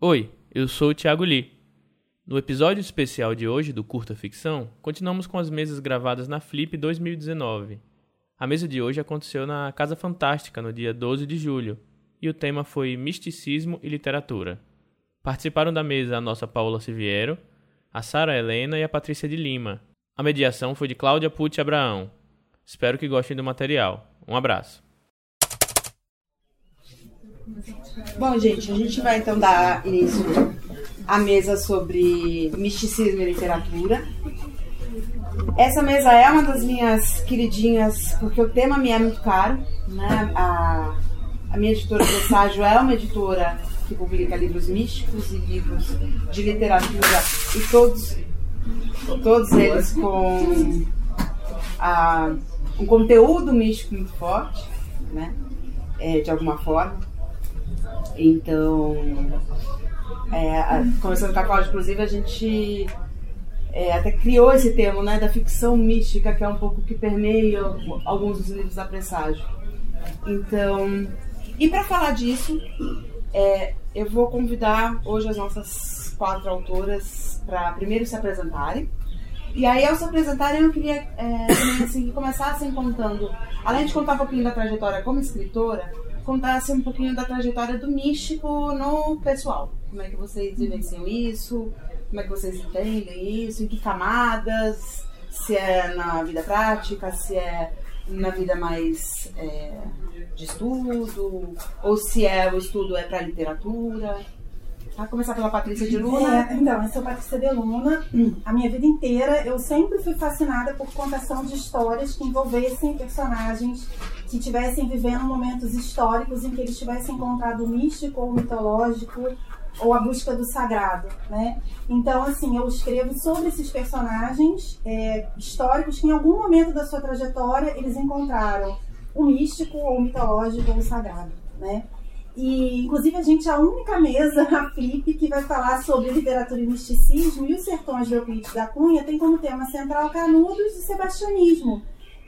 Oi, eu sou o Thiago Lee. No episódio especial de hoje do Curta Ficção, continuamos com as mesas gravadas na Flip 2019. A mesa de hoje aconteceu na Casa Fantástica no dia 12 de julho, e o tema foi Misticismo e Literatura. Participaram da mesa a nossa Paula Siviero, a Sara Helena e a Patrícia de Lima. A mediação foi de Cláudia Pucci Abraão. Espero que gostem do material. Um abraço. Bom, gente, a gente vai então dar início à mesa sobre misticismo e literatura. Essa mesa é uma das minhas queridinhas, porque o tema me é muito caro. Né? A, a minha editora Presságio é uma editora que publica livros místicos e livros de literatura, e todos, todos eles com a, um conteúdo místico muito forte, né? É, de alguma forma. Então, é, a, com a Cláudia, inclusive, a gente é, até criou esse termo né, da ficção mística, que é um pouco que permeia alguns dos livros da Presságio. Então, e para falar disso, é, eu vou convidar hoje as nossas quatro autoras para primeiro se apresentarem. E aí, ao se apresentarem, eu queria é, assim, que começassem contando, além de contar um pouquinho da trajetória como escritora, contasse um pouquinho da trajetória do místico no pessoal. Como é que vocês vivenciam isso? Como é que vocês entendem isso? Em que camadas? Se é na vida prática, se é na vida mais é, de estudo, ou se é o estudo é para literatura. Vai começar pela Patrícia de Luna. É, então, eu sou Patrícia de Luna. A minha vida inteira eu sempre fui fascinada por contação de histórias que envolvessem personagens que estivessem vivendo momentos históricos em que eles tivessem encontrado o místico ou o mitológico ou a busca do sagrado, né? Então, assim, eu escrevo sobre esses personagens é, históricos que em algum momento da sua trajetória eles encontraram o místico ou o mitológico ou o sagrado, né? E, inclusive, a gente é a única mesa, a Flip, que vai falar sobre literatura e misticismo, e os sertões de Euclides da Cunha tem como tema central Canudos e Sebastianismo.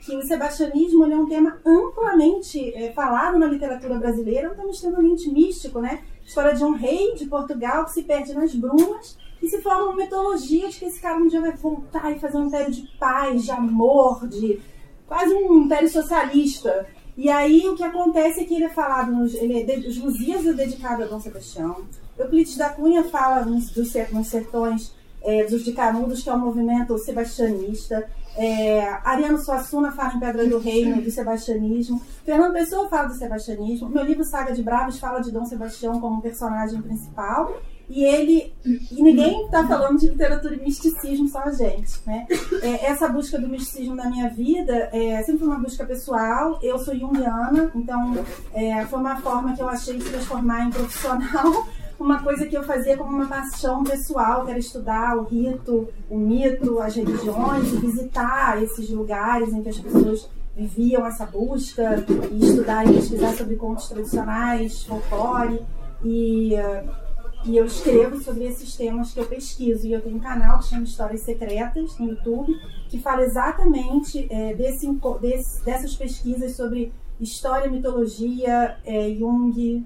Que o sebastianismo é um tema amplamente é, falado na literatura brasileira, um tema extremamente místico, né? História de um rei de Portugal que se perde nas brumas e se forma uma mitologia de que esse cara um dia vai voltar e fazer um império de paz, de amor, de quase um império socialista. E aí o que acontece é que ele é falado, nos, ele é, os Lusíadas é dedicado a Dom Sebastião. Euclides da Cunha fala nos, dos, nos sertões é, dos de Canudos, que é um movimento sebastianista. É, Ariano Suassuna fala em Pedra do Reino do sebastianismo. Fernando Pessoa fala do sebastianismo. Meu livro Saga de Bravos fala de Dom Sebastião como personagem principal. E ele. E ninguém está falando de literatura e misticismo, só a gente. Né? É, essa busca do misticismo na minha vida é sempre uma busca pessoal. Eu sou junguiana, então é, foi uma forma que eu achei de transformar em profissional uma coisa que eu fazia como uma paixão pessoal, que era estudar o rito, o mito, as religiões, visitar esses lugares em que as pessoas viviam essa busca, e estudar e pesquisar sobre contos tradicionais, folclore. E, uh, e eu escrevo sobre esses temas que eu pesquiso. E eu tenho um canal que chama Histórias Secretas no YouTube, que fala exatamente é, desse, desse, dessas pesquisas sobre história, mitologia, é, Jung,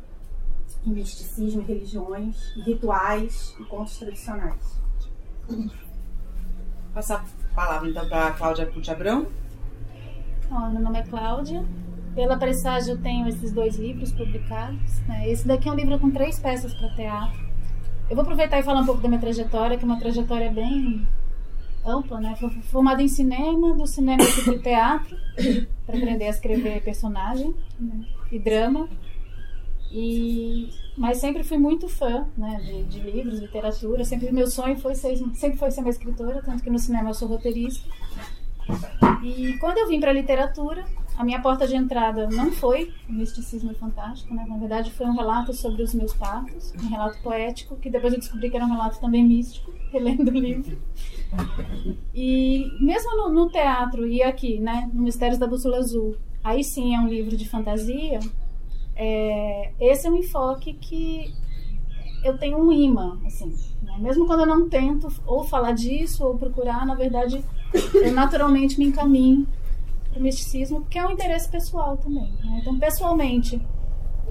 e misticismo, e religiões, e rituais e contos tradicionais. Passar a palavra então para a Cláudia Pucci Abrão. meu nome é Cláudia. Pela Presságio eu tenho esses dois livros publicados. Né? Esse daqui é um livro com três peças para teatro. Eu vou aproveitar e falar um pouco da minha trajetória, que é uma trajetória bem ampla, né? Fui formada em cinema, do cinema eu fui teatro, para aprender a escrever personagem né? e drama. E, mas sempre fui muito fã né, de, de, livros, literatura. Sempre meu sonho foi ser, sempre foi ser uma escritora, tanto que no cinema eu sou roteirista. E quando eu vim para literatura, a minha porta de entrada não foi o misticismo fantástico, né? Na verdade, foi um relato sobre os meus partos, um relato poético, que depois eu descobri que era um relato também místico, relendo o livro. E mesmo no, no teatro e aqui, né, no Mistérios da Bússola Azul, aí sim é um livro de fantasia, é, esse é um enfoque que eu tenho um imã, assim. Né? Mesmo quando eu não tento ou falar disso ou procurar, na verdade, eu naturalmente me encaminho para o misticismo, porque é um interesse pessoal também. Né? Então, pessoalmente,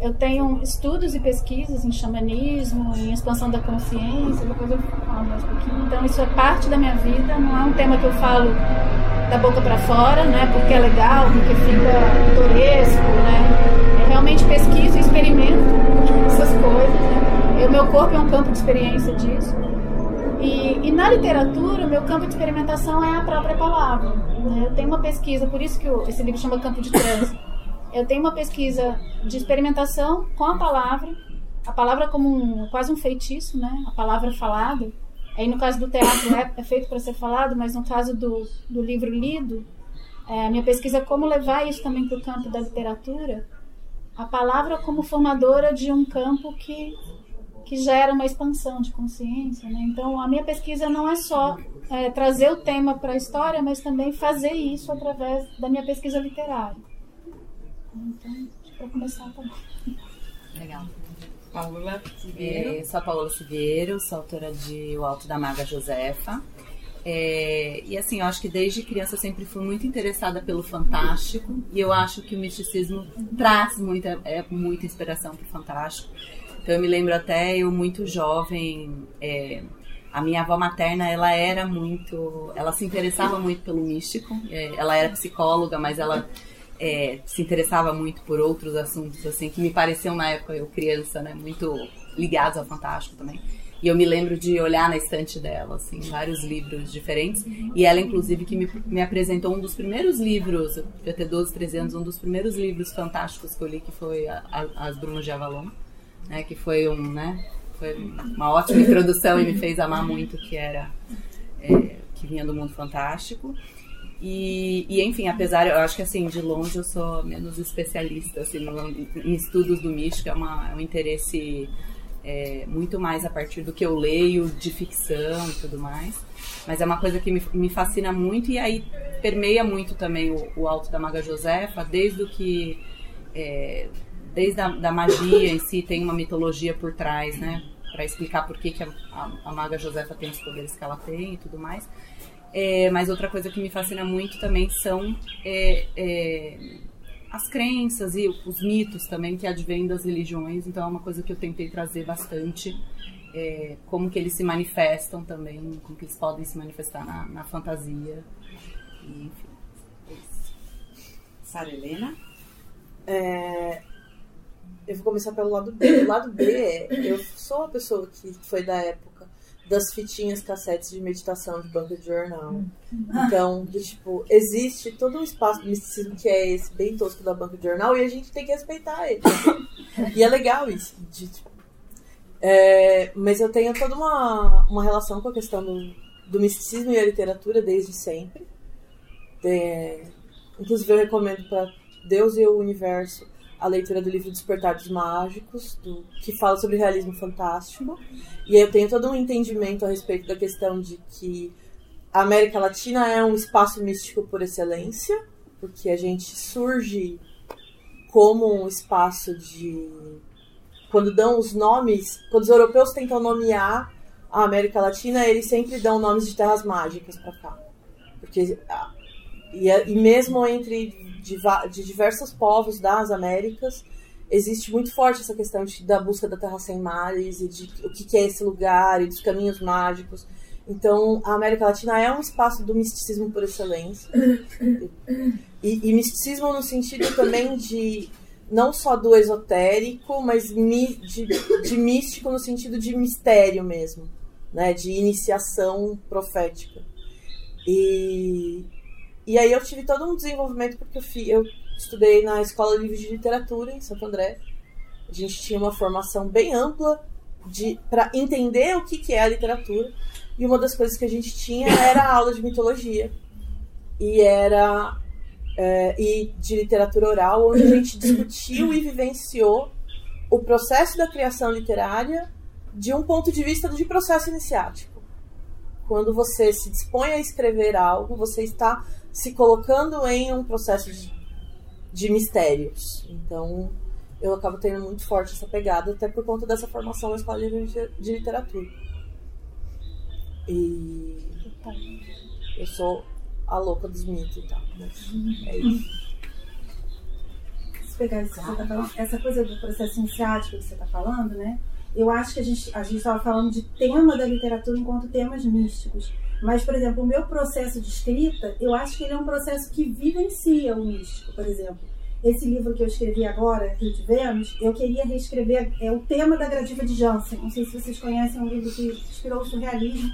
eu tenho estudos e pesquisas em xamanismo, em expansão da consciência, depois eu falo mais um pouquinho. Então, isso é parte da minha vida, não é um tema que eu falo da boca para fora, né? Porque é legal, porque fica pitoresco, né? Eu realmente pesquiso e experimento essas coisas, né? O meu corpo é um campo de experiência disso. E, e, na literatura, o meu campo de experimentação é a própria palavra. Né? Eu tenho uma pesquisa, por isso que esse livro chama Campo de Trânsito eu tenho uma pesquisa de experimentação com a palavra, a palavra como um, quase um feitiço, né? A palavra falada. Aí no caso do teatro é, é feito para ser falado, mas no caso do, do livro lido, é, minha pesquisa é como levar isso também para o campo da literatura. A palavra como formadora de um campo que que gera uma expansão de consciência. Né? Então, a minha pesquisa não é só é, trazer o tema para a história, mas também fazer isso através da minha pesquisa literária. Então, para começar, tá bom. Legal. Paula Siveiro. É, sou a Paula Siveiro, sou autora de O Alto da Maga Josefa. É, e assim, eu acho que desde criança eu sempre fui muito interessada pelo fantástico e eu acho que o misticismo traz muita, é, muita inspiração para o fantástico. Então eu me lembro até eu muito jovem, é, a minha avó materna ela era muito, ela se interessava muito pelo místico. É, ela era psicóloga, mas ela é, se interessava muito por outros assuntos, assim, que me pareciam na época, eu criança, né, muito ligados ao fantástico também. E eu me lembro de olhar na estante dela, assim, vários livros diferentes. E ela, inclusive, que me, me apresentou um dos primeiros livros, eu ter 12, 13 anos, um dos primeiros livros fantásticos que eu li, que foi a, a, As Brumas de Avalon, né, que foi um, né, foi uma ótima introdução e me fez amar muito, que era, é, que vinha do mundo fantástico. E, e, enfim, apesar, eu acho que assim, de longe eu sou menos especialista assim, no, em estudos do místico, é, uma, é um interesse é, muito mais a partir do que eu leio de ficção e tudo mais. Mas é uma coisa que me, me fascina muito e aí permeia muito também o, o Alto da Maga Josefa, desde o que. É, desde a da magia em si, tem uma mitologia por trás, né? Para explicar por que, que a, a, a Maga Josefa tem os poderes que ela tem e tudo mais. É, mas outra coisa que me fascina muito também são é, é, as crenças e os mitos também que advêm das religiões. Então é uma coisa que eu tentei trazer bastante. É, como que eles se manifestam também, como que eles podem se manifestar na, na fantasia. E, enfim, é isso. Sara Helena? É, eu vou começar pelo lado B. O lado B é, eu sou uma pessoa que foi da época das fitinhas cassetes de meditação de banca de jornal. Então, do, tipo, existe todo um espaço de misticismo que é esse, bem tosco da banca de jornal, e a gente tem que respeitar ele. e é legal isso. De, tipo, é, mas eu tenho toda uma, uma relação com a questão do, do misticismo e a literatura desde sempre. É, inclusive, eu recomendo para Deus e o Universo a leitura do livro Despertar dos Mágicos, do, que fala sobre realismo fantástico. E eu tenho todo um entendimento a respeito da questão de que a América Latina é um espaço místico por excelência, porque a gente surge como um espaço de. Quando dão os nomes, quando os europeus tentam nomear a América Latina, eles sempre dão nomes de terras mágicas para cá. Porque, e, e mesmo entre de, de diversos povos das Américas, existe muito forte essa questão de, da busca da terra sem mares e de o que, que é esse lugar e dos caminhos mágicos. Então, a América Latina é um espaço do misticismo por excelência. E, e misticismo no sentido também de não só do esotérico, mas mi, de, de místico no sentido de mistério mesmo, né? De iniciação profética. E, e aí eu tive todo um desenvolvimento porque eu, fui, eu estudei na Escola Livre de Literatura em Santo André. A gente tinha uma formação bem ampla para entender o que, que é a literatura. E uma das coisas que a gente tinha era aula de mitologia. E era é, e de literatura oral, onde a gente discutiu e vivenciou o processo da criação literária de um ponto de vista de processo iniciático. Quando você se dispõe a escrever algo, você está se colocando em um processo de, de mistérios. Então, eu acabo tendo muito forte essa pegada, até por conta dessa formação na escola de, de literatura. E eu sou a louca dos mitos e tal. é isso. pegar isso que você tá falando, essa coisa do processo iniciático que você está falando, né? Eu acho que a gente a estava falando de tema da literatura enquanto temas místicos. Mas, por exemplo, o meu processo de escrita, eu acho que ele é um processo que vivencia o místico, por exemplo. Esse livro que eu escrevi agora, Rio de Vênus, eu queria reescrever é o tema da Gradiva de Jansen. Não sei se vocês conhecem, é um livro que inspirou o surrealismo.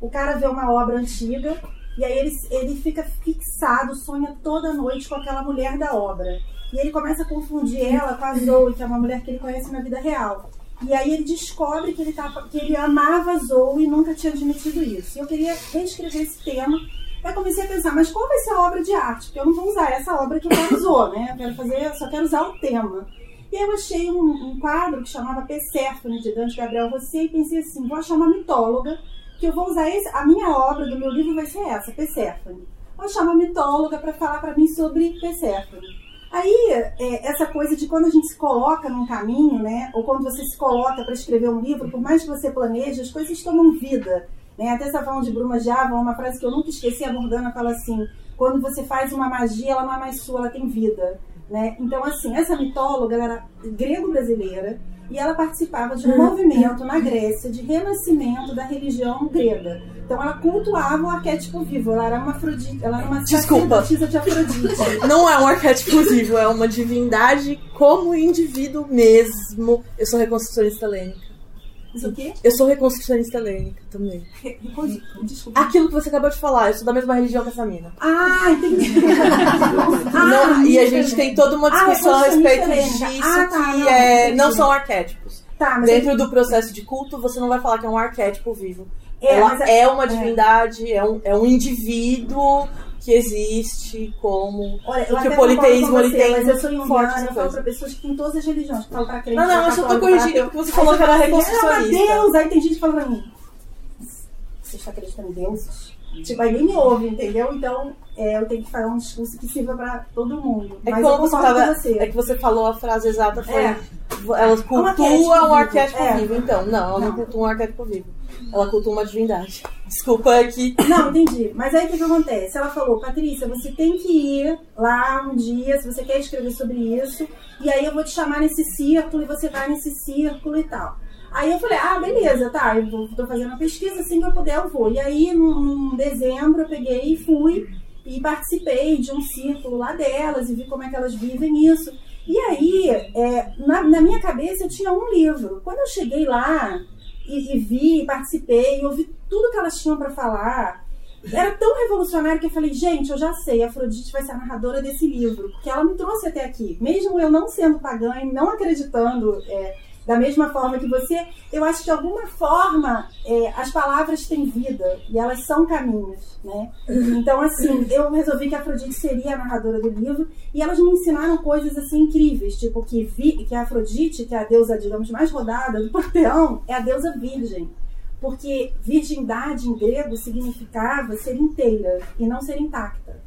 O cara vê uma obra antiga e aí ele, ele fica fixado, sonha toda noite com aquela mulher da obra. E ele começa a confundir ela com a Zoe, que é uma mulher que ele conhece na vida real. E aí ele descobre que ele, tá, que ele amava a Zoe e nunca tinha admitido isso. E eu queria reescrever esse tema. Aí comecei a pensar, mas qual vai ser a obra de arte? Porque eu não vou usar essa obra que ela usou, né? Eu quero fazer, só quero usar o tema. E aí eu achei um, um quadro que chamava Perséfone, de Dante Gabriel Rossi, e pensei assim, vou achar uma mitóloga, que eu vou usar esse, a minha obra do meu livro vai ser essa, Perséfone. Vou achar uma mitóloga para falar para mim sobre Perséfone. Aí, é, essa coisa de quando a gente se coloca num caminho, né? Ou quando você se coloca para escrever um livro, por mais que você planeje, as coisas tomam vida. Né? Até essa falando de Bruma Java, uma frase que eu nunca esqueci, a Morgana fala assim, quando você faz uma magia, ela não é mais sua, ela tem vida. Né? Então, assim, essa mitóloga, era grego-brasileira, e ela participava de um movimento na Grécia de renascimento da religião grega. Então ela cultuava o arquétipo vivo, ela era uma Afrodite, ela era uma Desculpa. de Afrodite. Não é um arquétipo vivo, é uma divindade como indivíduo mesmo. Eu sou reconstrucionista helênica. Isso o quê? Eu sou reconstrucionista helênica também. Desculpa. Aquilo que você acabou de falar, eu sou da mesma religião que essa mina. Ah, entendi. Não, e a gente tem toda uma Ah, discussão a respeito disso. Ah, tá, que não, é, não são arquétipos. Tá, Dentro do processo de culto, você não vai falar que é um arquétipo vivo. É, Ela mas é, uma divindade, é. um, é um indivíduo que existe como. Olha, Porque o politeísmo ele tem Mas eu sou forte junguiana, eu falo pra pessoas que têm todas as religiões. Falam pra crente, Não, não, eu só tô corrigindo porque você falou que era assim, reconstrucionista. "Ah, Deus! Aí tem gente que fala pra mim, você está acreditando em deuses? Tipo, aí nem me ouve, entendeu? Então, é, eu tenho que fazer um discurso que sirva pra todo mundo. É mas que quando você, tava, você. é que você falou a frase exata, foi. É. Ela cultua arquétipo um vivo. arquétipo É. vivo. Então, não, ela não, Não. cultua um arquétipo vivo. Ela cultua uma divindade. Desculpa é que. Não, entendi. Mas aí o que, que acontece? Ela falou, Patrícia, você tem que ir lá um dia, se você quer escrever sobre isso, e aí eu vou te chamar nesse círculo e você vai nesse círculo e tal. Aí eu falei, ah, beleza, tá, eu tô fazendo a pesquisa, assim que eu puder eu vou. E aí, num dezembro, eu peguei e fui e participei de um círculo lá delas e vi como é que elas vivem isso. E aí, é, na, na minha cabeça, eu tinha um livro. Quando eu cheguei lá e, e vi, participei, ouvi tudo que elas tinham para falar, era tão revolucionário que eu falei, gente, eu já sei, a Afrodite vai ser a narradora desse livro, porque ela me trouxe até aqui. Mesmo eu não sendo pagã e não acreditando é, da mesma forma que você, eu acho que de alguma forma é, as palavras têm vida e elas são caminhos, né? Então, assim, eu resolvi que a Afrodite seria a narradora do livro e elas me ensinaram coisas assim incríveis, tipo que, vi, que a Afrodite, que é a deusa, digamos, mais rodada do panteão, é a deusa virgem. Porque virgindade em grego significava ser inteira e não ser intacta.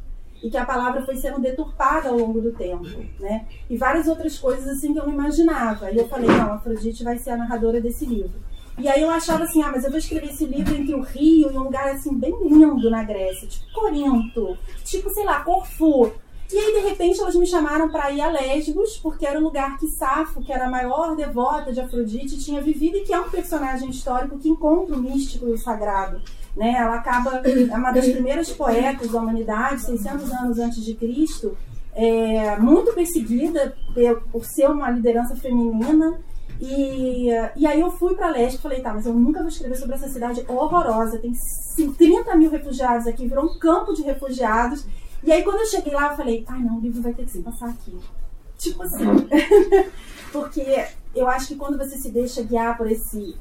E que a palavra foi sendo deturpada ao longo do tempo, né? E várias outras coisas assim que eu não imaginava. E eu falei, não, a Afrodite vai ser a narradora desse livro. E aí eu achava assim, ah, mas eu vou escrever esse livro entre o Rio e um lugar assim bem lindo na Grécia, tipo Corinto, tipo, sei lá, Corfu. E aí, de repente, elas me chamaram para ir a Lesbos, porque era o lugar que Safo, que era a maior devota de Afrodite, tinha vivido e que é um personagem histórico que encontra o místico e o sagrado. Né? Ela acaba, é uma das primeiras poetas da humanidade, 600 anos antes de Cristo, é, muito perseguida por, ser uma liderança feminina. E, e aí eu fui para Lesbos e falei, tá, mas eu nunca vou escrever sobre essa cidade horrorosa, tem 30 mil refugiados aqui, virou um campo de refugiados. E aí quando eu cheguei lá, eu falei, ai não, o livro vai ter que se passar aqui. Tipo assim. Porque eu acho que quando você se deixa guiar por esse.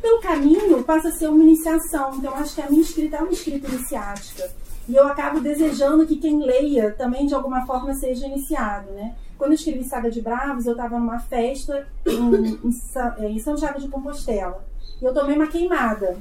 Pelo caminho, passa a ser uma iniciação. Então acho que a minha escrita é uma escrita iniciática. E eu acabo desejando que quem leia também de alguma forma seja iniciado, né? Quando eu escrevi Saga de Bravos, eu estava numa festa em, em, em São Tiago de Compostela. E eu tomei uma queimada.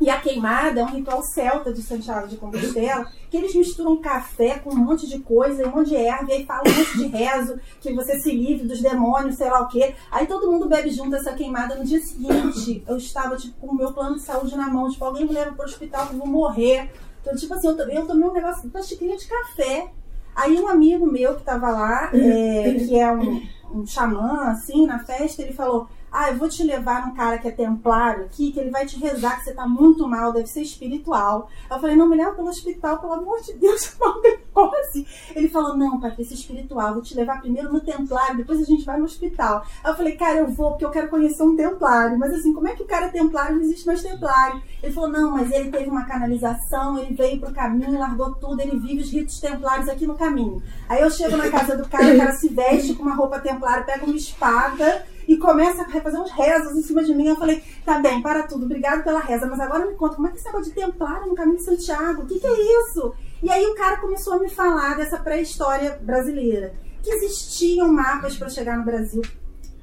E a queimada é um ritual celta de Santiago de Compostela, que eles misturam café com um monte de coisa, um monte de erva, e aí falam um monte de rezo, que você se livre dos demônios, sei lá o quê. Aí todo mundo bebe junto essa queimada. No dia seguinte, eu estava, tipo, com o meu plano de saúde na mão, tipo, alguém me leva pro hospital que eu vou morrer. Então, tipo assim, eu, eu tomei um negócio, uma xicrinha de café. Aí um amigo meu que estava lá, é, que é um, um xamã, assim, na festa, ele falou: ah, eu vou te levar num cara que é templário aqui, que ele vai te rezar que você tá muito mal, deve ser espiritual. Eu falei, não, me leva pelo hospital, pelo amor de Deus, mal glicose. Ele falou, não, Patrícia, espiritual, vou te levar primeiro no templário, depois a gente vai no hospital. Aí eu falei, cara, eu vou, porque eu quero conhecer um templário. Mas assim, como é que o cara é templário? Não existe mais templário. Ele falou, não, mas ele teve uma canalização, ele veio pro caminho, largou tudo, ele vive os ritos templários aqui no caminho. Aí eu chego na casa do cara, o cara se veste com uma roupa templária, pega uma espada e começa a fazer uns rezos em cima de mim. Eu falei, tá bem, para tudo, obrigado pela reza, mas agora me conta, como é que você negócio de templário no caminho de Santiago? O que, que é isso? E aí o cara começou a me falar dessa pré-história brasileira, que existiam mapas para chegar no Brasil,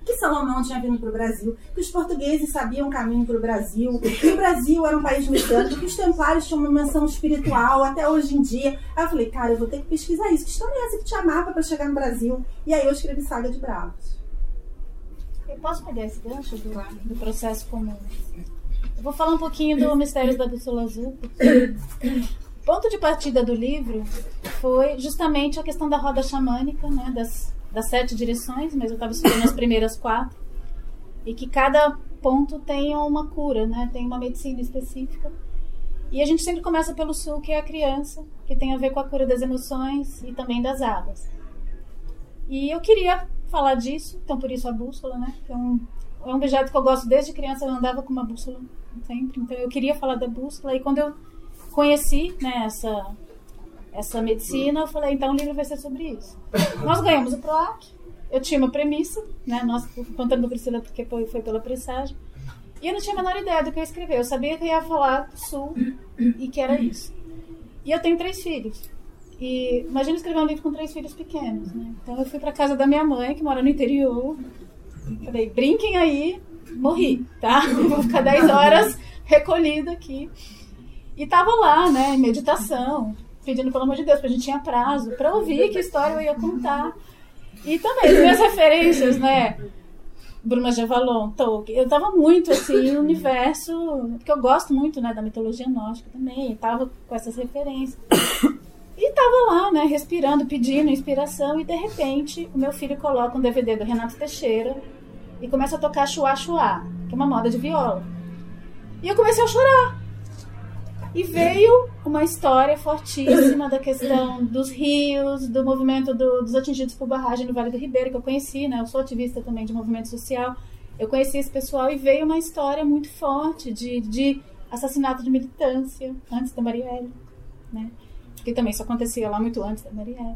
que Salomão tinha vindo para o Brasil, que os portugueses sabiam o caminho para o Brasil, que o Brasil era um país messiânico, que os templários tinham uma menção espiritual até hoje em dia. Aí eu falei, cara, eu vou ter que pesquisar isso. Que história é essa que tinha mapa para chegar no Brasil? E aí eu escrevi Saga de Bravos. Eu posso pegar esse gancho do, do processo comum? Eu vou falar um pouquinho do Mistérios da Bússola Azul. O ponto de partida do livro foi justamente a questão da roda xamânica, né, das, das sete direções, mas eu estava estudando as primeiras quatro, e que cada ponto tem uma cura, né, tem uma medicina específica. E a gente sempre começa pelo sul, que é a criança, que tem a ver com a cura das emoções e também das águas. E eu queria falar disso, então por isso a bússola, né? Que é um, objeto que eu gosto desde criança, eu andava com uma bússola sempre, então eu queria falar da bússola. E quando eu conheci né, essa, essa medicina, eu falei, então o livro vai ser sobre isso. Nós ganhamos o PROAC, eu tinha uma premissa, né? Nós contando Priscila porque foi, foi pela pressagem. E eu não tinha a menor ideia do que eu escrever. Eu sabia que eu ia falar do Sul e que era isso. E eu tenho três filhos. E imagina escrever um livro com três filhos pequenos, né? Então eu fui para casa da minha mãe, que mora no interior. Falei, brinquem aí, morri, tá? Vou ficar 10 horas recolhida aqui. E tava lá, né, em meditação, pedindo pelo amor de Deus, porque a gente tinha prazo para ouvir que história eu ia contar. E também as minhas referências, né? Bruna Gevalon, Tolkien. Eu tava muito assim no universo, porque eu gosto muito, né, da mitologia nórdica também, tava com essas referências. E tava lá, né, respirando, pedindo inspiração, e de repente o meu filho coloca um DVD do Renato Teixeira e começa a tocar Chua Chua, que é uma moda de viola. E eu comecei a chorar. E veio uma história fortíssima da questão dos rios, do movimento do, dos atingidos por barragem no Vale do Ribeiro, que eu conheci, né? Eu sou ativista também de movimento social. Eu conheci esse pessoal e veio uma história muito forte de, de assassinato de militância antes da Marielle, né? Que também isso acontecia lá muito antes da Marielle.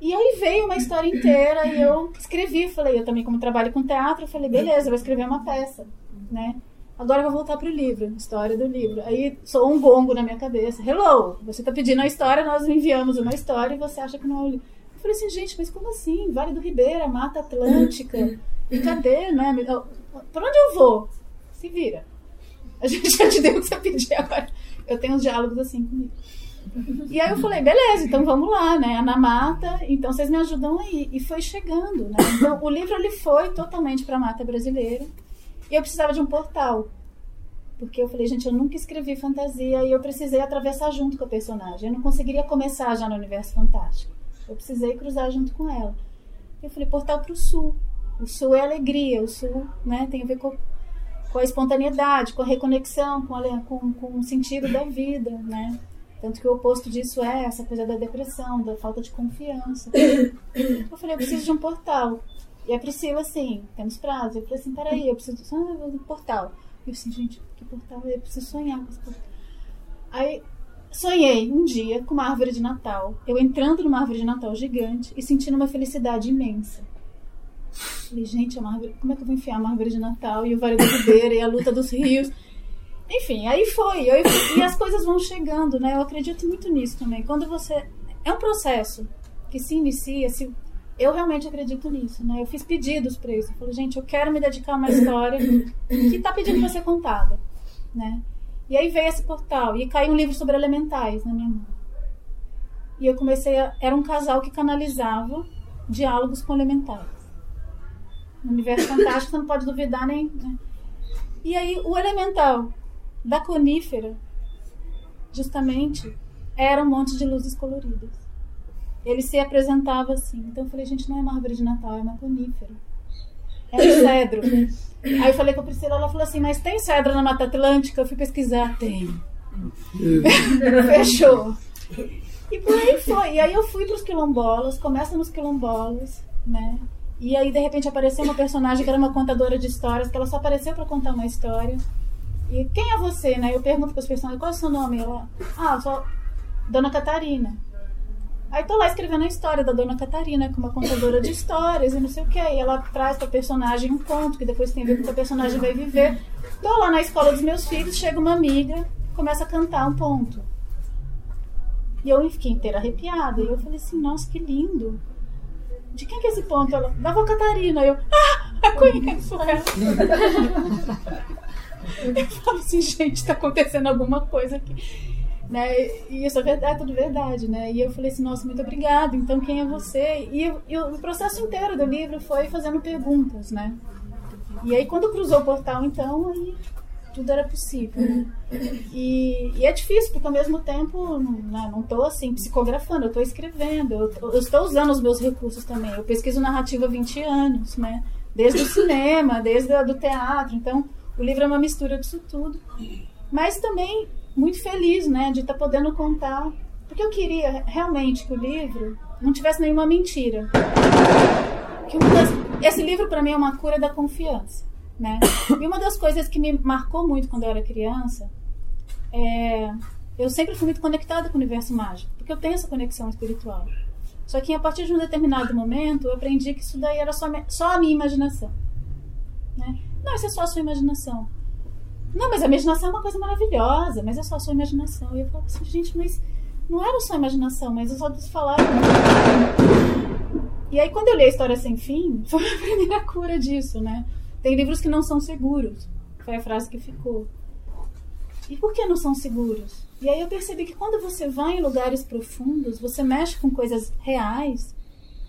E aí veio uma história inteira e eu escrevi, falei, eu também como trabalho com teatro, eu falei, beleza, eu vou escrever uma peça, né? Agora eu vou voltar pro livro, história do livro. Aí sou um gongo na minha cabeça. Hello, você tá pedindo a história, nós enviamos uma história e você acha que não é o livro. Eu falei assim, gente, mas como assim? Vale do Ribeira, Mata Atlântica. E cadê, né? Pra onde eu vou? Se vira. A gente já te deu o que você pediu agora. Eu tenho uns diálogos assim comigo. E aí eu falei, beleza, então vamos lá, né? Na mata, então vocês me ajudam aí. E foi chegando, né? Então o livro ele foi totalmente para a mata brasileira. E eu precisava de um portal. Porque eu falei, gente, eu nunca escrevi fantasia e eu precisei atravessar junto com a personagem. Eu não conseguiria começar já no universo fantástico. Eu precisei cruzar junto com ela. Eu falei, portal para o sul. O sul é alegria, o sul né, tem a ver com, com a espontaneidade, com a reconexão, com, a, com, com o sentido da vida, né? Tanto que o oposto disso é essa coisa da depressão, da falta de confiança. Eu falei, eu preciso de um portal. E a Priscila, assim, temos prazo. Eu falei assim, peraí, eu preciso de um portal. E eu assim, gente, que portal? Eu preciso sonhar com esse portal. Aí, sonhei um dia com uma árvore de Natal. Eu entrando numa árvore de Natal gigante e sentindo uma felicidade imensa. Falei, gente, é árvore, como é que eu vou enfiar uma árvore de Natal? E o Vale do Ribeira e a luta dos rios. Enfim, aí foi. Eu, e as coisas vão chegando, né? Eu acredito muito nisso também. Quando você. É um processo que se inicia, se, eu realmente acredito nisso, né? Eu fiz pedidos para isso. Eu falei, gente, eu quero me dedicar a uma história que está pedindo para ser contada, né? E aí veio esse portal e caiu um livro sobre elementais na minha mão. E eu comecei a. Era um casal que canalizava diálogos com elementais. No universo fantástico, você não pode duvidar nem. Né? E aí, o elemental da conífera, justamente, era um monte de luzes coloridas. ele se apresentava assim. Então eu falei, gente, não é uma árvore de Natal, é uma conífera. É um cedro. Aí eu falei com a Priscila, ela falou assim, mas tem cedro na Mata Atlântica? Eu fui pesquisar, tem. Fechou. E por aí foi. E aí eu fui pros quilombolas, começa nos quilombolas, né? E aí, de repente, apareceu uma personagem que era uma contadora de histórias, que ela só apareceu para contar uma história. E quem é você, né? Eu pergunto para as personagens, qual é o seu nome? Ela, ah, sou Dona Catarina. Aí tô lá escrevendo a história da Dona Catarina, com uma contadora de histórias e não sei o que. E ela traz pra personagem um conto, que depois tem a ver com o que a personagem vai viver. Tô lá na escola dos meus filhos, chega uma amiga, começa a cantar um ponto. E eu fiquei inteira arrepiada. E eu falei assim, nossa, que lindo. De quem que é esse ponto? Ela, da avó Catarina. Eu, ah, eu conheço ela. Eu falo assim, gente, tá acontecendo alguma coisa aqui. Né? E isso é verdade, tudo verdade, né? E eu falei assim, nossa, muito obrigada. Então, quem é você? E, e o processo inteiro do livro foi fazendo perguntas, né? E aí, quando cruzou o portal, então, aí tudo era possível. Né? E, e, é difícil, porque ao mesmo tempo né, não estou assim psicografando, eu estou escrevendo, eu, eu, estou usando os meus recursos também. Eu pesquiso narrativa há 20 anos, né? Desde o cinema, desde o teatro. Então, o livro é uma mistura disso tudo. Mas também muito feliz, né, de estar tá podendo contar. Porque eu queria realmente que o livro não tivesse nenhuma mentira. Que das, esse livro, para mim, é uma cura da confiança. Né? E uma das coisas que me marcou muito quando eu era criança é. Eu sempre fui muito conectada com o universo mágico, porque eu tenho essa conexão espiritual. Só que a partir de um determinado momento eu aprendi que isso daí era só, só a minha imaginação. Né? Não, isso é só a sua imaginação. Não, mas a imaginação é uma coisa maravilhosa, mas é só a sua imaginação. E eu falava assim, gente, mas não era só a imaginação, mas os outros falaram. E aí, quando eu li a História Sem Fim, foi a primeira cura disso, né? Tem livros que não são seguros. Foi a frase que ficou. E por que não são seguros? E aí eu percebi que quando você vai em lugares profundos, você mexe com coisas reais.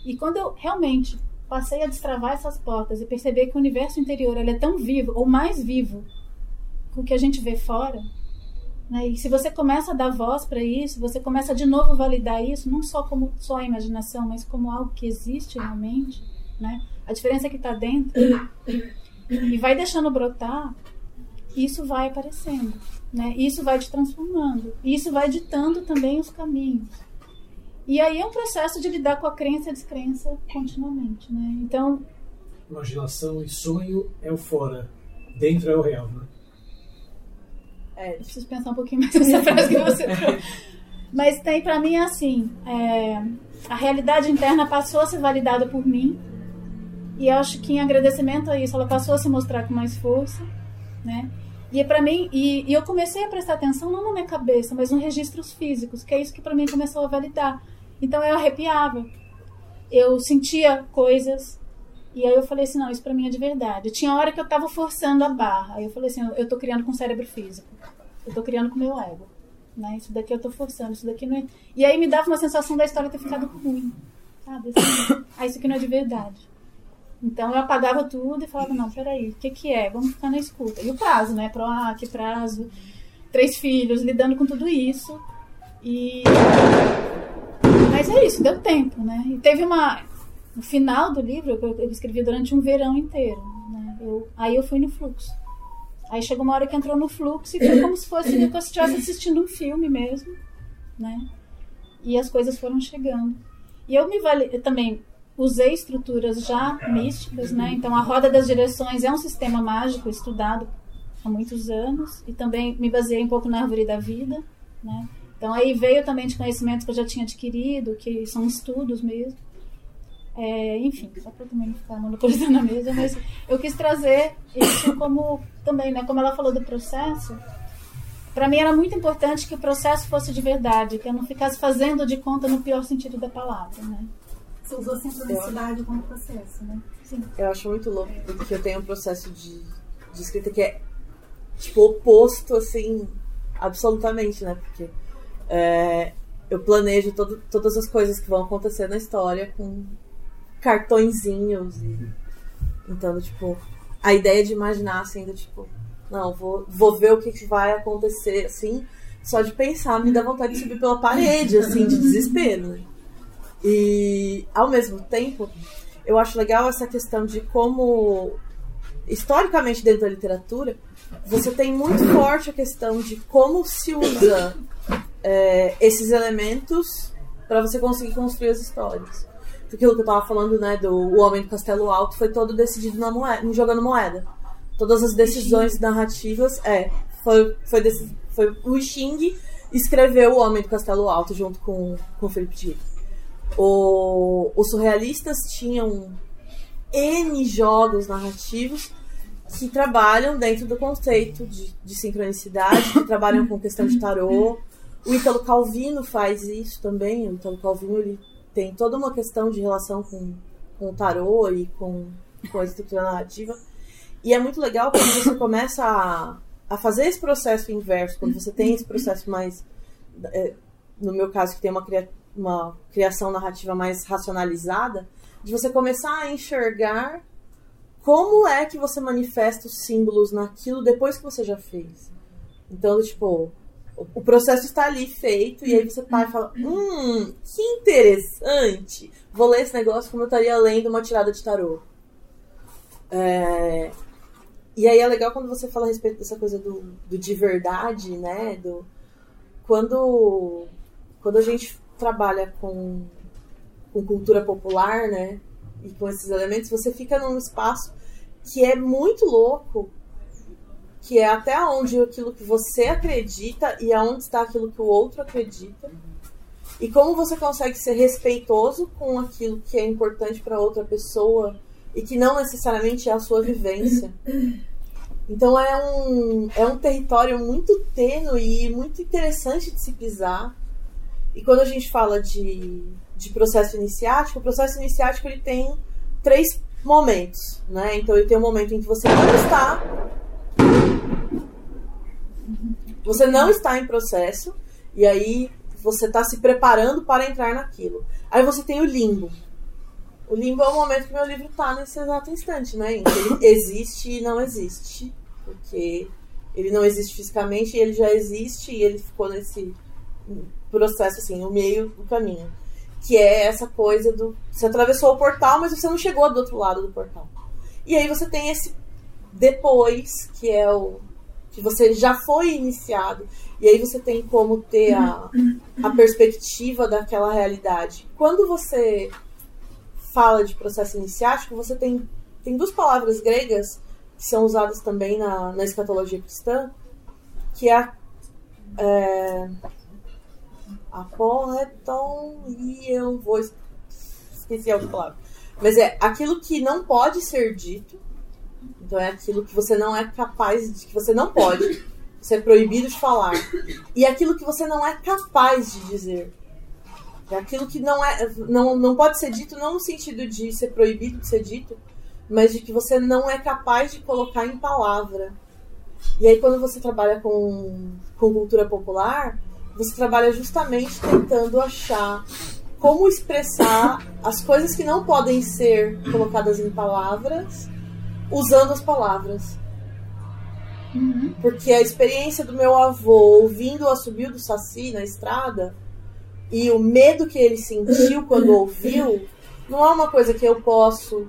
E quando eu realmente passei a destravar essas portas e perceber que o universo interior ele é tão vivo, ou mais vivo, com o que a gente vê fora, né? E se você começa a dar voz para isso, você começa de novo a validar isso, não só como só a imaginação, mas como algo que existe realmente, né? A diferença é que está dentro e vai deixando brotar, isso vai aparecendo, né? Isso vai te transformando, isso vai ditando também os caminhos. E aí é um processo de lidar com a crença e a descrença continuamente, né? Então, imaginação e sonho é o fora, dentro é o real, né? É, preciso pensar um pouquinho mais nessa frase que você. Mas tem para mim assim, é, a realidade interna passou a ser validada por mim e acho que em agradecimento a isso, ela passou a se mostrar com mais força, né? E é para mim, e, e, eu comecei a prestar atenção não na minha cabeça, mas nos registros físicos, que é isso que para mim começou a validar. Então eu arrepiava, eu sentia coisas, e aí eu falei assim, não, isso para mim é de verdade. Tinha hora que eu tava forçando a barra, aí eu falei assim, eu tô criando com o cérebro físico, eu tô criando com o meu ego, né? Isso daqui eu tô forçando, isso daqui não é... E aí me dava uma sensação da história ter ficado ruim, sabe? Assim, ah, isso aqui não é de verdade. Então eu apagava tudo e falava, não, peraí, o que, que é? Vamos ficar na escuta. E o prazo, né? Pro, ah, que prazo. Três filhos, lidando com tudo isso. E. Mas é isso, deu tempo, né? E teve uma. No final do livro, eu, eu escrevi durante um verão inteiro. Né? Eu, aí eu fui no fluxo. Aí chegou uma hora que entrou no fluxo e foi como se fosse como se estivesse assistindo um filme mesmo, né? E as coisas foram chegando. E eu me vale, eu também usei estruturas já místicas, né? Então a roda das direções é um sistema mágico estudado há muitos anos e também me baseei um pouco na árvore da vida, né? Então aí veio também de conhecimentos que eu já tinha adquirido, que são estudos mesmo. É, enfim, só para também não ficar monopolizando a mesa, mas eu quis trazer isso como também, né? Como ela falou do processo, para mim era muito importante que o processo fosse de verdade, que eu não ficasse fazendo de conta no pior sentido da palavra, né? Você usou sincronicidade como processo, né? Sim. Eu acho muito louco, porque eu tenho um processo de, de escrita que é, tipo, oposto, assim, absolutamente, né? Porque é, eu planejo todo, todas as coisas que vão acontecer na história com cartõezinhos e... Então, tipo, a ideia de imaginar, assim, do tipo... Não, vou, vou ver o que, que vai acontecer, assim... Só de pensar me dá vontade de subir pela parede, assim, de desespero, né? E, ao mesmo tempo, eu acho legal essa questão de como, historicamente, dentro da literatura, você tem muito forte a questão de como se usa é, esses elementos para você conseguir construir as histórias. Porque o que eu tava falando, né, do o Homem do Castelo Alto foi todo decidido na moeda, jogando moeda. Todas as decisões narrativas, é, foi, foi, foi o Xing escreveu O Homem do Castelo Alto junto com, com o Felipe Dick. O, os surrealistas tinham N jogos narrativos que trabalham dentro do conceito de, de sincronicidade, que trabalham com questão de tarô. O Italo Calvino faz isso também. O Italo Calvino ele tem toda uma questão de relação com, com o tarô e com, com a estrutura narrativa. E é muito legal quando você começa a, a fazer esse processo inverso, quando você tem esse processo mais. É, no meu caso, que tem uma, uma criação narrativa mais racionalizada, de você começar a enxergar como é que você manifesta os símbolos naquilo depois que você já fez. Então, tipo, o processo está ali feito, e aí você para e fala: Hum, que interessante! Vou ler esse negócio como eu estaria lendo uma tirada de tarô. É... E aí é legal quando você fala a respeito dessa coisa do, do de verdade, né? Do... Quando, quando a gente trabalha com, com cultura popular, né? E com esses elementos, você fica num espaço que é muito louco, que é até onde aquilo que você acredita e aonde está aquilo que o outro acredita. E como você consegue ser respeitoso com aquilo que é importante para outra pessoa e que não necessariamente é a sua vivência. Então é um, é um território muito tênue e muito interessante de se pisar. E quando a gente fala de, de processo iniciático, o processo iniciático ele tem três momentos, né? Então ele tem um momento em que você não está você não está em processo e aí você está se preparando para entrar naquilo. Aí você tem o limbo. O limbo é o momento que meu livro está nesse exato instante, né? Ele existe e não existe. Porque ele não existe fisicamente, ele já existe e ele ficou nesse processo, assim, no meio do caminho. Que é essa coisa do. Você atravessou o portal, mas você não chegou do outro lado do portal. E aí você tem esse depois, que é o. que você já foi iniciado. E aí você tem como ter a, a perspectiva daquela realidade. Quando você fala de processo iniciático, você tem, tem duas palavras gregas que são usadas também na, na escatologia cristã, que é, é aporreton e eu vou esqueci a outra palavra. Mas é aquilo que não pode ser dito. Então é aquilo que você não é capaz de que você não pode, você é proibido de falar. E aquilo que você não é capaz de dizer. É aquilo que não é não, não pode ser dito não no sentido de ser proibido de ser dito, mas de que você não é capaz de colocar em palavra. E aí, quando você trabalha com, com cultura popular, você trabalha justamente tentando achar como expressar as coisas que não podem ser colocadas em palavras, usando as palavras. Uhum. Porque a experiência do meu avô ouvindo o assobio do Saci na estrada e o medo que ele sentiu quando ouviu, não é uma coisa que eu posso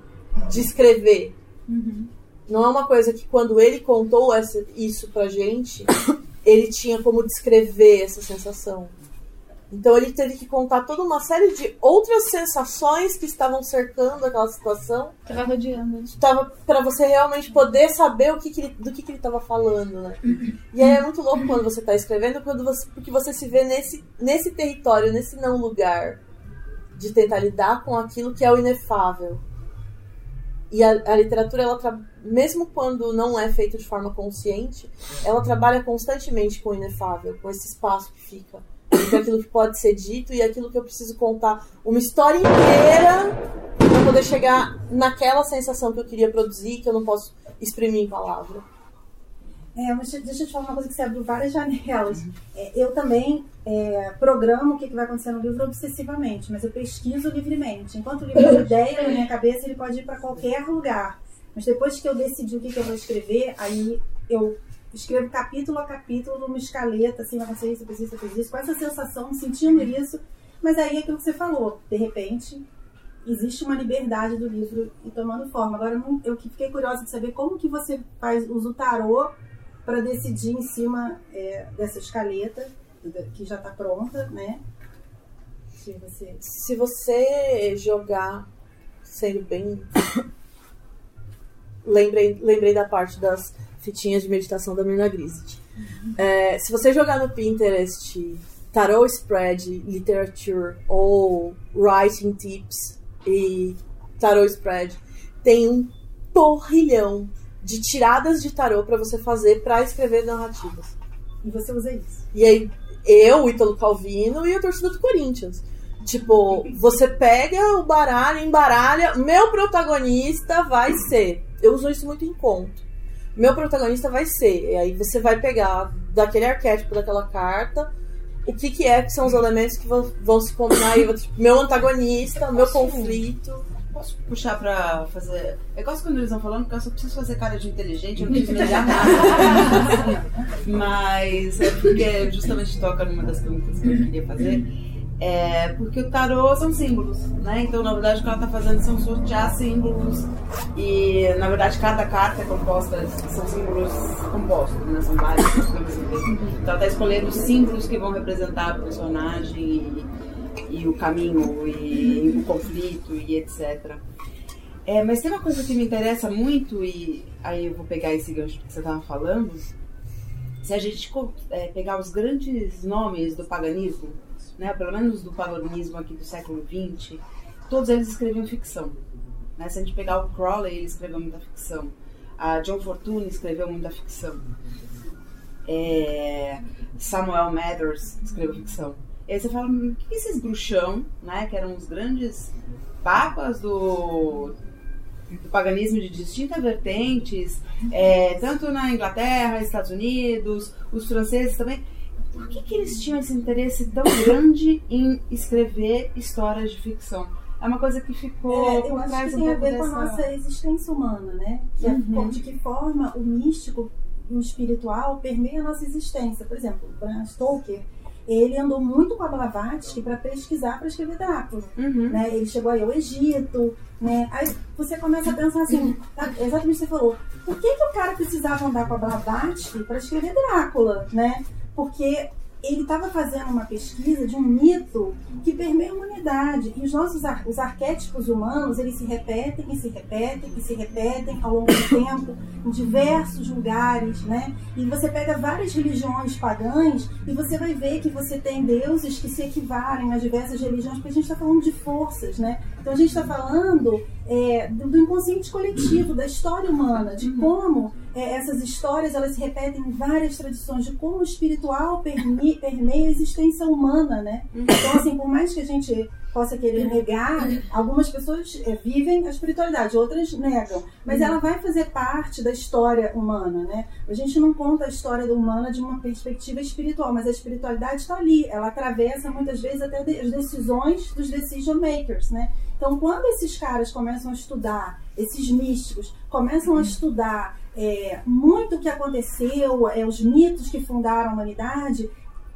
descrever. Uhum. Não é uma coisa que quando ele contou essa, isso pra gente, ele tinha como descrever essa sensação. Então ele teve que contar toda uma série de outras sensações que estavam cercando aquela situação. Estava rodeando. Estava para você realmente poder saber o que, que ele, do que, que ele estava falando, né? E aí é muito louco quando você está escrevendo, quando você, porque você se vê nesse, nesse território, nesse não lugar de tentar lidar com aquilo que é o inefável. E a, a literatura, ela mesmo quando não é feita de forma consciente, ela trabalha constantemente com o inefável, com esse espaço que fica entre aquilo que pode ser dito e aquilo que eu preciso contar uma história inteira para poder chegar naquela sensação que eu queria produzir que eu não posso exprimir em palavra. É, mas deixa eu te falar uma coisa que você abriu várias janelas. É, eu também é, programo o que, vai acontecer no livro obsessivamente, mas eu pesquiso livremente. Enquanto o livro é ideia na minha cabeça, ele pode ir para qualquer lugar. Mas depois que eu decidi o que, que eu vou escrever, aí eu escrevo capítulo a capítulo numa escaleta, assim, vai acontecer isso, eu fiz isso, eu fiz isso, com essa sensação, sentindo isso, Mas aí é aquilo que você falou, de repente existe uma liberdade do livro e tomando forma. Agora eu fiquei curiosa de saber como que você faz usa o tarô para decidir em cima é, dessa escaleta que já está pronta, né? Se você... Se você jogar sendo bem. lembrei, lembrei da parte das fitinhas de meditação da Mirna Grisit. Uhum. É, se você jogar no Pinterest Tarot Spread Literature ou Writing Tips e Tarot Spread, tem um porrilhão de tiradas de tarô para você fazer para escrever narrativas. E você usa isso. E aí, eu, o Ítalo Calvino e a torcida do Corinthians. Tipo, você pega o baralho, embaralha. Meu protagonista vai ser. Eu uso isso muito em conto. Meu protagonista vai ser. E aí você vai pegar daquele arquétipo daquela carta o que, que é que são os elementos que vão, vão se combinar aí. Tipo, meu antagonista, meu conflito. Posso puxar pra fazer. É igual quando eles estão falando, porque eu só preciso fazer cara de inteligente, eu não preciso mediar nada. Mas é porque justamente toca numa das perguntas que eu queria fazer é, porque o tarô são símbolos, né? Então, na verdade, o que ela está fazendo são sortear símbolos. E, na verdade, cada carta é composta, são símbolos compostos, né? São vários. Então, ela está escolhendo símbolos que vão representar o personagem e, e o caminho e, e, o conflito e etc. É, mas tem uma coisa que me interessa muito, e aí eu vou pegar esse gancho que você estava falando. Se a gente é, pegar os grandes nomes do paganismo, né, pelo menos do paganismo aqui do século XX, todos eles escreviam ficção. Né? Se a gente pegar o Crowley, ele escreveu muita ficção. A John Fortune escreveu muita ficção. É, Samuel Mathers escreveu ficção. E aí você fala, o que esses bruxão, né, que eram os grandes papas do, do paganismo de distintas vertentes, é, tanto na Inglaterra, Estados Unidos, os franceses também, por que, que eles tinham esse interesse tão grande em escrever histórias de ficção? É uma coisa que ficou é, eu acho que tem a ver dessa... com a nossa existência humana, né? É uhum. de que forma o místico e o espiritual permeia a nossa existência. Por exemplo, Bram Stoker, ele andou muito com a Blavatsky para pesquisar, para escrever Drácula. Uhum. Né? Ele chegou aí ao Egito, né? Aí você começa a pensar assim, tá, exatamente o que você falou, por que, que o cara precisava andar com a Blavatsky para escrever Drácula, né? Porque ele estava fazendo uma pesquisa de um mito que permeia a humanidade. E os nossos ar os arquétipos humanos, eles se repetem e se repetem e se repetem ao longo do tempo, em diversos lugares, né? E você pega várias religiões pagãs e você vai ver que você tem deuses que se equivalem nas diversas religiões, porque a gente está falando de forças, né? Então a gente está falando é, do, do, inconsciente coletivo, da história humana, de como é, essas histórias elas se repetem em várias tradições, de como o espiritual permeia, permeia a existência humana, né? Então, assim, por mais que a gente possa querer negar, algumas pessoas é, vivem a espiritualidade, outras negam. Mas ela vai fazer parte da história humana, né? A gente não conta a história da humana de uma perspectiva espiritual, mas a espiritualidade está ali. Ela atravessa muitas vezes até as decisões dos decision makers, né? Então, quando esses caras começam a estudar, esses místicos começam a estudar é, muito o que aconteceu, é, os mitos que fundaram a humanidade,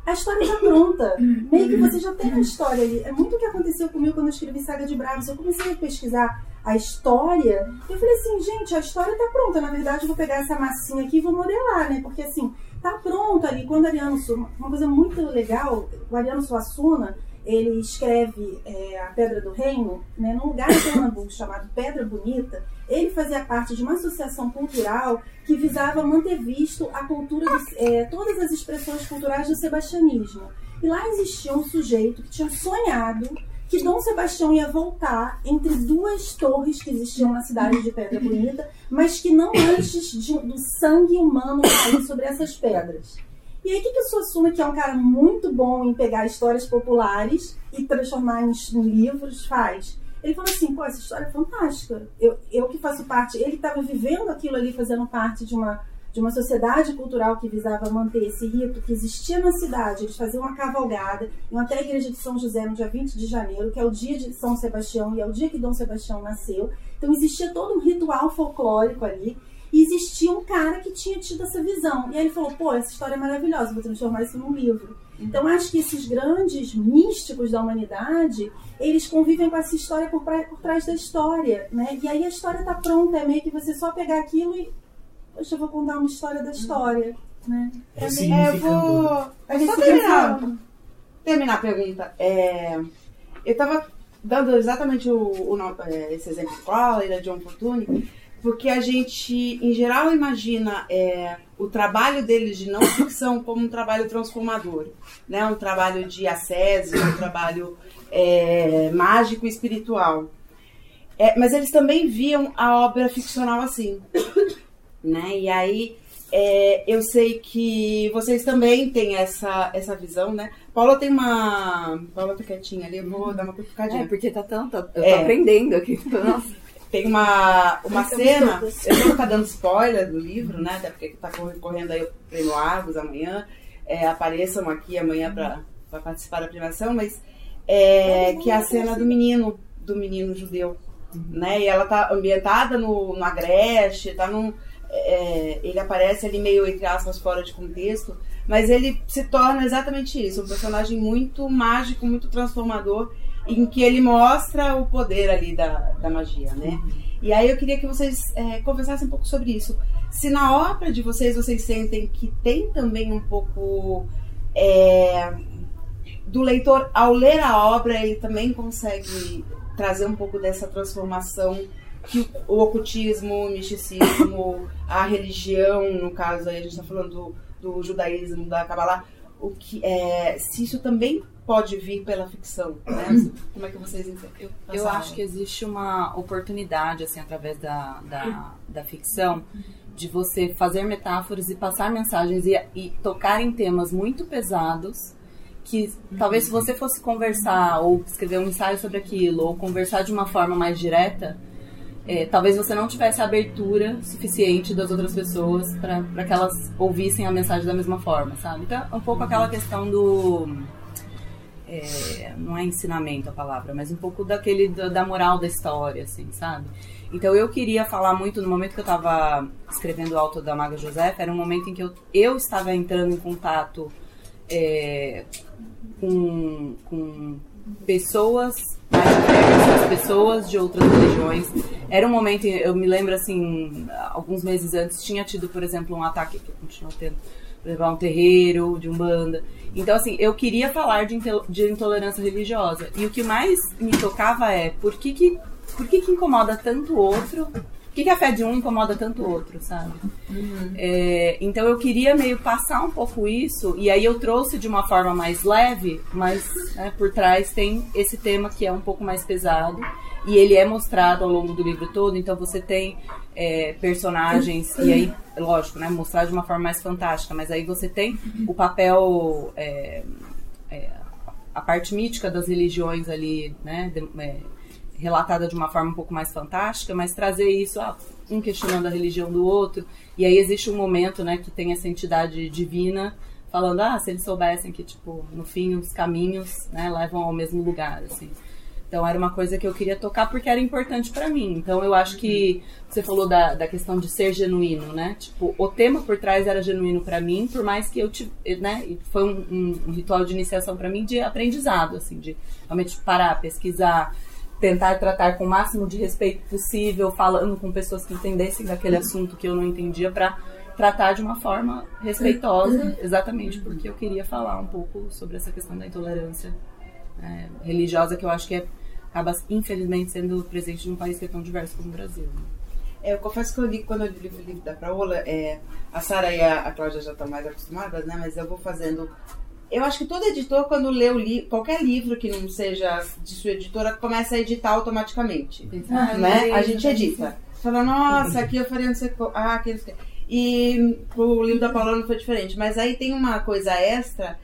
a história está pronta. Meio que você já tem a história ali. É muito o que aconteceu comigo quando eu escrevi Saga de Bravos. Eu comecei a pesquisar a história. Eu falei assim, gente, a história está pronta. Na verdade, eu vou pegar essa massinha aqui e vou modelar, né? Porque assim, tá pronto ali. Quando Ariano uma coisa muito legal, o Ariano Suassuna, ele escreve é, A Pedra do Reino, né, num lugar em Pernambuco chamado Pedra Bonita. Ele fazia parte de uma associação cultural que visava manter visto a cultura, de, é, todas as expressões culturais do sebastianismo. E lá existia um sujeito que tinha sonhado que Dom Sebastião ia voltar entre duas torres que existiam na cidade de Pedra Bonita, mas que não antes de, do sangue humano cair sobre essas pedras. E aí, o que, que o Suassuna, que é um cara muito bom em pegar histórias populares e transformar em, em livros, faz? Ele falou assim: pô, essa história é fantástica. Eu, eu que faço parte, ele estava vivendo aquilo ali, fazendo parte de uma, de uma sociedade cultural que visava manter esse rito que existia na cidade. Eles faziam uma cavalgada, iam até a igreja de São José no dia 20 de janeiro, que é o dia de São Sebastião e é o dia que Dom Sebastião nasceu. Então existia todo um ritual folclórico ali. E existia um cara que tinha tido essa visão. E aí ele falou: pô, essa história é maravilhosa, vou transformar isso num livro. Então acho que esses grandes místicos da humanidade, eles convivem com essa história por, por trás da história, né? E aí a história está pronta, é meio que você só pegar aquilo e poxa, eu vou contar uma história da história, né? É, É, eu vou A gente só terminar, terminar a pergunta. É, eu estava dando exatamente o, o é, esse exemplo do Crowley, da John Fortune, porque a gente, em geral, imagina é, o trabalho deles de não ficção como um trabalho transformador, né? um trabalho de ascese, um trabalho é, mágico e espiritual. É, mas eles também viam a obra ficcional assim. Né? E aí é, eu sei que vocês também têm essa, essa visão, né? Paula tem uma. Paula tá quietinha ali, eu vou dar uma cutucadinha. É, porque tá tanto. Eu tô É. aprendendo aqui. Nossa. Tem uma, uma Então, cena, eu não vou ficar dando spoiler do livro, né? Até porque tá corre- correndo aí o Prêmio Argos amanhã. É, apareçam aqui amanhã para participar da premiação, mas é, que é a cena do menino, do menino judeu. Né? E ela tá ambientada no, no Agreste, tá num. é, ele aparece ali meio, entre aspas, fora de contexto, mas ele se torna exatamente isso, um personagem muito mágico, muito transformador, em que ele mostra o poder ali da, da magia, né? E aí eu queria que vocês é, conversassem um pouco sobre isso. Se na obra de vocês vocês sentem que tem também um pouco é, do leitor, ao ler a obra, ele também consegue trazer um pouco dessa transformação que o, ocultismo, o misticismo, a religião, no caso aí a gente está falando do, do judaísmo, da Kabbalah, o que, é, se isso também pode vir pela ficção, né? Como é que vocês entendem? Eu acho que existe uma oportunidade, assim, através da, da, da ficção, de você fazer metáforas e passar mensagens e, e tocar em temas muito pesados que talvez se você fosse conversar ou escrever um ensaio sobre aquilo ou conversar de uma forma mais direta, é, talvez você não tivesse a abertura suficiente das outras pessoas para que elas ouvissem a mensagem da mesma forma, sabe? Então, é um pouco aquela questão do é, não é ensinamento a palavra, mas um pouco daquele da, moral da história, assim, sabe? Então eu queria falar muito no momento que eu estava escrevendo o Alto da Maga Josefa, era um momento em que eu, eu estava entrando em contato é, com, com pessoas mais pessoas de outras religiões. Era um momento, eu me lembro assim, alguns meses antes tinha tido, por exemplo, um ataque que continua tendo, a um terreiro de umbanda. Então, assim, eu queria falar de, intolerância religiosa. E o que mais me tocava é por que, que, por que, que incomoda tanto o outro? Por que, que a fé de um incomoda tanto o outro, sabe? É, então eu queria meio passar um pouco isso, e aí eu trouxe de uma forma mais leve, mas né, por trás tem esse tema que é um pouco mais pesado, e ele é mostrado ao longo do livro todo, então você tem é, personagens, e aí, lógico, né, mostrar de uma forma mais fantástica, mas aí você tem o papel, é, é, a parte mítica das religiões ali, né, de- é, relatada de uma forma um pouco mais fantástica, mas trazer isso, ah, um questionando a religião do outro, e aí existe um momento, né, que tem essa entidade divina falando, ah, se eles soubessem que, tipo, no fim os caminhos, né, levam ao mesmo lugar, assim. Então era uma coisa que eu queria tocar porque era importante pra mim. Então eu acho que você falou da, da questão de ser genuíno, né? Tipo, o tema por trás era genuíno pra mim, por mais que eu tive, né? Foi um, um- um ritual de iniciação pra mim de aprendizado, assim, de realmente parar, pesquisar, tentar tratar com o máximo de respeito possível, falando com pessoas que entendessem daquele assunto que eu não entendia pra tratar de uma forma respeitosa, exatamente porque eu queria falar um pouco sobre essa questão da intolerância é, religiosa que eu acho que é, acaba infelizmente sendo presente num país que é tão diverso como o Brasil. né? É, eu confesso que eu li, quando eu li o livro da Paola, é, a Sara e a, a Cláudia já estão mais acostumadas, né? Mas eu vou fazendo. Eu acho que todo editor, quando lê o li qualquer livro que não seja de sua editora, começa a editar automaticamente. Ah, né? eu A gente edita. Fala, nossa, aqui eu faria não sei qual. Ah, aqui não sei. E pro livro da Paola não foi diferente. Mas aí tem uma coisa extra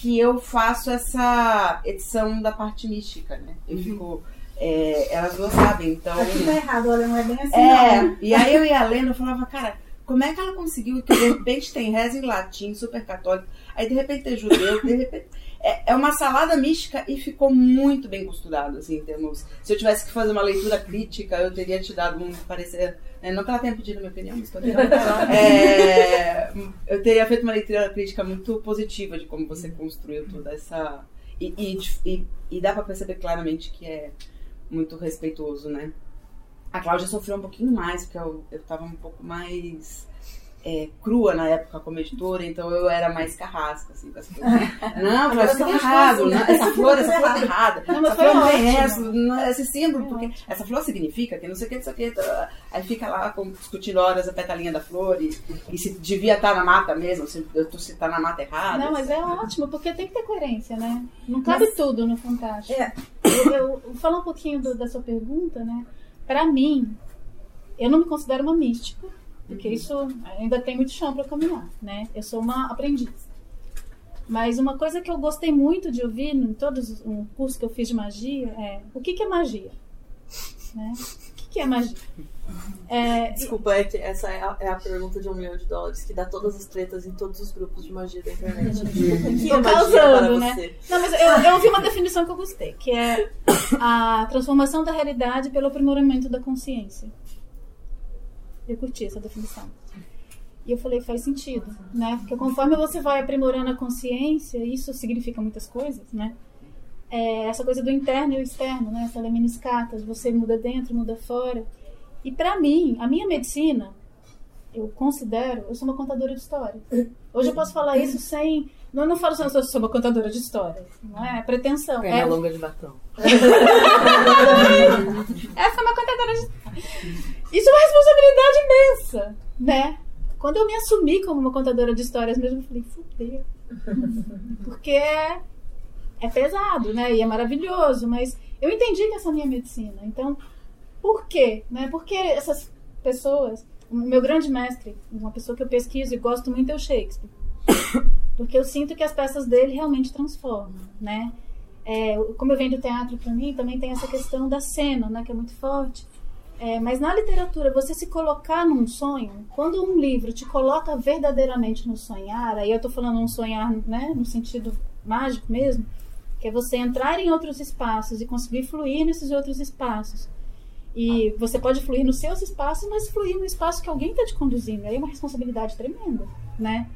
que eu faço essa edição da parte mística, né? Eu fico. é, elas duas sabem, então. Aqui tá errado, olha, não é bem assim, É, não. e aí eu ia lendo, eu falava, cara, como é que ela conseguiu que de repente tem reza em latim, super católico, aí de repente tem judeu, de repente. É, é uma salada mística e ficou muito bem costurado, assim, em termos. Se eu tivesse que fazer uma leitura crítica, eu teria te dado um parecer. Né, não que ela tenha pedido a minha opinião, mas que eu, teria, é, eu teria feito uma leitura crítica muito positiva de como você construiu toda essa. E, e, e, e dá para perceber claramente que é muito respeitoso, né? A Cláudia sofreu um pouquinho mais, porque eu, eu tava um pouco mais é, crua na época como editora, então eu era mais carrasca, assim, com as coisas. Não, Cláudia, isso tá errado. Não, essa flor, essa flor tá errada. Não, essa flor não tem essa, é esse símbolo, porque essa flor significa que não sei o que, não sei o que. Tá, aí fica lá discutindo horas a petalinha da flor e, e se devia estar na mata mesmo, se, se tá na mata errada. Não, mas é ótimo, porque tem que ter coerência, né? Não cabe mas, tudo no Fantástico. É. Eu, eu, falar um pouquinho do, da sua pergunta, né? Para mim, eu não me considero uma mística, porque uhum. isso ainda tem muito chão para caminhar, né? Eu sou uma aprendiz. Mas uma coisa que eu gostei muito de ouvir em todos um curso que eu fiz de magia é o que, que é magia, né? que é magia? É, Desculpa, é essa é a, é a, pergunta de um milhão de dólares que dá todas as tretas em todos os grupos de magia da internet. o que é magia para né? você? Não, mas eu, eu ouvi uma definição que eu gostei, que é a transformação da realidade pelo aprimoramento da consciência. Eu curti essa definição. E eu falei, faz sentido, né? Porque conforme você vai aprimorando a consciência, isso significa muitas coisas, né? é, essa coisa do interno e o externo, né? Essa lemniscata, você muda dentro, muda fora. E para mim, a minha medicina, eu considero, eu sou uma contadora de história. Hoje eu posso falar isso sem. Não, eu não falo só eu sou uma contadora de história. Não é, é pretensão. É longa de batom. Essa é uma contadora de Isso é uma responsabilidade imensa, né? Quando eu me assumi como uma contadora de histórias mesmo, eu falei, fudeu. Porque é pesado, né? E é maravilhoso, mas eu entendi que essa é a minha medicina. Então, por quê? Né? Porque essas pessoas, o meu grande mestre, uma pessoa que eu pesquiso e gosto muito é o Shakespeare. Porque eu sinto que as peças dele realmente transformam, né? É, como eu venho do teatro para mim, também tem essa questão da cena, né, que é muito forte. É, mas na literatura, você se colocar num sonho, quando um livro te coloca verdadeiramente no sonhar, aí eu estou falando um sonhar, né, no sentido mágico mesmo, que é você entrar em outros espaços e conseguir fluir nesses outros espaços. E você pode fluir nos seus espaços, mas fluir no espaço que alguém está te conduzindo. Aí é uma responsabilidade tremenda, né?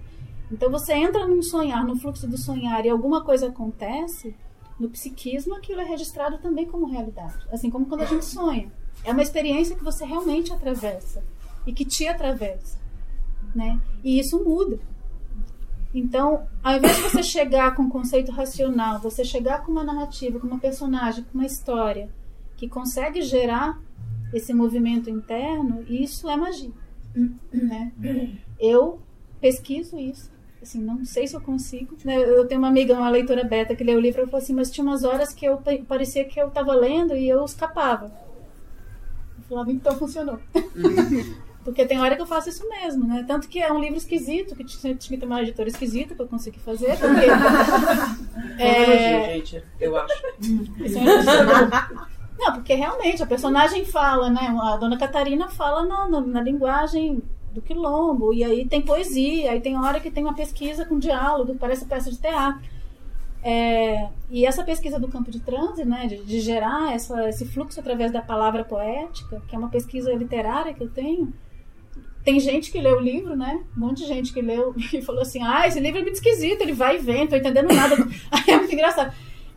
Então você entra num sonhar, no fluxo do sonhar, e alguma coisa acontece, no psiquismo aquilo é registrado também como realidade. Assim como quando a gente sonha. É uma experiência que você realmente atravessa e que te atravessa, né? E isso muda. Então, ao invés de você chegar com um conceito racional, você chegar com uma narrativa, com uma personagem, com uma história que consegue gerar esse movimento interno, isso é magia. Né? Eu pesquiso isso. Assim, não sei se eu consigo. Né? Eu tenho uma amiga, uma leitora beta, que lê o livro e falou assim, mas tinha umas horas que eu parecia que eu estava lendo e eu escapava. Eu falava, então funcionou. Porque tem hora que eu faço isso mesmo, né? Tanto que é um livro esquisito, que tinha que ter uma editora esquisita pra eu conseguir fazer. Porque, é... gente, eu acho. Não, porque realmente a personagem fala, né? A dona Catarina fala na, na, na, linguagem do quilombo, e aí tem poesia, aí tem hora que tem uma pesquisa com diálogo, parece peça de teatro. É, e essa pesquisa do campo de transe, né, de, de gerar essa, esse fluxo através da palavra poética, que é uma pesquisa literária que eu tenho, tem gente que leu o livro, né? Um monte de gente que leu e falou assim: ah, esse livro é muito esquisito, ele vai e vem, não tô entendendo nada. Aí é muito engraçado.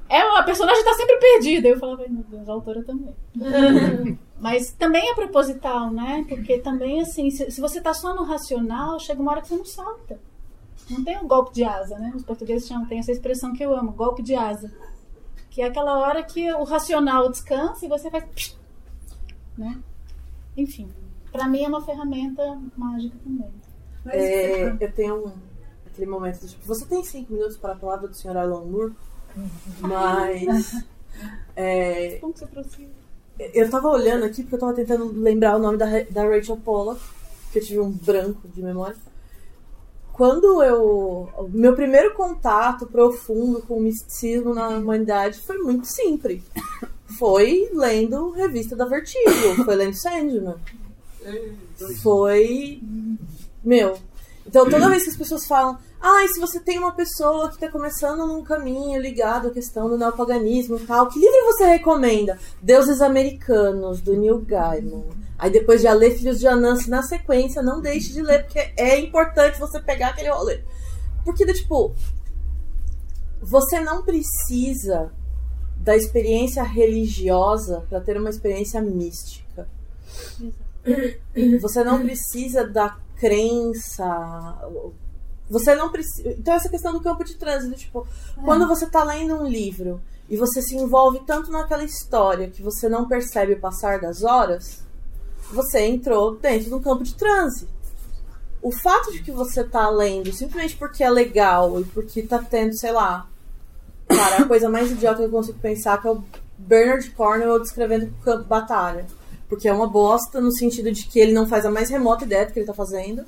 É, a personagem tá sempre perdida. Eu falava, meu Deus, a autora também. Mas também é proposital, né? Porque também, assim, se, se, você tá só no racional, chega uma hora que você não salta. Não tem um golpe de asa, né? Os portugueses chamam, tem essa expressão que eu amo, golpe de asa. Que é aquela hora que o racional descansa e você faz. Né? Enfim para mim é uma ferramenta mágica também. É, eu tenho um, aquele momento de, tipo, você tem cinco minutos para a palavra do senhor Alan Moore, mas é, como você aproxima? Eu tava olhando aqui porque eu tava tentando lembrar o nome da, da Rachel Pollock, que eu tive um branco de memória. Quando eu. Meu primeiro contato profundo com o misticismo na humanidade foi muito simples. Foi lendo revista da Vertigo, foi lendo Sandman foi Meu. Então toda vez que as pessoas falam, ah, e se você tem uma pessoa que está começando num caminho ligado à questão do neopaganismo e tal, que livro você recomenda? Deuses Americanos, do Neil Gaiman. Aí depois já lê Filhos de Anansi na sequência, não deixe de ler, porque é importante você pegar aquele rolê. Porque, tipo, você não precisa da experiência religiosa para ter uma experiência mística. Você não precisa da crença. Você não precisa. Então, essa questão do campo de trânsito, tipo, é. quando você está lendo um livro e você se envolve tanto naquela história que você não percebe o passar das horas, você entrou dentro do campo de trânsito. O fato de que você está lendo simplesmente porque é legal e porque está tendo, sei lá, Cara, a coisa mais idiota que eu consigo pensar que é o Bernard Cornwell descrevendo o campo de batalha. Porque é uma bosta no sentido de que ele não faz a mais remota ideia do que ele tá fazendo.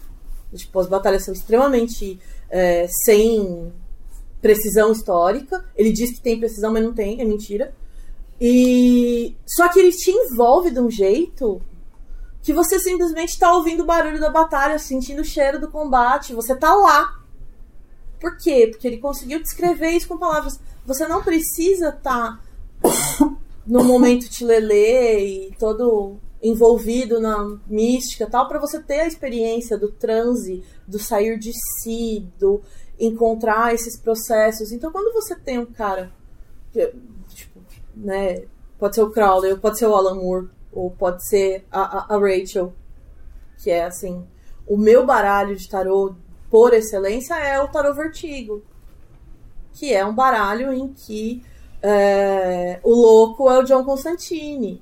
Tipo, as batalhas são extremamente é, sem precisão histórica. Ele diz que tem precisão, mas não tem, é mentira. E só que ele te envolve de um jeito que você simplesmente está ouvindo o barulho da batalha, sentindo o cheiro do combate, você tá lá. Por quê? Porque ele conseguiu descrever isso com palavras. Você não precisa estar tá no momento tilelê e todo envolvido na mística tal para você ter a experiência do transe, do sair de si, do encontrar esses processos. Então, quando você tem um cara tipo, né, pode ser o Crowley, pode ser o Alan Moore, ou pode ser a, a, a Rachel, que é assim, o meu baralho de tarô por excelência é o Tarot Vertigo, que é um baralho em que é, o louco é o John Constantine.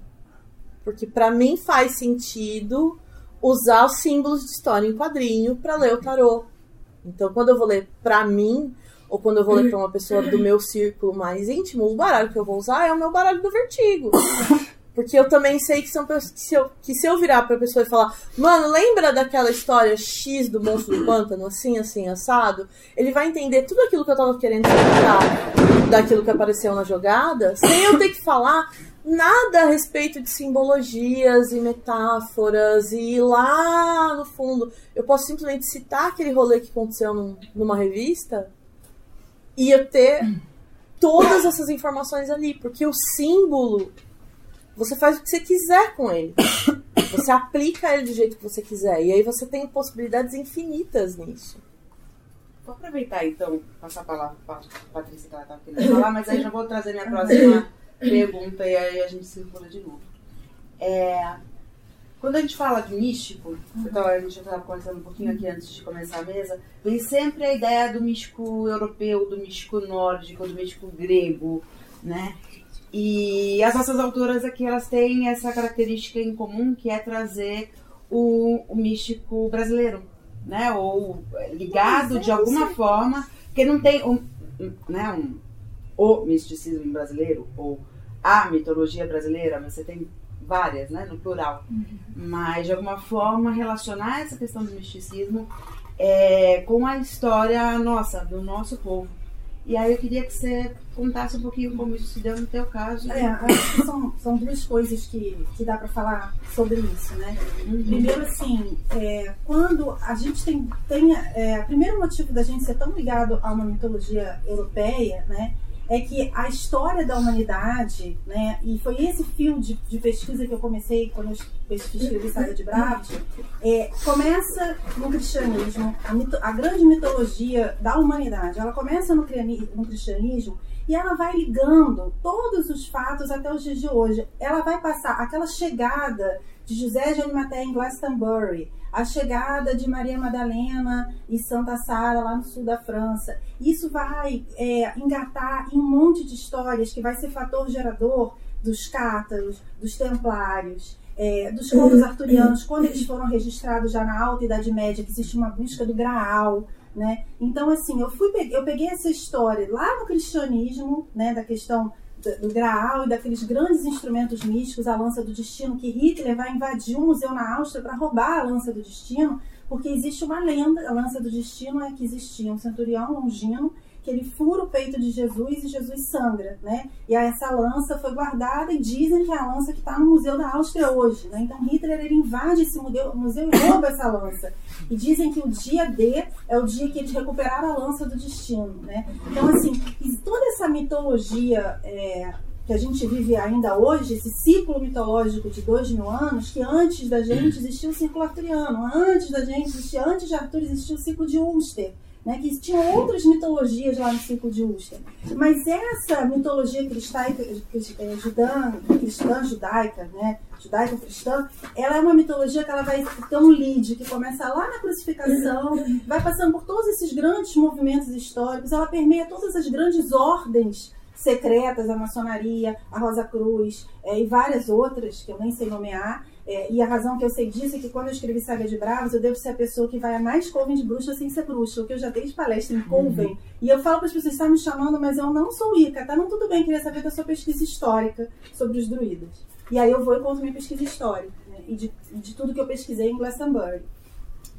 Porque para mim faz sentido usar os símbolos de história em quadrinho para ler o tarô. Então, quando eu vou ler para mim, ou quando eu vou ler para uma pessoa do meu círculo mais íntimo, o baralho que eu vou usar é o meu baralho do vertigo. Porque eu também sei que, são, que, se eu, que se eu virar pra pessoa e falar, mano, lembra daquela história X do monstro do pântano, assim, assim, assado? Ele vai entender tudo aquilo que eu tava querendo explicar daquilo que apareceu na jogada, sem eu ter que falar nada a respeito de simbologias e metáforas e lá no fundo eu posso simplesmente citar aquele rolê que aconteceu num, numa revista e eu ter todas essas informações ali, porque o símbolo você faz o que você quiser com ele. Você aplica ele do jeito que você quiser. E aí você tem possibilidades infinitas nisso. Vou aproveitar então, passar a palavra para a Patrícia que ela estava querendo falar, mas aí já vou trazer minha próxima pergunta e aí a gente circula de novo. É, quando a gente fala de místico, então a gente estava conversando um pouquinho aqui antes de começar a mesa, vem sempre a ideia do místico europeu, do místico nórdico, do místico grego, né? E as nossas autoras aqui, elas têm essa característica em comum, que é trazer o, o místico brasileiro, né? Ou ligado de alguma forma, porque não tem um, né, um, o misticismo brasileiro, ou a mitologia brasileira, mas você tem várias, né, no plural. Uhum. Mas, de alguma forma, relacionar essa questão do misticismo é, com a história nossa, do nosso povo. E aí eu queria que você contasse um pouquinho como isso se deu no teu caso. É, acho que são, são duas coisas que, que dá para falar sobre isso, né? Uhum. Primeiro, assim, é, quando a gente tem, tem é, o primeiro motivo da gente ser tão ligado a uma mitologia europeia, né? É que a história da humanidade, né, e foi esse fio de, de pesquisa que eu comecei quando eu escrevi Saga de Bravos, é, começa no cristianismo, a, mito, a, grande mitologia da humanidade, ela começa no, no cristianismo e ela vai ligando todos os fatos até os dias de hoje. Ela vai passar aquela chegada de José de Arimateia em Glastonbury, a chegada de Maria Madalena e Santa Sara lá no sul da França. Isso vai é, engatar em um monte de histórias que vai ser fator gerador dos cátaros, dos templários, é, dos contos arturianos, quando eles foram registrados já na Alta Idade Média, que existe uma busca do Graal, né? Então, assim, eu fui eu peguei essa história lá no cristianismo, né, da questão do Graal e daqueles grandes instrumentos místicos, a lança do destino, que Hitler vai invadir um museu na Áustria para roubar a lança do destino, porque existe uma lenda, a lança do destino é que existia um centurião longino que ele fura o peito de Jesus e Jesus sangra, né? E aí essa lança foi guardada e dizem que é a lança que está no Museu da Áustria hoje, né? Então Hitler ele invade esse museu, museu e rouba essa lança. E dizem que o dia D é o dia que eles recuperaram a lança do destino, né? Então assim, toda essa mitologia é, que a gente vive ainda hoje, esse ciclo mitológico de dois mil anos, que antes da gente existia o ciclo arturiano, antes da gente existia, antes de Arthur existia o ciclo de Ulster né, que tinham outras mitologias lá no ciclo de Ulster. Mas essa mitologia cristã, judã, cristã judaica, né, judaico-cristã, ela é uma mitologia que ela vai um lead, que começa lá na crucificação, vai passando por todos esses grandes movimentos históricos, ela permeia todas as grandes ordens secretas, a maçonaria, a Rosa Cruz é, e várias outras que eu nem sei nomear, é, e a razão que eu sei disso é que quando eu escrevi Saga de Bravos, eu devo ser a pessoa que vai a mais coven de bruxa sem ser bruxa, porque eu já dei palestra em coven. Uhum. E eu falo para as pessoas, está me chamando, mas eu não sou Ica, tá? Não, tudo bem, queria saber da sua pesquisa histórica sobre os druidas. E aí eu vou e conto minha pesquisa histórica, né? e de, de tudo que eu pesquisei em Glastonbury.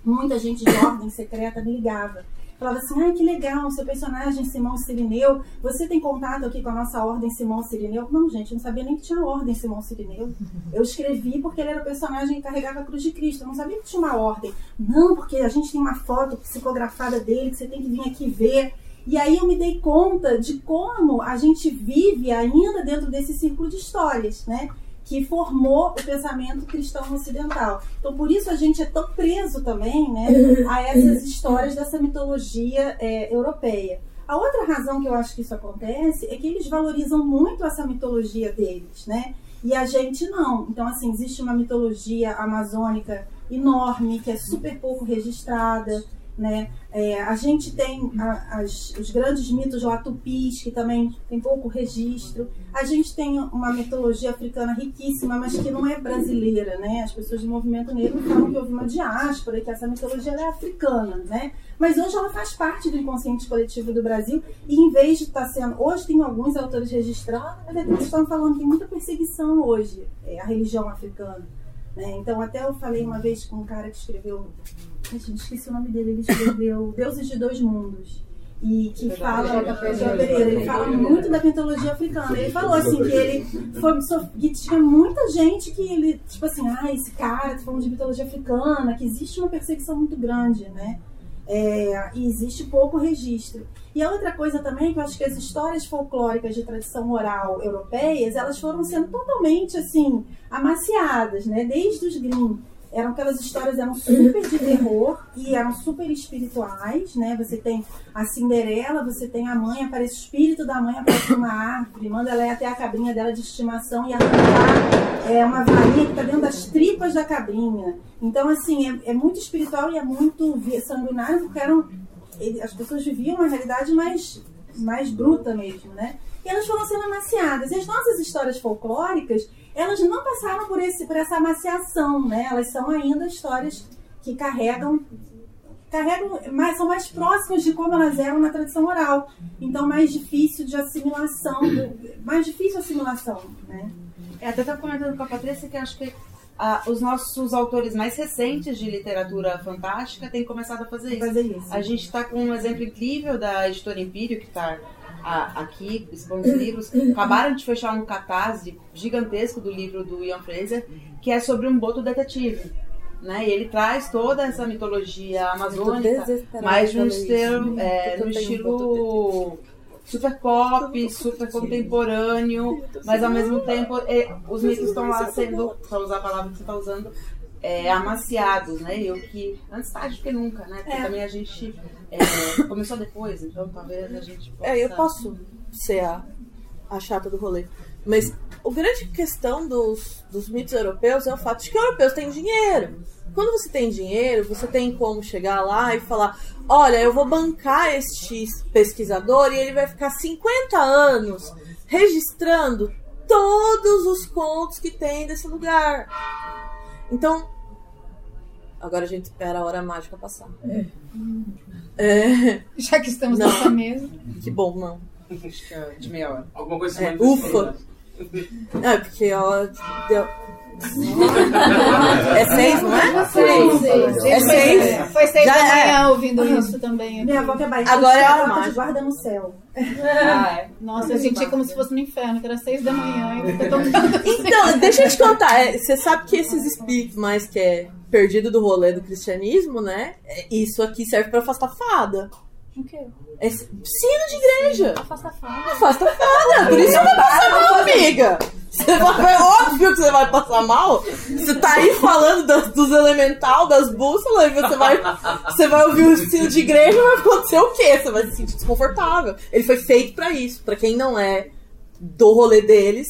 Muita gente de ordem secreta me ligava falava assim: ai que legal, seu personagem Simão Sirineu, você tem contato aqui com a nossa ordem Simão Sirineu? Não, gente, eu não sabia nem que tinha ordem Simão Sirineu. Eu escrevi porque ele era o personagem que carregava a cruz de Cristo, eu não sabia que tinha uma ordem. Não, porque a gente tem uma foto psicografada dele que você tem que vir aqui ver. E aí eu me dei conta de como a gente vive ainda dentro desse círculo de histórias, né? Que formou o pensamento cristão ocidental. Então, por isso a gente é tão preso também né, a essas histórias dessa mitologia é, europeia. A outra razão que eu acho que isso acontece é que eles valorizam muito essa mitologia deles, né? E a gente não. Então, assim, existe uma mitologia amazônica enorme, que é super pouco registrada, né? É, a gente tem a, as, os grandes mitos lá tupis, que também tem pouco registro. A gente tem uma mitologia africana riquíssima, mas que não é brasileira. Né? As pessoas do movimento negro falam que houve uma diáspora e que essa mitologia é africana. Né? Mas hoje ela faz parte do inconsciente coletivo do Brasil e em vez de estar tá sendo... Hoje tem alguns autores registrados, mas eles estão falando que tem muita perseguição hoje, é, a religião africana. Né? Então até eu falei uma vez com um cara que escreveu Gente, esqueci o nome dele. Ele escreveu Deuses de Dois Mundos. E que fala, ele fala muito da mitologia africana. Ele falou assim que ele foi que tinha muita gente que ele, tipo assim, ah, esse cara tá falando de mitologia africana, que existe uma perseguição muito grande, né? É, e existe pouco registro. E a outra coisa também que eu acho que as histórias folclóricas de tradição oral europeias, elas foram sendo totalmente assim amaciadas, né? Desde os Grimm eram aquelas histórias eram super de terror e eram super espirituais, né? Você tem a Cinderela, você tem a mãe, aparece o espírito da mãe, aparece uma árvore, manda ela ir até a cabrinha dela de estimação e arrancar é, uma varinha que está dentro das tripas da cabrinha. Então, assim, é, é muito espiritual e é muito sanguinário, porque eram, as pessoas viviam uma realidade mais, mais bruta mesmo, né? E elas foram sendo amaciadas. E as nossas histórias folclóricas, elas não passaram por, esse, por essa amaciação, né? Elas são ainda histórias que carregam carregam, mas são mais próximas de como elas eram na tradição oral. Então, mais difícil de assimilação, mais difícil assimilação, né? É, até estava comentando com a Patrícia que acho que ah, os nossos autores mais recentes de literatura fantástica têm começado a fazer isso. Fazer isso. A gente está com um exemplo incrível da editora Empírio, que está a, aqui, expondo livros, acabaram de fechar um catarse gigantesco do livro do Ian Fraser, que é sobre um boto detetive. Né? E ele traz toda essa mitologia amazônica, mas de um estilo, é, no estilo super pop, super contemporâneo, mas ao mesmo tempo é, os mitos estão lá sendo, para usar a palavra que você está usando, é, amaciados, né? Eu que antes tarde do que nunca, né? Porque é. também a gente é, começou depois, então talvez a gente possa... É, eu posso ser a, a chata do rolê. Mas a grande questão dos, dos mitos europeus é o fato de que europeus têm dinheiro. Quando você tem dinheiro, você tem como chegar lá e falar: olha, eu vou bancar este pesquisador e ele vai ficar 50 anos registrando todos os contos que tem desse lugar. Então, agora a gente espera a hora mágica passar. É. É... Já que estamos não. nessa mesa. Que bom, não. Acho que é de meia hora. Alguma coisa é, Ufa! É, porque ela deu. É seis, não é? Seis. É seis. Foi seis Já da é. manhã ouvindo isso também. Minha avó que é baiana. Agora é a ela mágica. te guarda no céu. Nossa, eu senti como se fosse no inferno, que era seis da manhã. E tocando. Então, deixa eu te contar. é, Você sabe que esses espíritos mais que é perdido do rolê do cristianismo, né? é, Isso aqui serve pra afastar fada. O quê? É sino de igreja. Afasta fada. Afasta fada. Por isso você vai passar mal, amiga. Você vai, é óbvio que você vai passar mal. Você tá aí falando das- dos elemental, das bússolas, e você vai, você vai ouvir o sino de igreja e vai acontecer o quê? Você vai se sentir desconfortável. Ele foi feito pra isso. Pra quem não é do rolê deles,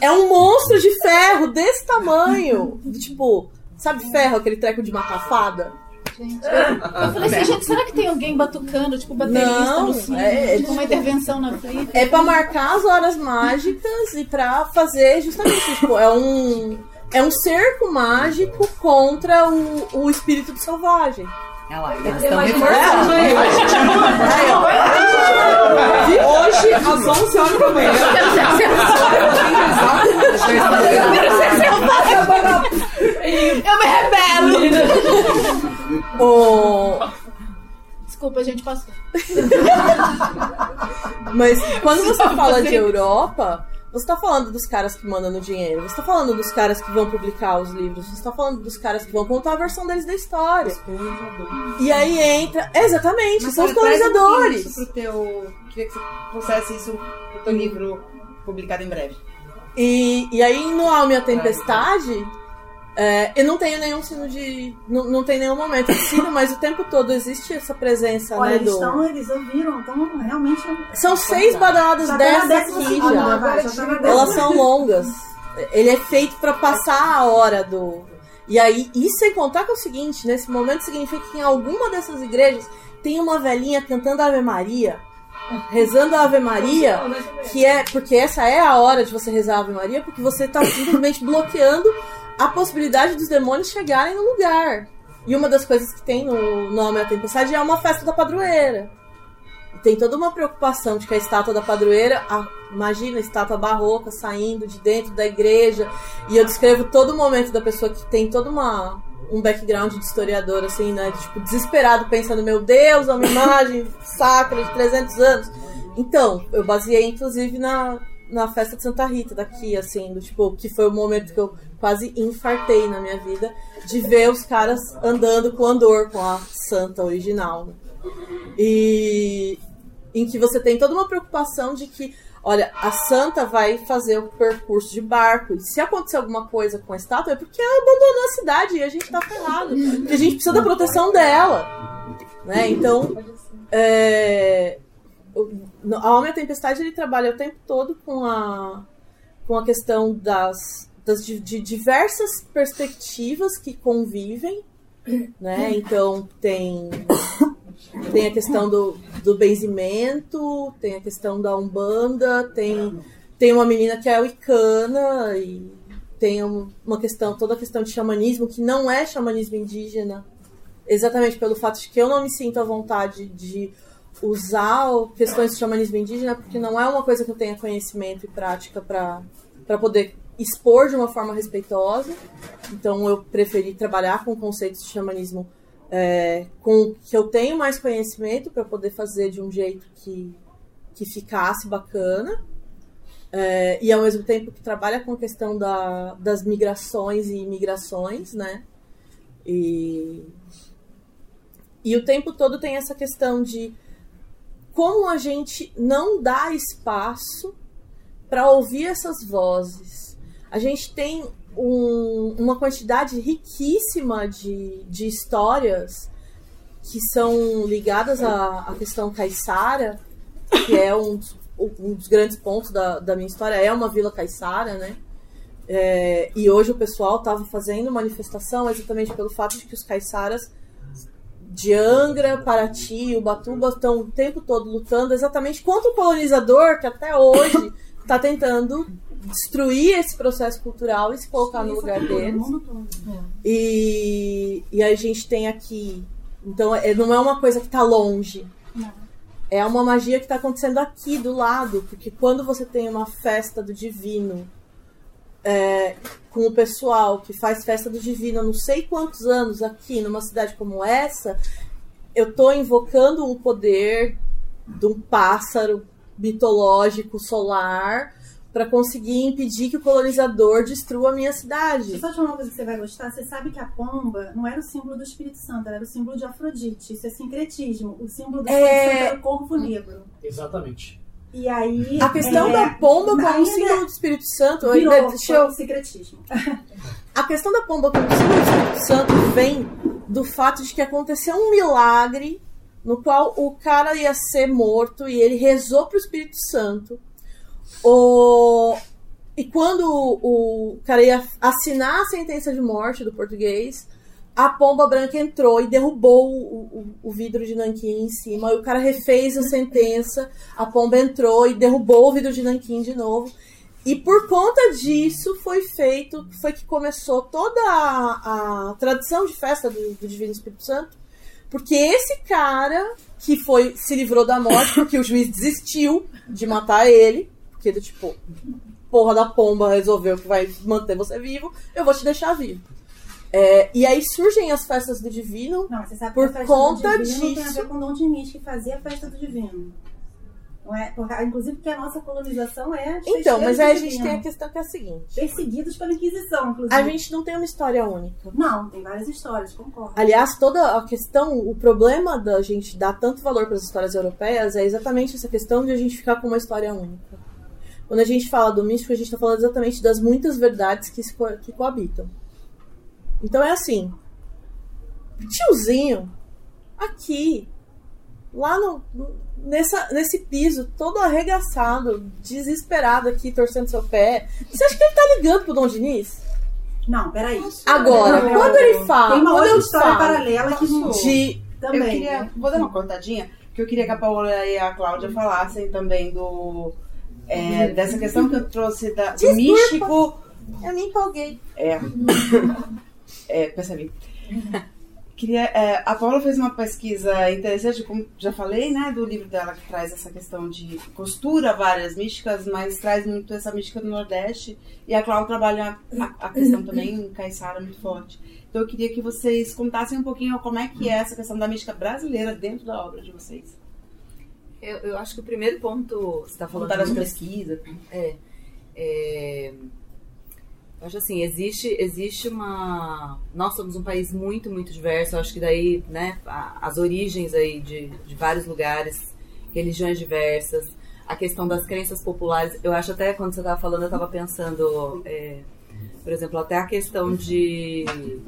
é um monstro de ferro desse tamanho. Tipo, sabe ferro, aquele treco de matar fada? Gente, eu falei assim, gente, será que tem alguém batucando, tipo, baterista Não, no sino? é- tipo, uma intervenção na flip? É pra marcar as horas mágicas e pra fazer justamente tipo, é um é um cerco mágico contra o, o espírito do selvagem. Olha lá, eles estão reforçando. Hoje, às 11 horas da manhã. Eu me rebelo! O... Desculpa, a gente passou. Mas quando você fala de Europa, você tá falando dos caras que mandam no dinheiro, você tá falando dos caras que vão publicar os livros, você tá falando dos caras que vão contar a versão deles da história. E aí entra. Exatamente, são os traz um colonizadores. Isso pro teu. Queria que você trouxesse isso pro teu livro publicado em breve. E, e aí no Alme a Tempestade, é, eu não tenho nenhum sino de. Não, não tem nenhum momento de sino, mas o tempo todo existe essa presença, Olha, né? eles Do... estão, eles ouviram, então realmente. São seis badaladas Já tá na dessa décima aqui já. vai, já tá. Elas são longas. Ele é feito pra passar a hora do. E aí, e sem contar que é o seguinte, nesse momento significa que em alguma dessas igrejas tem uma velhinha cantando Ave Maria, rezando a Ave Maria, que é porque essa é a hora de você rezar a Ave Maria, porque você tá simplesmente bloqueando a possibilidade dos demônios chegarem no lugar. E uma das coisas que tem no nome da tempestade é uma festa da padroeira. Tem toda uma preocupação de que a estátua da padroeira, a- imagina a estátua barroca saindo de dentro da igreja, e eu descrevo todo o momento da pessoa que tem toda uma um background de historiador assim, né, tipo desesperado pensando, meu Deus, é uma imagem sacra de 300 anos. Então, eu baseei inclusive na na festa de Santa Rita daqui, assim, do tipo, que foi o momento que eu quase infartei na minha vida de ver os caras andando com andor com a santa original. E em que você tem toda uma preocupação de que, olha, a santa vai fazer o percurso de barco. E se acontecer alguma coisa com a estátua, é porque ela abandonou a cidade e a gente tá ferrado. Porque a gente precisa da proteção dela. Né? Então, é, a Homem Tempestade ele trabalha o tempo todo com a, com a questão das, das de, de diversas perspectivas que convivem. Né? Então, tem tem a questão do, do benzimento, tem a questão da Umbanda, tem, tem uma menina que é wicana e tem um- uma questão, toda a questão de xamanismo, que não é xamanismo indígena, exatamente pelo fato de que eu não me sinto à vontade de usar questões de xamanismo indígena, porque não é uma coisa que eu tenha conhecimento e prática para poder expor de uma forma respeitosa. Então eu preferi trabalhar com conceitos de xamanismo é, com que eu tenho mais conhecimento para poder fazer de um jeito que, que ficasse bacana. É, e ao mesmo tempo que trabalha com a questão da, das migrações e imigrações, né? E, e o tempo todo tem essa questão de como a gente não dá espaço para ouvir essas vozes. A gente tem um- uma quantidade riquíssima de, de histórias que são ligadas à, à questão caiçara, que é um, dos- um dos grandes pontos da, da minha história, é uma vila caiçara, né? É, e hoje o pessoal estava fazendo manifestação exatamente pelo fato de que os caiçaras de Angra, Paraty Ubatuba estão o tempo todo lutando exatamente contra o colonizador que até hoje está tentando destruir esse processo cultural e se colocar no lugar deles. E, e a gente tem aqui. Então, é, não é uma coisa que está longe. É uma magia que está acontecendo aqui do lado, porque quando você tem uma festa do divino é, com o pessoal que faz festa do divino há não sei quantos anos aqui numa cidade como essa, eu estou invocando o poder de um pássaro mitológico solar para conseguir impedir que o colonizador destrua a minha cidade. Só de uma coisa que você vai gostar, você sabe que a pomba não era o símbolo do Espírito Santo, era o símbolo de Afrodite. Isso é sincretismo. O símbolo do Espírito É... Santo era o corvo negro. Exatamente. E aí. A questão é, da pomba como símbolo do Espírito Santo, Virou, ainda, deixa eu foi o sincretismo. A questão da pomba como símbolo do Espírito Santo vem do fato de que aconteceu um milagre no qual o cara ia ser morto e ele rezou pro Espírito Santo. O... E quando o cara ia assinar a sentença de morte do português, a pomba branca entrou e derrubou o, o, o vidro de nanquim em cima. E o cara refez a sentença, a pomba entrou e derrubou o vidro de nanquim de novo. E por conta disso foi feito, foi que começou toda a, a tradição de festa do, do Divino Espírito Santo, porque esse cara que foi se livrou da morte porque o juiz desistiu de matar ele, porque do tipo, porra da pomba resolveu que vai manter você vivo, eu vou te deixar vivo. É, e aí surgem as festas do Divino Não, você sabe por que a festa conta do divino tem a disso. ver com Dom Dinis, que fazia a festa do divino. Não é? Porque, inclusive porque a nossa colonização é. Então, mas aí a gente tem a questão que é a seguinte: Perseguidos pela Inquisição, inclusive. a gente não tem uma história única. Não, tem várias histórias, concordo. Aliás, toda a questão, o problema da gente dar tanto valor para as histórias europeias é exatamente essa questão de a gente ficar com uma história única. Quando a gente fala do místico, a gente está falando exatamente das muitas verdades que, co- que coabitam. Então é assim: tiozinho, aqui, lá no, nessa, nesse piso, todo arregaçado, desesperado aqui, torcendo seu pé, você acha que ele tá ligando pro Dom Diniz? Não, peraí. Agora, Não, quando não, ele fala, Tem uma quando outra eu história falo paralela que de também. eu queria. Vou dar uma cortadinha, que eu queria que a Paola e a Cláudia falassem também do. é, dessa questão que eu trouxe da, do Desculpa. místico. Eu me empolguei. É. é percebi. Queria, é, a Paula fez uma pesquisa interessante, como já falei, né, do livro dela que traz essa questão de costura várias místicas, mas traz muito essa mística do Nordeste. E a Cláudia trabalha a, a questão também em Caiçara muito forte. Então eu queria que vocês contassem um pouquinho como é que é essa questão da mística brasileira dentro da obra de vocês. Eu, eu acho que o primeiro ponto, você está falando da pesquisa. É, é, eu acho assim, existe, existe uma. Nós somos um país muito, muito diverso. Eu acho que daí, né, as origens aí de, de vários lugares, religiões diversas, a questão das crenças populares. Eu acho até quando você estava falando, eu estava pensando, é, por exemplo, até a questão de.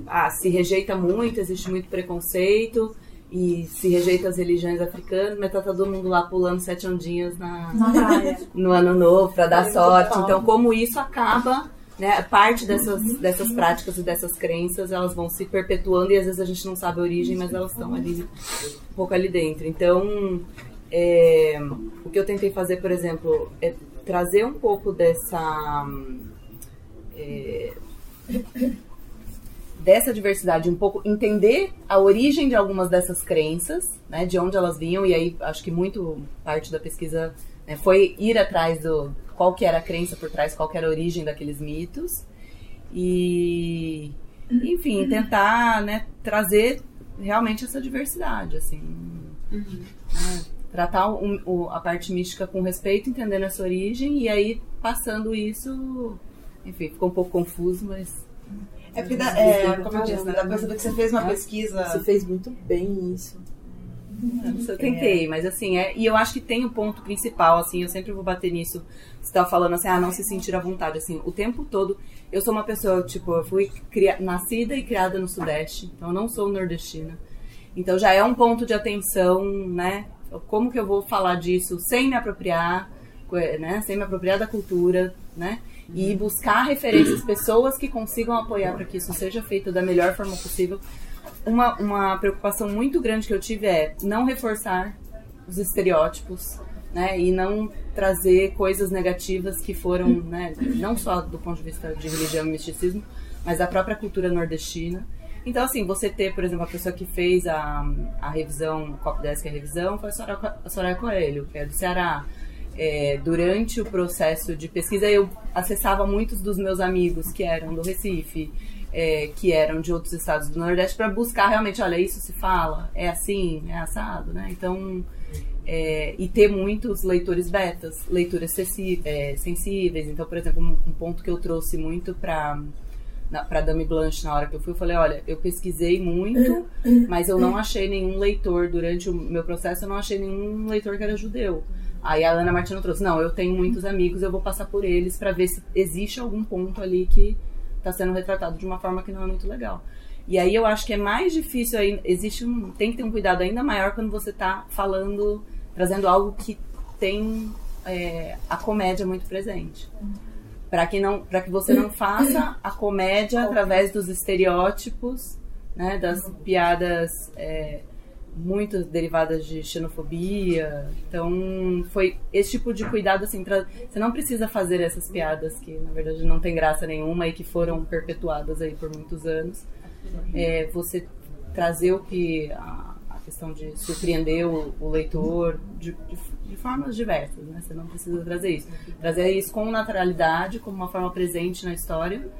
Ah, se rejeita muito, existe muito preconceito. E se rejeita as religiões africanas, mas tá todo mundo lá pulando sete ondinhas na, Na no ano novo para dar sorte. Então, como isso acaba, né, parte dessas, dessas práticas e dessas crenças, elas vão se perpetuando e às vezes a gente não sabe a origem, mas elas estão ali, um pouco ali dentro. Então, é, o que eu tentei fazer, por exemplo, é trazer um pouco dessa. é, dessa diversidade, um pouco entender a origem de algumas dessas crenças, né, de onde elas vinham, e aí acho que muito parte da pesquisa né, foi ir atrás do qual que era a crença por trás, qual que era a origem daqueles mitos, e enfim, tentar né, trazer realmente essa diversidade, assim, né, tratar o- o- a parte mística com respeito, entendendo essa origem, e aí passando isso, enfim, ficou um pouco confuso, mas É porque, dá, é, como eu disse, né, dá pra perceber que você fez uma Você pesquisa. fez muito bem isso. Eu tentei, mas assim, é, e eu acho que tem o ponto principal, assim, eu sempre vou bater nisso. Você tava falando assim, ah, não se sentir à vontade, assim, o tempo todo. Eu sou uma pessoa, tipo, eu fui cria- nascida e criada no Sudeste, então eu não sou nordestina. Então já é um ponto de atenção, né? Como que eu vou falar disso sem me apropriar, né? Sem me apropriar da cultura, né? E buscar referências, pessoas que consigam apoiar para que isso seja feito da melhor forma possível. Uma, uma preocupação muito grande que eu tive é não reforçar os estereótipos, né? E não trazer coisas negativas que foram, né? Não só do ponto de vista de religião e misticismo, mas da própria cultura nordestina. Então, assim, você ter, por exemplo, a pessoa que fez a, a revisão, o Cop Desk, a revisão, foi a Soraya, a Soraya Coelho, que é do Ceará. É, durante o processo de pesquisa, eu acessava muitos dos meus amigos que eram do Recife, é, que eram de outros estados do Nordeste, para buscar realmente, olha, isso se fala, é assim, é assado, né? Então, é, e ter muitos leitores betas, leituras é, sensíveis. Então, por exemplo, um, um ponto que eu trouxe muito para para Dame Blanche na hora que eu fui, eu falei, olha, eu pesquisei muito, mas eu não achei nenhum leitor durante o meu processo, eu não achei nenhum leitor que era judeu. Aí a Ana Martina trouxe, não, eu tenho muitos amigos, eu vou passar por eles para ver se existe algum ponto ali que está sendo retratado de uma forma que não é muito legal. E aí eu acho que é mais difícil aí, existe um, tem que ter um cuidado ainda maior quando você está falando, trazendo algo que tem é, a comédia muito presente. Para que não para que você não faça a comédia através dos estereótipos né das piadas é, muito derivadas de xenofobia. Então foi esse tipo de cuidado assim pra, você não precisa fazer essas piadas que na verdade não tem graça nenhuma e que foram perpetuadas aí por muitos anos é, você trazer o que a, questão de surpreender o, o leitor de, de, de, formas diversas, né? Você não precisa trazer isso. Trazer isso com naturalidade, como uma forma presente na história,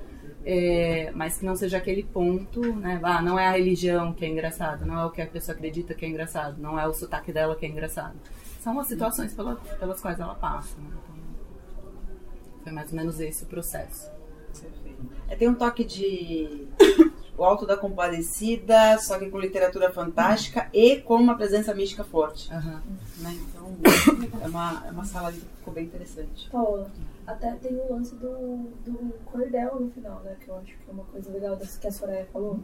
é, mas que não seja aquele ponto, né? Ah, não é a religião que é engraçado, não é o que a pessoa acredita que é engraçado, não é o sotaque dela que é engraçado. São as situações pela, pelas quais ela passa. Né? Então, foi mais ou menos esse o processo. É, tem um toque de o Alto da Compadecida, só que com literatura fantástica e com uma presença mística forte. Uhum. Né? Então, é uma, é uma sala que ficou bem interessante. Paula, até tem o lance do, do cordel no final, né? Que eu acho que é uma coisa legal das, que a Soraya falou.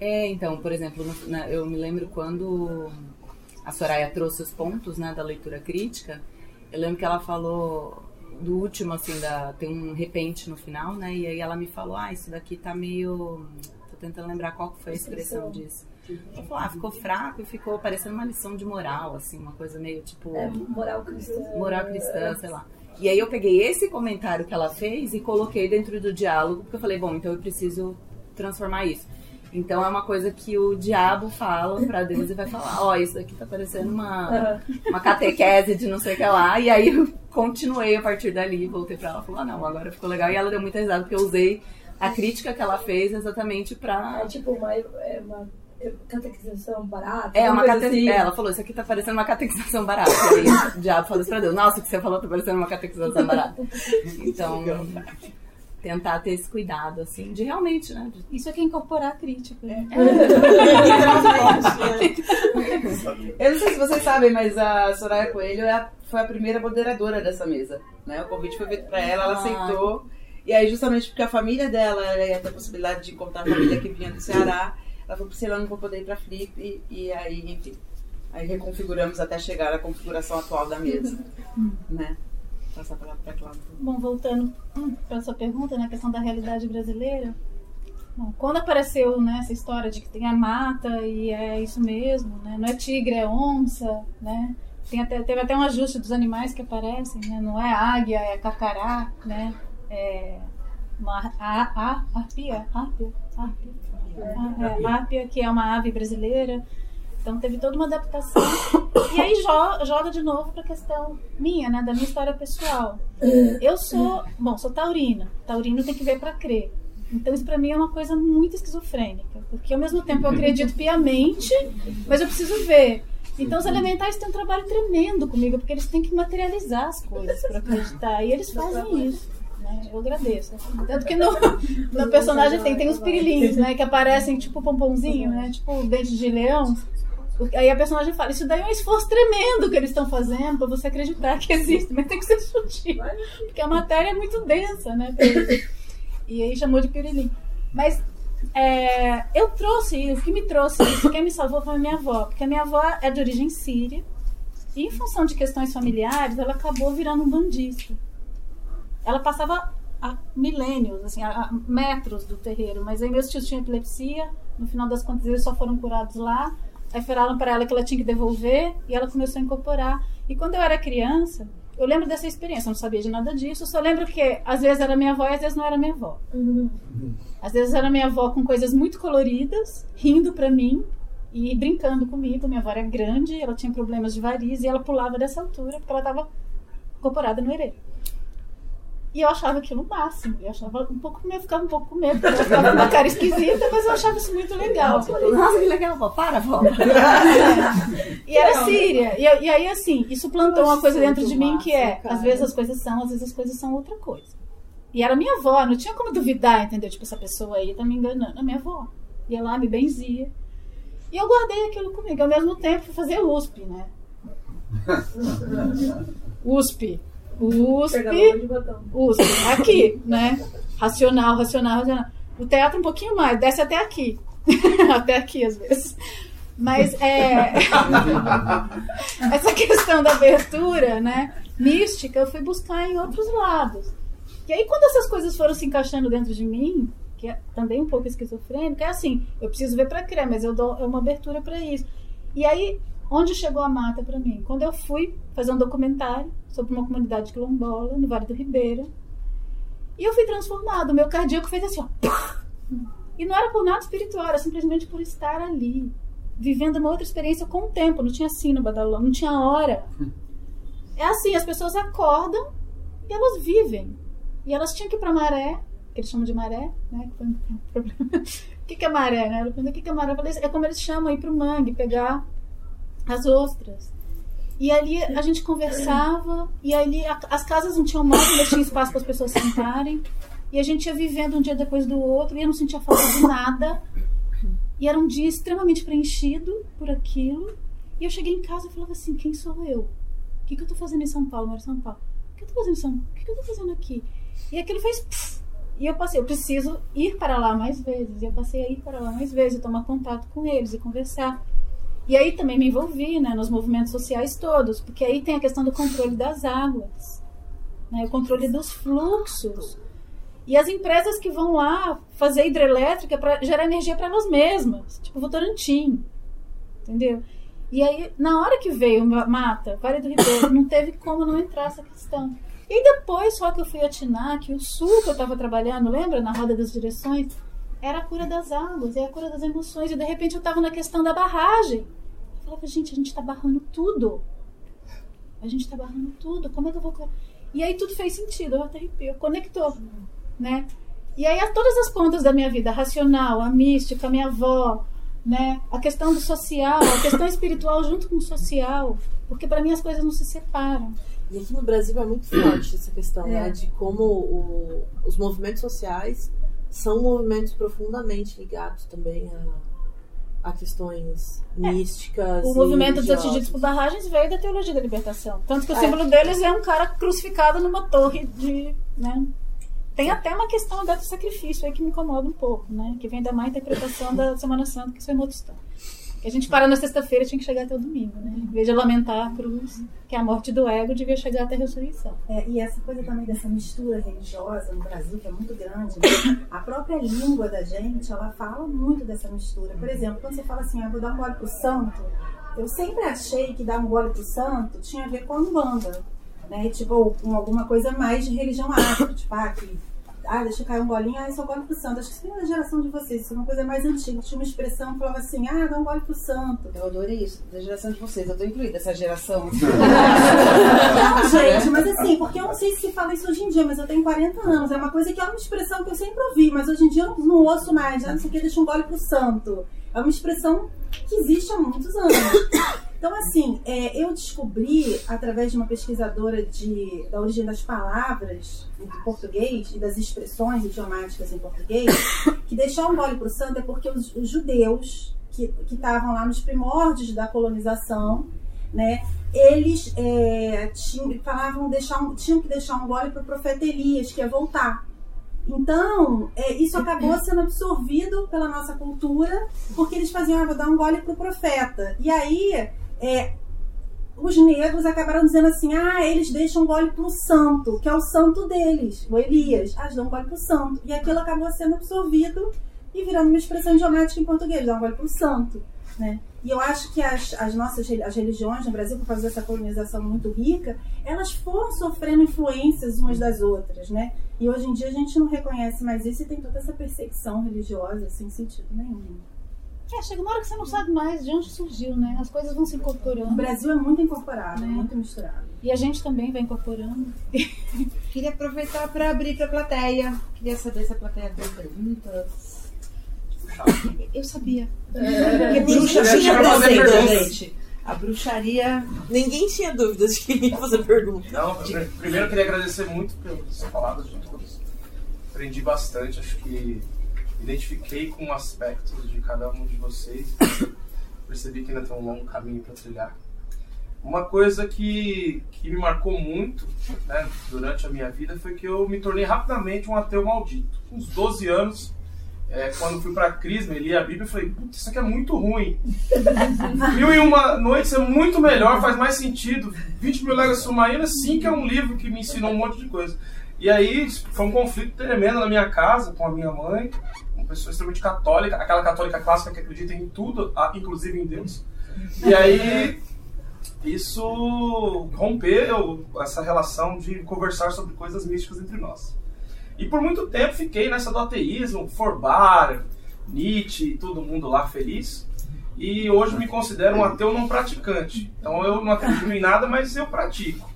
É, então, por exemplo, no, na, eu me lembro quando a Soraya trouxe os pontos né, da leitura crítica, eu lembro que ela falou do último, assim, da, tem um repente no final, né? E aí ela me falou, ah, isso daqui tá meio tentando lembrar qual foi a expressão disso. Ela falou, ah, ficou fraco e ficou parecendo uma lição de moral, assim, uma coisa meio tipo. É, moral cristã. Moral cristã, sei lá. E aí eu peguei esse comentário que ela fez e coloquei dentro do diálogo, porque eu falei, bom, então eu preciso transformar isso. Então é uma coisa que o diabo fala para Deus e vai falar, ó, oh, isso aqui tá parecendo uma, uma catequese de não sei o que lá. E aí eu continuei a partir dali, voltei para ela e falei, ah, não, agora ficou legal. E ela deu muita risada porque eu usei a crítica que ela fez exatamente pra. É tipo uma, é uma catequização barata. É, uma cate... assim. é, ela falou, isso aqui tá parecendo uma catequização barata. E aí o diabo falou isso pra Deus. Nossa, o que você falou tá parecendo uma catequização barata. Então, tentar ter esse cuidado, assim, de realmente, né? De... Isso é que é incorporar a crítica. É. é. Eu não sei se vocês sabem, mas a Soraya Coelho é foi a primeira moderadora dessa mesa. Né? O convite foi feito pra ela, ela aceitou. E aí, justamente porque a família dela ia ter a possibilidade de encontrar a família que vinha do Ceará, ela falou, ela não vou poder ir pra Flip, e, e aí, enfim. Aí reconfiguramos até chegar à configuração atual da mesa. né? Passar para lá Bom, voltando hum, para essa pergunta, na né, questão da realidade brasileira. Bom, quando apareceu né, essa história de que tem a mata e é isso mesmo, né? Não é tigre, é onça, né? Tem até, teve até um ajuste dos animais que aparecem, né? Não é águia, é cacará, né? É, uma a, a, arpia, arpia, é, arpia, que é uma ave brasileira. Então teve toda uma adaptação. E aí joga, joga de novo para a questão minha, né, da minha história pessoal. Eu sou, bom, sou taurina. Taurino tem que ver para crer. Então isso para mim é uma coisa muito esquizofrênica, porque ao mesmo tempo eu acredito piamente, mas eu preciso ver. Então os elementais têm um trabalho tremendo comigo, porque eles têm que materializar as coisas para acreditar, e eles fazem isso né? Eu agradeço. Tanto que no, no personagem tem, tem os pirilinhos, né? Que aparecem tipo pomponzinho, né? Tipo dente de leão. Aí a personagem fala, isso daí é um esforço tremendo que eles estão fazendo para você acreditar que existe, mas tem que ser sutil. Porque a matéria é muito densa, né? E aí chamou de pirilim. Mas é, eu trouxe, o que me trouxe isso, quem me salvou foi a minha avó, porque a minha avó é de origem síria, e em função de questões familiares, ela acabou virando um bandista ela passava a milênios, assim, a, metros do terreiro. Mas aí meus tios tinham epilepsia, no final das contas eles só foram curados lá. Aí falaram para ela que ela tinha que devolver e ela começou a incorporar. E quando eu era criança, Eu lembro dessa experiência, eu não sabia de nada disso. Só lembro que às vezes era minha avó e às vezes não era minha avó. Às vezes era minha avó com coisas muito coloridas, rindo pra mim e brincando comigo. Minha avó era grande, ela tinha problemas de variz e ela pulava dessa altura porque ela estava incorporada no herê. E eu achava aquilo o máximo. Eu achava um pouco medo, ficava um pouco com medo, porque ela ficava com uma cara esquisita, mas eu achava isso muito legal. Nossa, que legal, vó. Para, vó. E era síria. E, e aí, assim, isso plantou uma coisa dentro de mim que é, às vezes as coisas são, às vezes as coisas são outra coisa. E era minha avó, não tinha como duvidar, entendeu? Tipo, essa pessoa aí tá me enganando. A minha avó. Ia lá, me benzia. E eu guardei aquilo comigo. Ao mesmo tempo, fui fazer USP, né? USP. USP. USP, aqui, né? Racional, racional, racional. O teatro um pouquinho mais, desce até aqui. até aqui, às vezes. Mas é. essa questão da abertura, né? Mística, eu fui buscar em outros lados. E aí, quando essas coisas foram se encaixando dentro de mim, que é também um pouco esquizofrênica, é assim: eu preciso ver para crer, mas eu dou uma abertura para isso. E aí, onde chegou a mata para mim? Quando eu fui fazer um documentário sobre uma comunidade quilombola no Vale do Ribeira. E eu fui transformado. O meu cardíaco fez assim, ó. E não era por nada espiritual, era simplesmente por estar ali, vivendo uma outra experiência com o tempo. Não tinha sino, badalão, não tinha hora. É assim, as pessoas acordam e elas vivem. E elas tinham que ir pra maré, que eles chamam de maré, né? que foi um problema. O que, que é maré, né? Perguntou, o que, que é maré? Eu falei, é como eles chamam, ir pro mangue, pegar as ostras. E ali a gente conversava, e ali a- as casas não tinham móvel, mas tinha espaço para as pessoas sentarem. E a gente ia vivendo um dia depois do outro, e eu não sentia falta de nada. E era um dia extremamente preenchido por aquilo. E eu cheguei em casa e falava assim: quem sou eu? O que, que eu tô fazendo em São Paulo? Não São Paulo. O que eu tô fazendo em São Paulo? O que, que eu tô fazendo aqui? E aquilo fez. pff, e eu passei, eu preciso ir para lá mais vezes. E eu passei a ir para lá mais vezes, e tomar contato com eles e conversar. E aí também me envolvi né, nos movimentos sociais todos, porque aí tem a questão do controle das águas, né, o controle dos fluxos. E as empresas que vão lá fazer hidrelétrica para gerar energia para elas mesmas, tipo Votorantim, entendeu? E aí, na hora que veio ma- Mata, Vale do Ribeiro, não teve como não entrar essa questão. E depois só que eu fui atinar que o sul que eu estava trabalhando, lembra, na roda das direções, era a cura das águas, é a cura das emoções. E de repente eu estava na questão da barragem. Eu falava, gente, a gente está barrando tudo. A gente está barrando tudo. Como é que eu vou. E aí tudo fez sentido, eu até arrepio, conectou, né? E aí a todas as pontas da minha vida, a racional, a mística, a minha avó, né? A questão do social, a questão espiritual junto com o social, porque para mim as coisas não se separam. E aqui no Brasil é muito forte essa questão, É. né? De como o- os movimentos sociais são movimentos profundamente ligados também a, a questões místicas. É. O e movimento dos atingidos por barragens veio da teologia da libertação. Tanto que o É. símbolo deles é um cara crucificado numa torre de. Né? Tem até uma questão da do sacrifício aí que me incomoda um pouco, né? Que vem da má interpretação da Semana Santa, que isso é uma outra história. Que a gente para na sexta-feira tinha que chegar até o domingo, né? Em vez de lamentar a cruz, que é a morte do ego, devia chegar até a ressurreição. É, e essa coisa também dessa mistura religiosa no Brasil, que é muito grande, né? a própria língua da gente, ela fala muito dessa mistura. Por exemplo, quando você fala assim, ah, vou dar um gole pro santo, eu sempre achei que dar um gole pro santo tinha a ver com a Umbanda, né? Tipo, com alguma coisa mais de religião afro, tipo, ah, que, ah, deixa eu cair um golinho, ah, só gole pro santo. Acho que isso vem da geração de vocês, isso é uma coisa mais antiga. Tinha uma expressão que falava assim, ah, dá um gole pro santo. Eu adorei isso, da geração de vocês. Eu tô incluída essa geração. Não, gente, mas assim, porque eu não sei se fala isso hoje em dia, mas eu tenho 40 anos. É uma coisa que é uma expressão que eu sempre ouvi, mas hoje em dia eu não, não ouço mais. Ah, não sei o que, deixa um gole pro santo. É uma expressão que existe há muitos anos. Então, assim, é, eu descobri, através de uma pesquisadora de, da origem das palavras em português e das expressões idiomáticas em português, que deixar um gole pro santo é porque os, os judeus que que estavam lá nos primórdios da colonização, né, eles é, tinham, falavam deixar um, tinham que deixar um gole para o profeta Elias, que ia voltar. Então, é, isso acabou sendo absorvido pela nossa cultura, porque eles faziam, ah, vou dar um gole para o profeta. E aí, é, os negros acabaram dizendo assim, ah, eles deixam gole para o santo, que é o santo deles, o Elias. Ah, dão gole para o santo. E aquilo acabou sendo absorvido e virando uma expressão idiomática em português, dá um gole para o santo. Né? E eu acho que as, as nossas as religiões no Brasil, por causa dessa colonização muito rica, elas foram sofrendo influências umas das outras, né? E hoje em dia a gente não reconhece mais isso e tem toda essa perseguição religiosa sem sentido nenhum. É, chega uma hora que você não sabe mais de onde surgiu, né? As coisas vão se incorporando. O Brasil é muito incorporado, é muito misturado. E a gente também vai incorporando. Queria aproveitar para abrir para a plateia. Queria saber se a plateia tem perguntas. Eu sabia. É, bruxa tinha presente, gente. A bruxaria. Ninguém tinha dúvidas de quem ia fazer pergunta. Não, primeiro eu queria agradecer muito pelas palavras de todos. Aprendi bastante, acho que identifiquei com aspectos de cada um de vocês. Percebi que ainda tem um longo caminho para trilhar. Uma coisa que, que me marcou muito né, durante a minha vida foi que eu me tornei rapidamente um ateu maldito. Com uns 12 anos, é, quando fui para Crisma e li a Bíblia, eu falei, putz, isso aqui é muito ruim. Mil e Uma Noites é muito melhor, faz mais sentido. 20 mil léguas submarinas, sim, que é um livro que me ensinou um monte de coisa. E aí foi um conflito tremendo na minha casa com a minha mãe, pessoa extremamente católica, aquela católica clássica que acredita em tudo, inclusive em Deus. E aí isso rompeu essa relação de conversar sobre coisas místicas entre nós. E por muito tempo fiquei nessa do ateísmo, Forbar, Nietzsche, todo mundo lá feliz. E hoje me considero um ateu não praticante. Então eu não acredito em nada, mas eu pratico.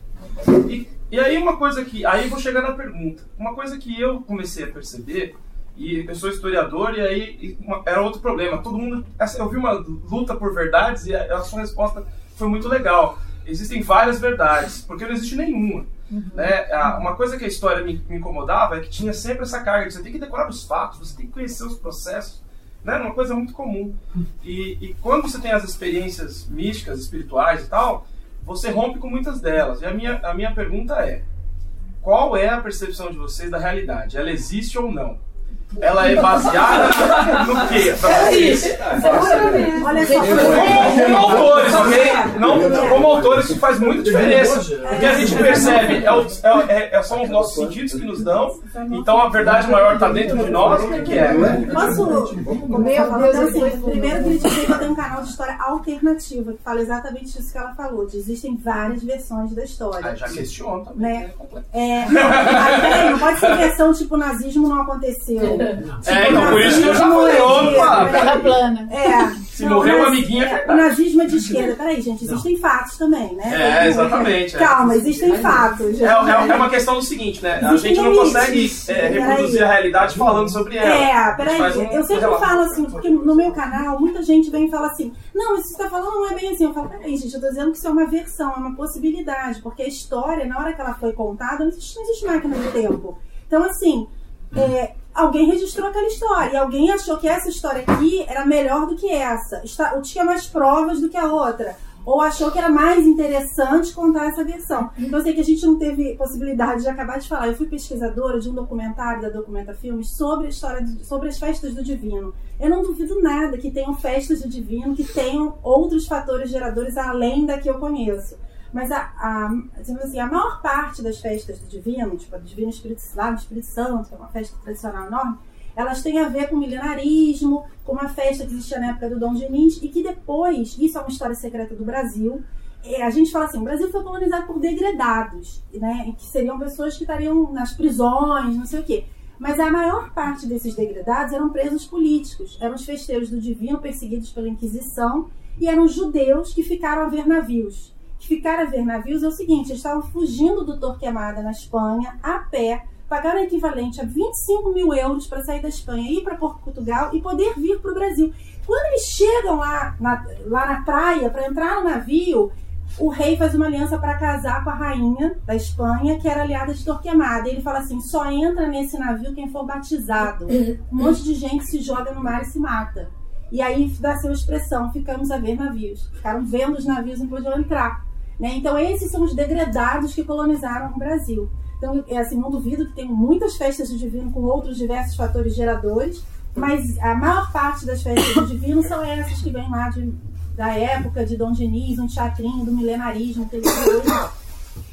E, e aí uma coisa que. Aí vou chegar na pergunta. Uma coisa que eu comecei a perceber, e eu sou historiador, e aí e uma, era outro problema. Todo mundo. Eu vi uma luta por verdades e a, a sua resposta foi muito legal. Existem várias verdades, porque não existe nenhuma. Uhum. Né? Uma coisa que a história me, me, incomodava é que tinha sempre essa carga de você tem que decorar os fatos, você tem que conhecer os processos. Né? Uma coisa muito comum. E, e quando você tem as experiências místicas, espirituais e tal, você rompe com muitas delas. E a minha, a minha pergunta é: qual é a percepção de vocês da realidade? Ela existe ou não? Ela é baseada no quê? É isso. Olha só. Como autores, ok? Não, como autores isso faz muita diferença. O que a gente percebe é, o, é, é, são os nossos sentidos que nos dão. Então a verdade maior está dentro de nós. O que, que é? Posso? Meu Deus, assim, primeiro queria dizer que eu tenho um canal de história alternativa que fala exatamente isso que ela falou. De existem várias versões da história. Ah, já questiono também. Né? É, não, não pode ser versão tipo nazismo não aconteceu. É, então por isso que eu já falei, opa! Terra plana. É. Se morrer uma amiguinha, é, O nazismo é de esquerda. Peraí, gente, existem não. fatos também, né? É, exatamente. É. Calma, existem fatos. É, é, é, uma questão do seguinte, né? A gente não consegue é, reproduzir a realidade falando sobre ela. É, peraí. Um, eu sempre um falo assim, porque no meu canal, muita gente vem e fala assim, não, isso que você está falando não é bem assim. Eu falo, peraí, gente, eu tô dizendo que isso é uma versão, é uma possibilidade, porque a história, na hora que ela foi contada, não existe, não existe máquina do tempo. Então, assim, é, alguém registrou aquela história e alguém achou que essa história aqui era melhor do que essa, ou tinha mais provas do que a outra, ou achou que era mais interessante contar essa versão. Então eu sei que a gente não teve possibilidade de acabar de falar. Eu fui pesquisadora de um documentário da Documenta Filmes sobre a história de, sobre as festas do divino. Eu não duvido nada que tenham festas do divino, que tenham outros fatores geradores além da que eu conheço. Mas a, a, assim, a maior parte das festas do Divino, tipo a do Divino Espírito, no Espírito Santo, que é uma festa tradicional enorme, elas têm a ver com milenarismo, com uma festa que existia na época do Dom Diniz, e que depois, isso é uma história secreta do Brasil, a gente fala assim, o Brasil foi colonizado por degredados, né, que seriam pessoas que estariam nas prisões, não sei o quê. Mas a maior parte desses degredados eram presos políticos, eram os festeiros do divino perseguidos pela Inquisição e eram judeus que ficaram a ver navios que ficaram a ver navios é o seguinte: eles estavam fugindo do Torquemada na Espanha a pé, pagaram equivalente a 25 mil euros para sair da Espanha, ir para Portugal e poder vir para o Brasil. Quando eles chegam lá na, lá na praia para entrar no navio, o rei faz uma aliança para casar com a rainha da Espanha, que era aliada de Torquemada. Ele fala assim: só entra nesse navio quem for batizado. Um monte de gente se joga no mar e se mata. E aí dá a expressão: ficamos a ver navios. Ficaram vendo os navios e não podiam entrar. Né? Então, esses são os degredados que colonizaram o Brasil. Então, é assim, não duvido que tem muitas festas do divino com outros diversos fatores geradores, mas a maior parte das festas do divino são essas que vêm lá de, da época de Dom Diniz, um teatrinho, do milenarismo que ele hoje.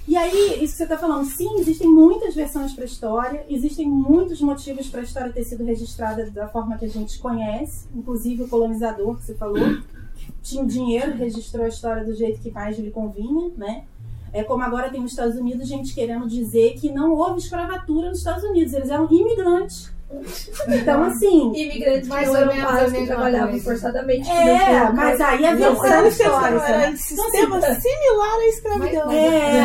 E aí, isso que você está falando, sim, existem muitas versões para a história, existem muitos motivos para a história ter sido registrada da forma que a gente conhece, inclusive o colonizador que você falou, tinha dinheiro, registrou a história do jeito que mais lhe convinha, né? É como agora tem nos Estados Unidos gente querendo dizer que não houve escravatura nos Estados Unidos, eles eram imigrantes. Então, assim. Imigrantes ou não eram pais que trabalhavam coisa. forçadamente. não É, mas aí a Não, versão era histórica. Era um sistema similar à escravidão. É.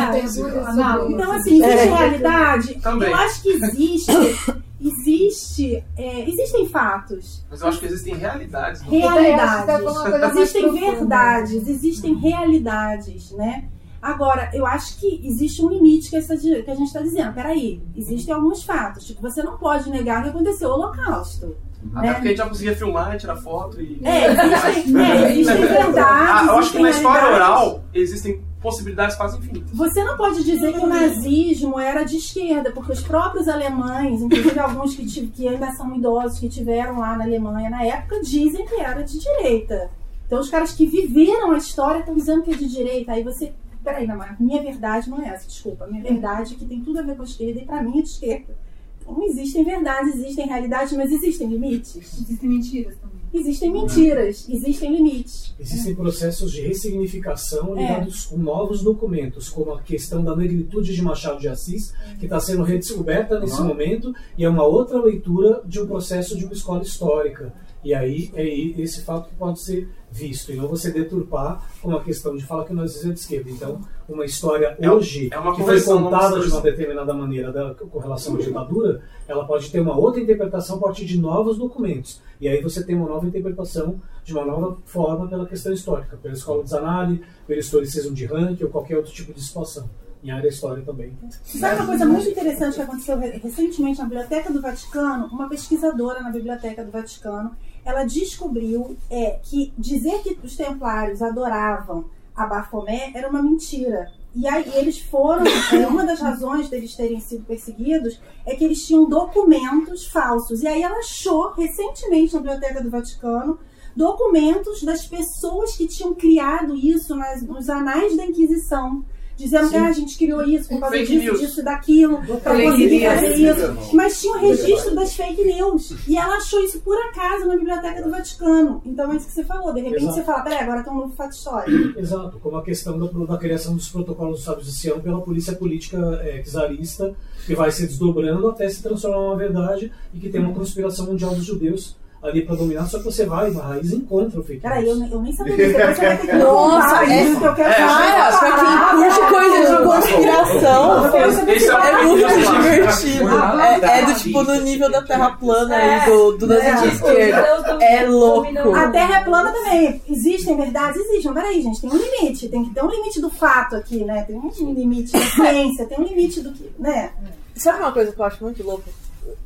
Análogo. Então, assim, existe É. realidade? Também. Eu acho que existe. Existe. é, existem fatos. Mas eu acho que existem realidades. Realidades. Então, é mais Existem verdades, existem realidades, né? Agora, eu acho que existe um limite que, essa, que a gente está dizendo. Peraí, existem alguns fatos. Tipo, você não pode negar que aconteceu o Holocausto. Até né? porque a gente já conseguia filmar, tirar foto e. É, existem, é, existem verdades. Ah, eu acho que na existem história oral existem possibilidades quase infinitas. Você não pode dizer que o nazismo era de esquerda, porque os próprios alemães, inclusive alguns que, que ainda são idosos, que tiveram lá na Alemanha na época, dizem que era de direita. Então os caras que viveram a história estão dizendo que é de direita. Aí você. Peraí, Namar, minha verdade não é essa, desculpa. Minha verdade é que tem tudo a ver com a esquerda e pra mim é de esquerda. Então existem verdades, existem realidades, mas existem limites. Existem mentiras também. Existem mentiras, existem limites. Existem processos de ressignificação É. ligados com novos documentos, como a questão da negritude de Machado de Assis, que está sendo redescoberta nesse momento, e é uma outra leitura de um processo de uma escola histórica. E aí é esse fato que pode ser visto, e não você deturpar com uma questão de falar que nós é de esquerda. Então, uma história É- hoje é uma que foi contada de uma determinada maneira da, com relação à ditadura, ela pode ter uma outra interpretação a partir de novos documentos. E aí você tem uma nova interpretação de uma nova forma pela questão histórica, pela escola de Zanardi, pelo historicismo de Rank ou qualquer outro tipo de situação. Em área história também. Sabe uma coisa muito interessante que aconteceu re- recentemente na Biblioteca do Vaticano? Uma pesquisadora na Biblioteca do Vaticano, ela descobriu é, que dizer que os templários adoravam a Baphomet era uma mentira. E aí eles foram, é, uma das razões deles terem sido perseguidos é que eles tinham documentos falsos. E aí ela achou recentemente na Biblioteca do Vaticano documentos das pessoas que tinham criado isso nas, nos anais da Inquisição. Dizendo que ah, a gente criou isso por causa Fake disso, news. disso, daquilo, pra Fake conseguir fazer isso. Mas tinha o registro das fake news. E ela achou isso por acaso na Biblioteca do Vaticano. Então é isso que você falou. De repente Exato. você fala, peraí, agora tem um novo fato histórico. Exato, como a questão da, da criação dos protocolos do Sábio de Sião pela polícia política é, czarista, que vai se desdobrando até se transformar numa verdade e que tem uma conspiração mundial dos judeus ali para dominar, só que você vai na raiz e encontra o fake Peraí, news. eu, nem- eu nem sabia disso. Depois você vai ter que Nossa, é- isso que eu quero é, Cara, pra quem curte coisa de conspiração, Esse é é muito divertido. clássico. É, é do tipo no nível da Terra plana aí do, do nazismo de esquerda. É louco. A Terra é plana também. Existem verdades? Existem. Peraí, gente, tem um limite. Tem que ter um limite do fato aqui, né? Tem um limite da ciência, tem um limite do que, né? Sabe uma coisa que eu acho muito louca?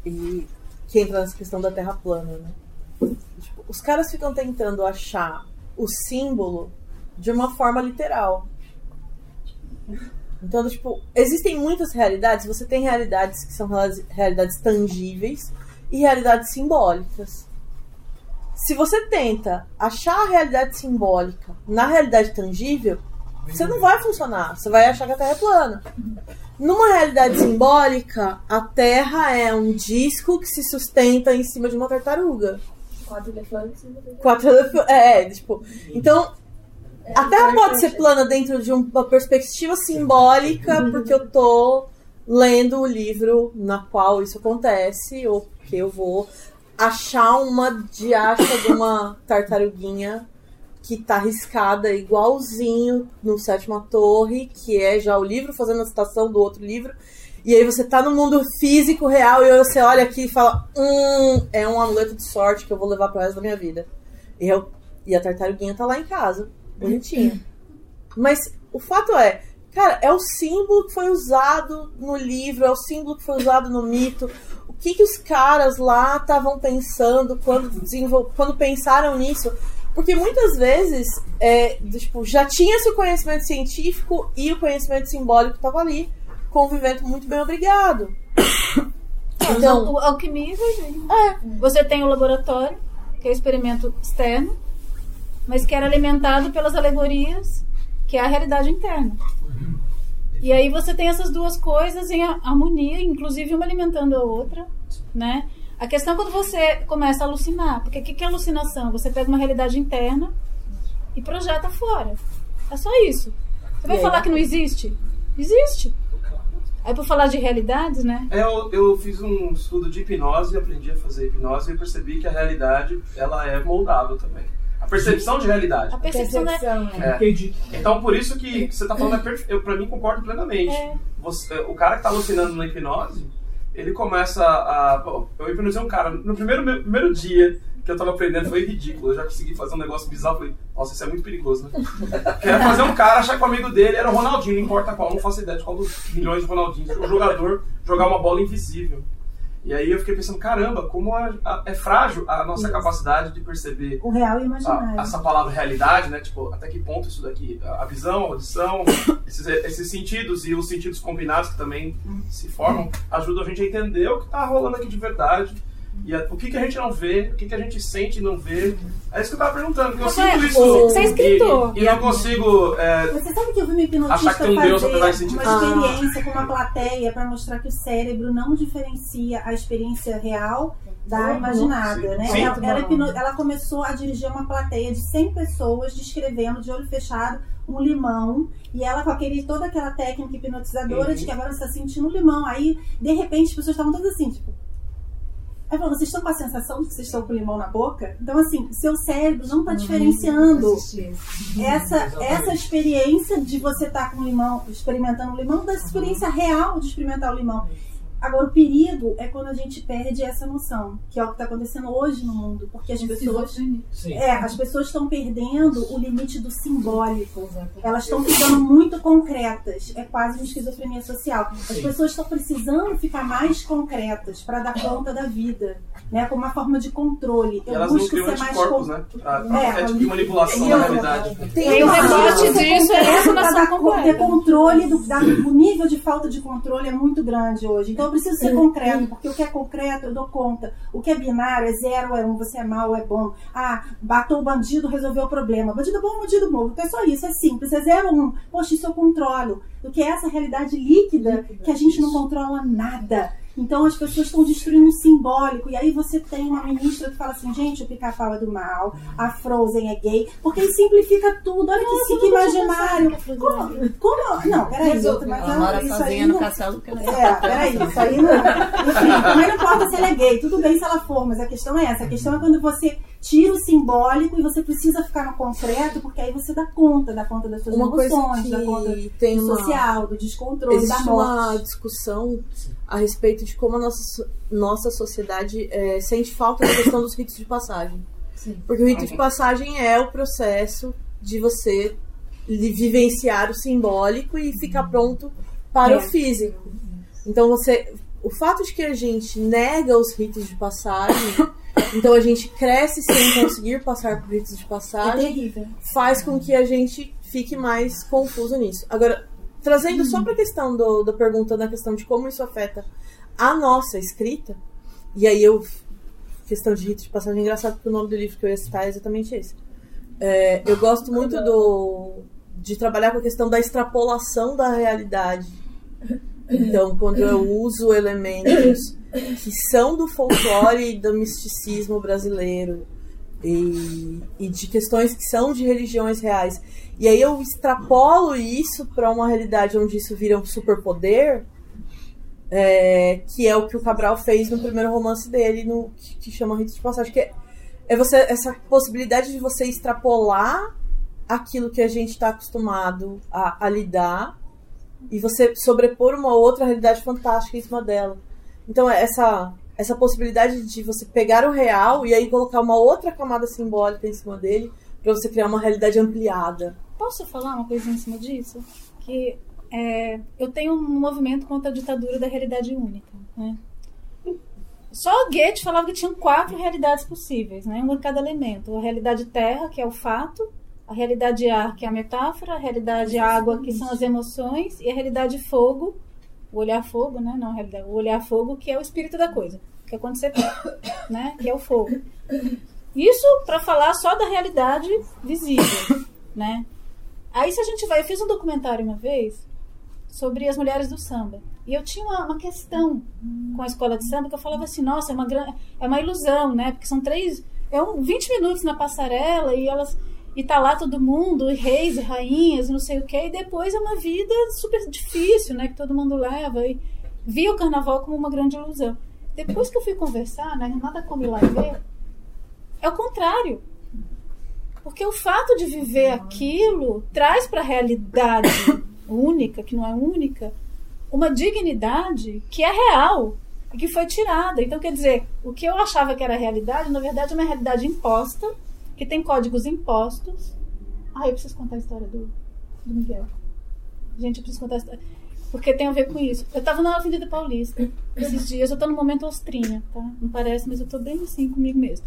E que entra nessa questão da Terra plana, né? Tipo, os caras ficam tentando achar o símbolo de uma forma literal. Então, tipo, existem muitas realidades. Você tem realidades que são reali- realidades tangíveis e realidades simbólicas. Se você tenta achar a realidade simbólica na realidade tangível, você não vai funcionar. Você vai achar que a Terra é plana. Numa realidade simbólica, a Terra é um disco que se sustenta em cima de uma tartaruga. Quatro elefantes. Quatro elef- É, tipo. Então, a Terra pode ser plana dentro de uma perspectiva simbólica, porque eu tô lendo o livro na qual isso acontece, ou porque eu vou achar uma diacha de uma tartaruguinha que tá riscada igualzinho no Sétima Torre, que é já o livro fazendo a citação do outro livro. E aí você tá no mundo físico real e você olha aqui e fala: Hum, é um amuleto de sorte que eu vou levar pro resto da minha vida. E, eu, e a tartaruguinha tá lá em casa, bonitinha. Mas o fato é, cara, é o símbolo que foi usado no livro, é o símbolo que foi usado no mito. O que, que os caras lá estavam pensando quando, quando pensaram nisso? Porque muitas vezes é, tipo, já tinha-se o conhecimento científico e o conhecimento simbólico estava ali, convivendo muito bem obrigado. Então, o alquimia vai vir. É. Você tem o laboratório, que é o experimento externo, mas que era alimentado pelas alegorias, que é a realidade interna. E aí você tem essas duas coisas em ha- harmonia, inclusive uma alimentando a outra, né? A questão é quando você começa a alucinar, porque o que que é alucinação? Você pega uma realidade interna e projeta fora. É só isso. Você vai falar que não existe? Existe. Aí por falar de realidades, né? É, eu, eu fiz um estudo de hipnose, aprendi a fazer hipnose e percebi que a realidade ela é moldável também. A percepção de realidade. A percepção da. É. Então, por isso que você está falando, é perfe... eu para mim concordo plenamente. É. Você- o cara que está alucinando na hipnose, ele começa a. pô, Eu hipnotizei um cara, no primeiro, meu- primeiro dia que eu tava aprendendo foi ridículo. Eu já consegui fazer um negócio bizarro. Falei, nossa, isso é muito perigoso, né? Queria fazer um cara achar que o amigo dele era o Ronaldinho, não importa qual, não faço ideia de qual dos milhões de Ronaldinhos. O jogador jogar uma bola invisível. E aí eu fiquei pensando, caramba, como a- a- é frágil a nossa Isso. capacidade de perceber O real e o a- imaginário. essa palavra realidade, né? Tipo, até que ponto isso daqui, a visão, a audição, esses, esses sentidos e os sentidos combinados que também se formam, ajudam a gente a entender o que tá rolando aqui de verdade. E a- o que, que a gente não vê, o que, que a gente sente e não vê. É isso que eu tava perguntando, porque eu sinto isso. você é escritor. E, e não consigo. é, Você sabe que eu vi uma hipnotista Achar que tem um Deus, fazer apesar de sentir- uma Ah. experiência com uma plateia para mostrar que o cérebro não diferencia a experiência real da Uhum. imaginada, Sim. né? Sim. Ela, ela hipno- ela começou a dirigir uma plateia de 100 pessoas descrevendo de olho fechado um limão e ela com aquele toda aquela técnica hipnotizadora Uhum. de que agora você está sentindo um limão. Aí, de repente, as pessoas estavam todas assim, tipo, Aí falou, vocês estão com a sensação de que vocês estão com limão na boca? Então, assim, seu cérebro não está diferenciando essa, essa experiência de você estar com limão, experimentando o limão, da experiência real de experimentar o limão. Agora, o perigo é quando a gente perde essa noção, que é o que está acontecendo hoje no mundo, porque as pessoas, Sim. é, as pessoas estão perdendo o limite do simbólico. Elas estão ficando muito concretas. É quase uma esquizofrenia social. As Sim. pessoas estão precisando ficar mais concretas para dar conta da vida, né? Como uma forma de controle. e Eu elas não busco criam ser mais con- né? A- É, É, tipo de manipulação da realidade. Tem um rebote disso, é essa dar controle do, da- o nível de falta de controle é muito grande hoje. Então preciso ser concreto, porque o que é concreto eu dou conta. O que é binário é zero é um, você é mal é bom. Ah, matou o bandido, resolveu o problema. Bandido bom, bandido morto. Então é só isso, é simples, é zero um. Poxa, isso eu controlo. Do que é essa realidade líquida que a gente não controla nada. Então as pessoas estão destruindo o simbólico. E aí você tem uma ministra que fala assim, gente, o pica-pau é do mal, a Frozen é gay, porque aí simplifica tudo. Olha que, Nossa, que eu nunca tinha imaginário. Como, como? Não, peraí. Resolve. mas Ela mora isso sozinha aí no não- castelo que ela É, peraí, isso aí não. Enfim, também não importa se ela é gay, tudo bem se ela for, mas a questão é essa. A questão é quando você tira o simbólico e você precisa ficar no concreto, porque aí você dá conta, dá conta das suas Uma coisa emoções, que dá conta tem do uma- social, do descontrole, Existe da uma morte. discussão a respeito de como a nossa, nossa sociedade eh, sente falta da questão dos ritos de passagem. Porque o rito de passagem é o processo de você vivenciar o simbólico e ficar pronto para É. o físico. Então você. O fato de que a gente nega os ritos de passagem, então a gente cresce sem conseguir passar por ritos de É passagem, terrível. faz com que a gente fique mais confuso nisso. Agora, trazendo só para a questão do, da pergunta, da questão de como isso afeta a nossa escrita, e aí eu. Questão de rito de passagem é engraçado porque o nome do livro que eu ia citar é exatamente esse. É, eu gosto muito do, de trabalhar com a questão da extrapolação da realidade. Então, quando eu uso elementos que são do folclore e do misticismo brasileiro e, e de questões que são de religiões reais, e aí eu extrapolo isso para uma realidade onde isso vira um superpoder, é, que é o que o Cabral fez no primeiro romance dele, no, que, que chama Rito de Passagem, que é, é você, essa possibilidade de você extrapolar aquilo que a gente está acostumado a, a lidar e você sobrepor uma outra realidade fantástica em cima dela. Então, é essa, essa possibilidade de você pegar o real e aí colocar uma outra camada simbólica em cima dele para você criar uma realidade ampliada. Posso falar uma coisa em cima disso? Que é, eu tenho um movimento contra a ditadura da realidade única. Né? Só Goethe falava que tinham quatro realidades possíveis, né? uma em cada elemento. A realidade terra, que é o fato, a realidade ar, que é a metáfora, a realidade água, que são as emoções, e a realidade fogo, o olhar fogo, né? Não a realidade, o olhar fogo, que é o espírito da coisa, que é quando você né? Que é o fogo. Isso para falar só da realidade visível, né? Aí se a gente vai, eu fiz um documentário uma vez sobre as mulheres do samba. E eu tinha uma, uma questão com a escola de samba que eu falava assim, nossa, é uma gran- é uma ilusão, né? Porque são três, é um 20 minutos na passarela e elas e tá lá todo mundo, e reis e rainhas, não sei o quê, e depois é uma vida super difícil, né, que todo mundo leva, e via o carnaval como uma grande ilusão. Depois que eu fui conversar, né, como ir lá e ver, é o contrário. Porque o fato de viver aquilo traz para a realidade única, que não é única, uma dignidade que é real e que foi tirada. Então, quer dizer, o que eu achava que era realidade, na verdade é uma realidade imposta, que tem códigos impostos. Ah, eu preciso contar a história do, do Miguel. Gente, eu preciso contar a história. Porque tem a ver com isso. Eu estava na Avenida Paulista esses dias, eu estou no momento austrinha, tá? Não parece, mas eu estou bem assim comigo mesmo.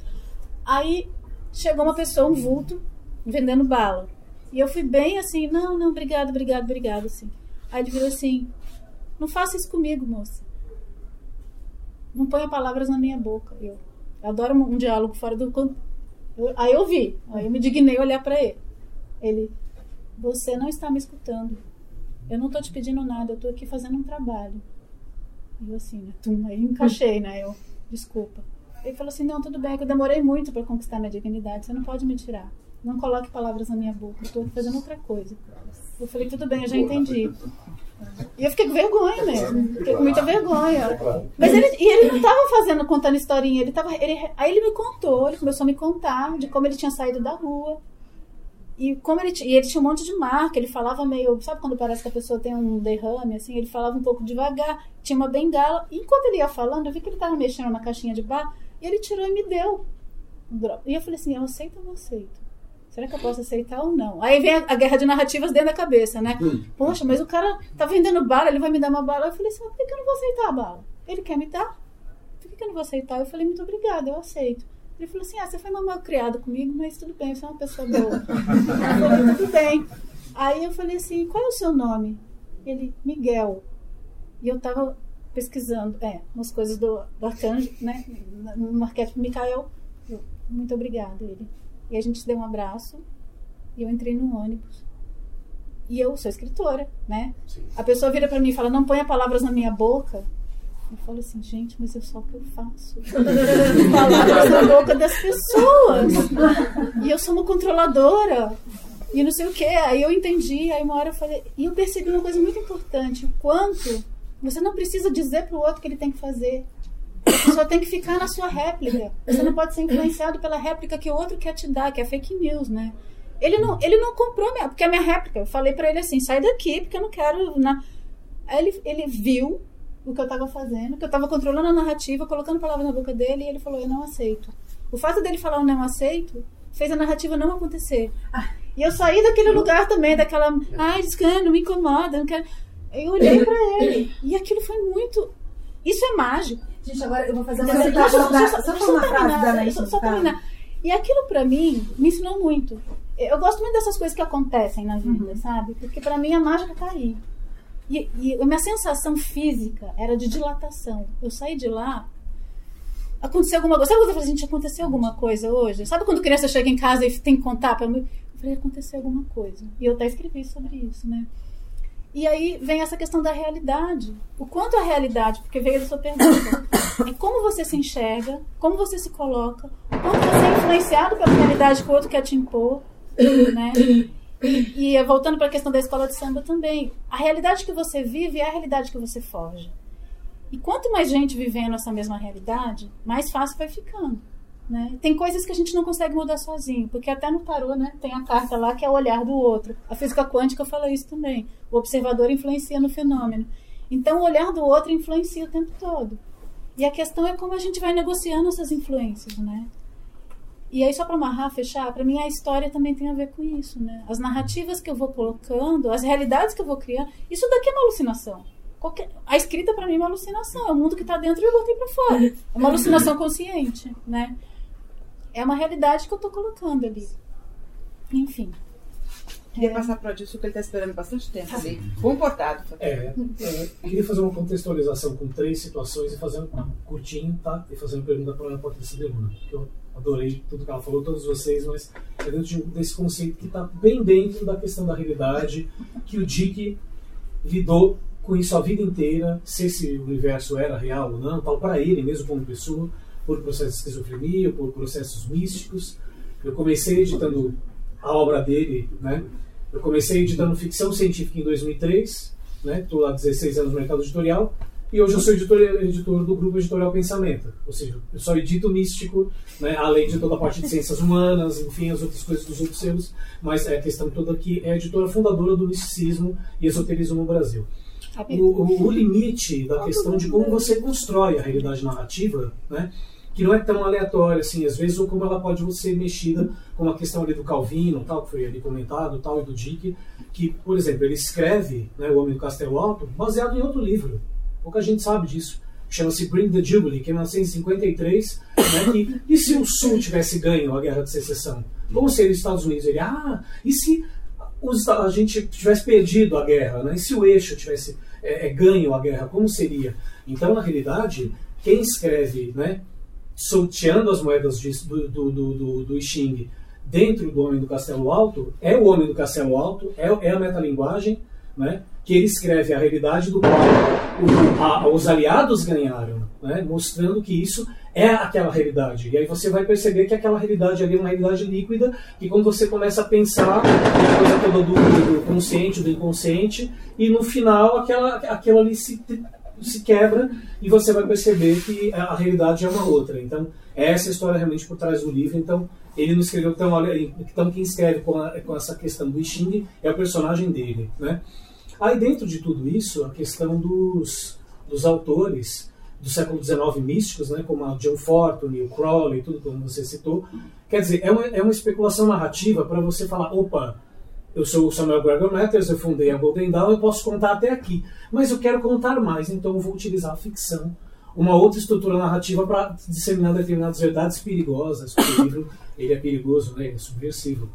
Aí chegou uma pessoa, um vulto, vendendo bala. E eu fui bem assim, não, não, obrigado, obrigado, obrigado, assim. Aí ele virou assim, não faça isso comigo, moça. Não ponha palavras na minha boca. Eu, adoro um, diálogo fora do... Eu, aí eu vi, aí eu me dignei olhar para ele. Ele, você não está me escutando. Eu não estou te pedindo nada, eu estou aqui fazendo um trabalho. E eu assim, né? Tum, aí encaixei, né? Eu, desculpa. Ele falou assim: não, tudo bem, é que eu demorei muito para conquistar minha dignidade, você não pode me tirar. Não coloque palavras na minha boca, eu estou fazendo outra coisa. Eu falei: tudo bem, eu já entendi. E eu fiquei com vergonha mesmo, fiquei com muita vergonha. Mas ele, e ele não estava fazendo, contando historinha, ele tava, ele, aí ele me contou, ele começou a me contar de como ele tinha saído da rua. E como ele, e ele tinha um monte de marca, ele falava meio. Sabe quando parece que a pessoa tem um derrame, assim? Ele falava um pouco devagar, tinha uma bengala. E enquanto ele ia falando, eu vi que ele estava mexendo na caixinha de bar. E ele tirou e me deu. E eu falei assim, eu aceito não aceito? Será que eu posso aceitar ou não? Aí vem a, a guerra de narrativas dentro da cabeça, né? Poxa, mas o cara tá vendendo bala, ele vai me dar uma bala. Eu falei assim, por que eu não vou aceitar a bala? Ele quer me dar? Por que eu não vou aceitar? Eu falei, muito obrigada, eu aceito. Ele falou assim, ah, você foi mal criado comigo, mas tudo bem, você é uma pessoa boa. eu falei, tudo bem. Aí eu falei assim, qual é o seu nome? Ele, Miguel. E eu tava pesquisando, é, umas coisas do, do arcanjo, né, no arquétipo Micael. Eu, muito obrigada, ele. E a gente se deu um abraço e eu entrei no ônibus. E eu sou escritora, né? Sim. A pessoa vira para mim e fala: "Não ponha palavras na minha boca". Eu falo assim, gente, mas é só o que eu faço. palavras na boca das pessoas. E eu sou uma controladora. E não sei o que. Aí eu entendi, aí uma hora eu falei. E eu percebi uma coisa muito importante: o quanto você não precisa dizer para o outro que ele tem que fazer. Você só tem que ficar na sua réplica. Você não pode ser influenciado pela réplica que o outro quer te dar, que é fake news, né? Ele não, ele não comprou minha, porque a minha réplica. Eu falei para ele assim: sai daqui, porque eu não quero. Na... Aí ele, ele viu o que eu estava fazendo, que eu estava controlando a narrativa, colocando palavras na boca dele, e ele falou: eu não aceito. O fato dele falar eu não aceito fez a narrativa não acontecer. E eu saí daquele lugar também, daquela. Ai, não me incomoda, não quero. Eu olhei para ele e aquilo foi muito. Isso é mágico. Gente, agora eu vou fazer uma citação só, só, só, uma frase da Anaís. Só, só terminar. E aquilo para mim me ensinou muito. Eu gosto muito dessas coisas que acontecem na vida, uhum. sabe? Porque para mim a mágica tá aí. E, e a minha sensação física era de dilatação. Eu saí de lá aconteceu alguma coisa. Sabe quando eu falei, gente, aconteceu alguma coisa hoje? Sabe quando criança chega em casa e tem que contar para mim? Eu falei, aconteceu alguma coisa. E eu até escrevi sobre isso, né? E aí vem essa questão da realidade. O quanto a realidade, porque veio da sua pergunta, é como você se enxerga, como você se coloca, como você é influenciado pela realidade que o outro quer te impor, né? E, e voltando para a questão da escola de samba também, a realidade que você vive é a realidade que você foge. E quanto mais gente vivendo essa mesma realidade, mais fácil vai ficando. Né? Tem coisas que a gente não consegue mudar sozinho, porque até no tarô né, tem a carta lá que é o olhar do outro. A física quântica fala isso também. O observador influencia no fenômeno. Então o olhar do outro influencia o tempo todo. E a questão é como a gente vai negociando essas influências, né? E aí, só para amarrar, fechar, para mim a história também tem a ver com isso, né? As narrativas que eu vou colocando, as realidades que eu vou criando, isso daqui é uma alucinação. Qualquer... A escrita para mim é uma alucinação, é o mundo que está dentro e eu botei para fora. É uma alucinação consciente, né? É uma realidade que eu estou colocando ali. Enfim. Queria é. passar para o Adilson, que ele está esperando bastante tempo ali, comportado. É, é, queria fazer uma contextualização com três situações e fazer um curtinho, tá? E fazer uma pergunta para a Patrícia Deluna, que eu adorei tudo que ela falou, todos vocês, mas é dentro desse conceito que está bem dentro da questão da realidade, que o Dick lidou com isso a vida inteira, se esse universo era real ou não, tal, para ele mesmo como pessoa por processos de esquizofrenia, por processos místicos. Eu comecei editando a obra dele, né? Eu comecei editando ficção científica em 2003, né? Estou há 16 anos no mercado editorial e hoje eu sou editor, editor do grupo editorial Pensamento, ou seja, eu só edito místico, né? além de toda a parte de ciências humanas, enfim, as outras coisas dos outros selos, mas a questão toda aqui é a editora fundadora do misticismo e esoterismo no Brasil. O, o, o limite da questão de como você constrói a realidade narrativa, né? Que não é tão aleatória assim, às vezes, ou como ela pode ser mexida com a questão ali do Calvino, tal, que foi ali comentado, tal, e do Dick, que, por exemplo, ele escreve né, O Homem do Castelo Alto baseado em outro livro. Pouca gente sabe disso. Chama-se Bring the Jubilee, que é 1953. Né, que, e se o Sul tivesse ganho a Guerra de Secessão? Como seria os Estados Unidos? Ele, ah, e se os, a gente tivesse perdido a guerra? Né? E se o eixo tivesse é, é, ganho a guerra? Como seria? Então, na realidade, quem escreve né, solteando as moedas de, do, do, do, do Xing dentro do Homem do Castelo Alto, é o Homem do Castelo Alto, é, é a metalinguagem, né, que ele escreve a realidade do qual o, a, os aliados ganharam, né, mostrando que isso é aquela realidade. E aí você vai perceber que aquela realidade ali é uma realidade líquida, que quando você começa a pensar, a coisa toda do, do consciente, do inconsciente, e no final aquela, aquela ali se se quebra e você vai perceber que a, realidade é uma outra. Então, essa é a história realmente por trás do livro. Então, ele não escreveu tão. Então, quem escreve com, a, com essa questão do Xing é o personagem dele. Né? Aí, dentro de tudo isso, a questão dos, dos autores do século XIX místicos, né, como a John Fortune, o Crowley, tudo como você citou, quer dizer, é uma, é uma especulação narrativa para você falar: opa eu sou o Samuel Gregor Matters, eu fundei a Golden Dawn, eu posso contar até aqui. Mas eu quero contar mais, então eu vou utilizar a ficção, uma outra estrutura narrativa para disseminar determinadas verdades perigosas, porque o livro ele é perigoso, né? ele é subversivo.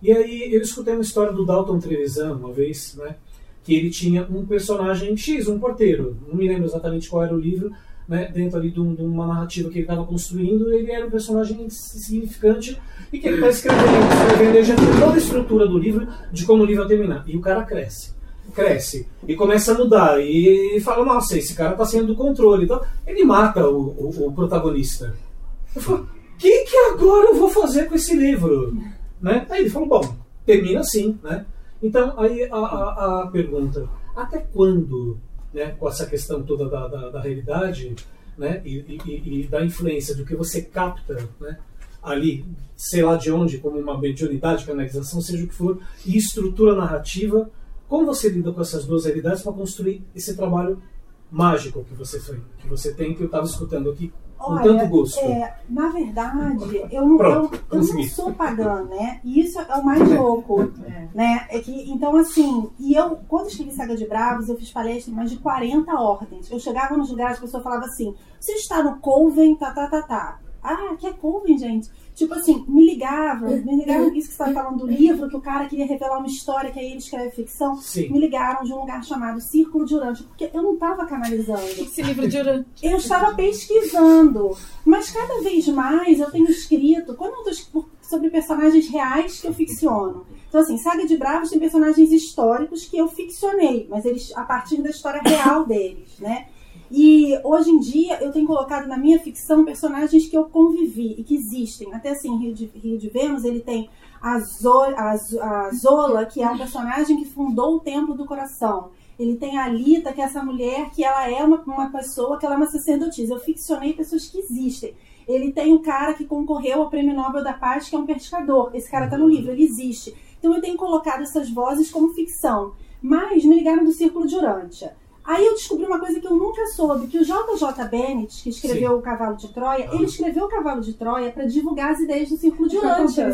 E aí eu escutei uma história do Dalton Trevisan uma vez, né? que ele tinha um personagem X, um porteiro, não me lembro exatamente qual era o livro, né, dentro ali de, um, uma narrativa que ele estava construindo, ele era um personagem significante e que ele está escrevendo, escrevendo, já tem toda a estrutura do livro de como o livro vai terminar. E o cara cresce, cresce e começa a mudar e fala, nossa, esse cara está saindo do controle. Então, ele mata o, o, o protagonista. Eu falo, o que, que agora eu vou fazer com esse livro? Né? Aí ele falou, bom, termina assim, né? Então, aí a, a, a pergunta, até quando né, com essa questão toda da, da, da realidade né, e, e, e, da influência do que você capta né, ali, sei lá de onde, como uma mediunidade, canalização, seja o que for, e estrutura narrativa, como você lida com essas duas realidades para construir esse trabalho mágico que você, foi, que você tem, que eu estava escutando aqui com tanto gosto? É, na verdade, eu não, Pronto, eu, eu não sou pagã, né? E isso é o mais louco, é. né? É que, então, assim, e eu, quando escrevi Saga de Bravos, eu fiz palestra em mais de 40 ordens. Eu chegava nos lugares, a pessoa falava assim, você está no Coven, tá, tá, tá, tá. Ah, que é Coven, gente? Tipo assim, me ligavam, me ligaram isso que você estava falando do livro, que o cara queria revelar uma história, que aí ele escreve ficção. Sim. Me ligaram de um lugar chamado Círculo de Urântia, porque eu não estava canalizando. Esse livro de Urântia. Eu estava pesquisando. Mas cada vez mais eu tenho escrito, quando eu estou sobre personagens reais que eu ficciono. Então, assim, Saga de Bravos tem personagens históricos que eu ficcionei, mas eles a partir da história real deles, né? E hoje em dia eu tenho colocado na minha ficção personagens que eu convivi e que existem. Até assim, Rio de, Rio de Vênus, ele tem a, Zola, a, Zola, que é um personagem que fundou o Templo do Coração. Ele tem a Lita, que é essa mulher que ela é uma, uma pessoa, que ela é uma sacerdotisa. Eu ficcionei pessoas que existem. Ele tem um cara que concorreu ao Prêmio Nobel da Paz, que é um pescador. Esse cara está no livro, ele existe. Então eu tenho colocado essas vozes como ficção. Mas me ligaram do Círculo de Urântia. Aí eu descobri uma coisa que eu nunca soube, que o JJ Bennett, que escreveu Sim. o Cavalo de Troia, ele escreveu o Cavalo de Troia para divulgar as ideias do Círculo de Urântia.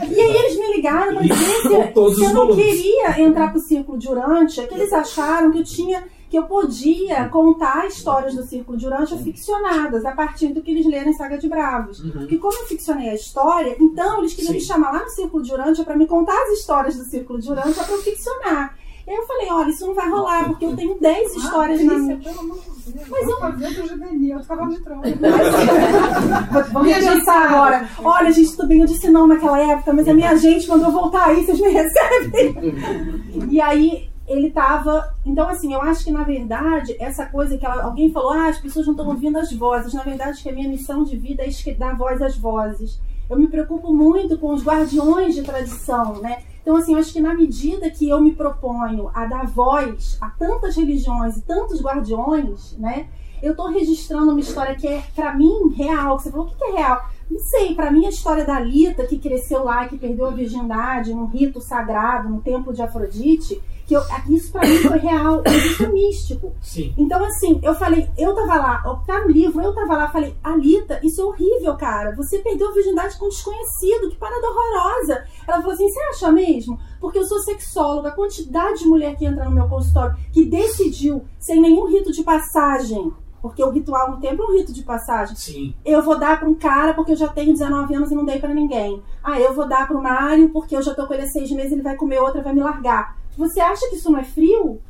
É. E aí eles me ligaram para dizer se eu não queria entrar pro Círculo de Urântia, que eles acharam que eu tinha que eu podia contar histórias do Círculo de Urântia ficcionadas, a partir do que eles leram em Saga de Bravos. Uhum. Porque como eu ficcionei a história, então eles queriam Sim. me chamar lá no Círculo de Urântia para me contar as histórias do Círculo de Urântia para eu ficcionar. Aí eu falei, olha, isso não vai rolar, porque eu tenho 10 histórias na minha. Mas eu fazer do juvenil, eu tava de troca. Vamos pensar agora. Olha, gente, tudo bem, eu disse não naquela época, mas a minha gente mandou voltar aí, vocês me recebem. e aí ele tava. Então, assim, eu acho que na verdade, essa coisa que ela, alguém falou, ah, as pessoas não estão ouvindo as vozes. Na verdade, que a minha missão de vida é dar voz às vozes. Eu me preocupo muito com os guardiões de tradição, né? Então, assim, eu acho que na medida que eu me proponho a dar voz a tantas religiões e tantos guardiões, né? Eu estou registrando uma história que é, para mim, real. Você falou, o que é real? Não sei, para mim a história da Lita, que cresceu lá, que perdeu a virgindade num rito sagrado, no templo de Afrodite, que eu, isso para mim foi real, isso é místico. Sim. Então, assim, eu falei, eu tava lá, tá no livro, eu tava lá, falei, Alita, isso é horrível, cara. Você perdeu a virgindade com um desconhecido, que parada horrorosa. Ela falou assim: você acha mesmo? Porque eu sou sexóloga, a quantidade de mulher que entra no meu consultório que decidiu, sem nenhum rito de passagem, porque o ritual no templo é um rito de passagem. Sim. Eu vou dar para um cara porque eu já tenho 19 anos e não dei para ninguém. Ah, eu vou dar para o Mário porque eu já tô com ele há seis meses, ele vai comer outra, vai me largar. Você acha que isso não é frio?